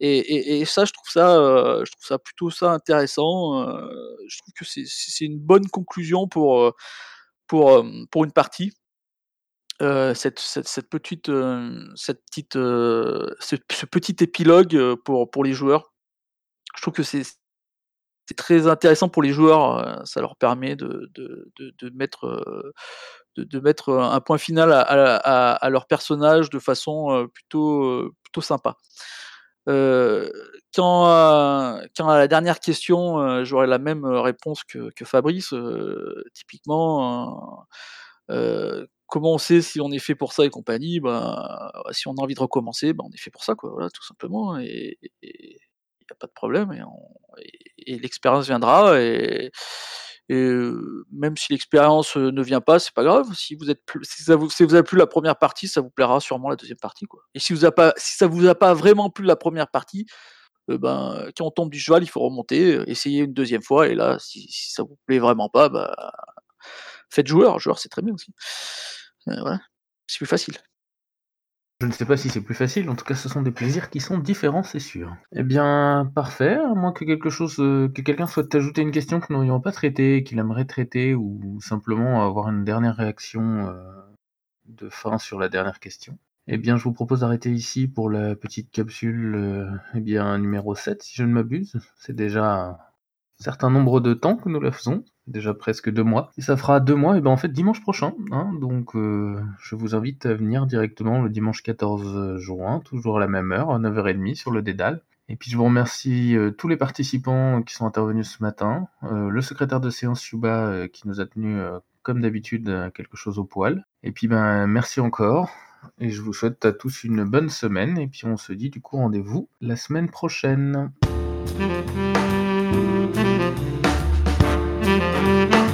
Et, ça, je trouve ça, euh, plutôt intéressant. euh, je trouve que c'est une bonne conclusion euh, euh, pour une partie. Euh, cette, petite, euh, cette petite, euh, ce, petit épilogue pour, pour les joueurs. Je trouve que c'est très intéressant pour les joueurs. ça leur permet de, de, de, mettre, de, mettre un point final à, à, leur personnage de façon plutôt, plutôt sympa. Quand, à- quand à la dernière question, j'aurais la même réponse que, que Fabrice. typiquement, comment on sait si on est fait pour ça et compagnie ben, Si on a envie de recommencer, ben, on est fait pour ça, quoi, voilà, tout simplement. Et il n'y a pas de problème. Et, l'expérience viendra. Et, euh, même si l'expérience euh, ne vient pas, c'est pas grave. Si vous êtes si ça vous, vous avez plus la première partie, ça vous plaira sûrement la deuxième partie, quoi. Et si vous a pas, si ça vous a pas vraiment plu la première partie, euh, ben, quand on tombe du cheval, il faut remonter, essayer une deuxième fois. Et là, si, si ça vous plaît vraiment pas, bah, faites joueur. Joueur, c'est très bien aussi. Euh, c'est plus facile. Je ne sais pas si c'est plus facile, en tout cas ce sont des plaisirs qui sont différents, c'est sûr. Eh bien, parfait, à moins que quelque chose, euh, que quelqu'un souhaite ajouter une question que nous n'aurions pas traitée, qu'il aimerait traiter, ou simplement avoir une dernière réaction euh, de fin sur la dernière question. Eh bien, je vous propose d'arrêter ici pour la petite capsule, eh bien, numéro 7, si je ne m'abuse. C'est déjà un certain nombre de temps que nous la faisons, déjà presque deux mois. Et ça fera deux mois, et ben en fait dimanche prochain. Hein, donc, euh, je vous invite à venir directement le dimanche 14 juin, toujours à la même heure, à 9h30 sur le Dédale. Et puis je vous remercie euh, tous les participants qui sont intervenus ce matin, euh, le secrétaire de séance Yuba qui nous a tenu comme d'habitude quelque chose au poil. Et puis ben merci encore et je vous souhaite à tous une bonne semaine et puis on se dit du coup rendez-vous la semaine prochaine. Thank you.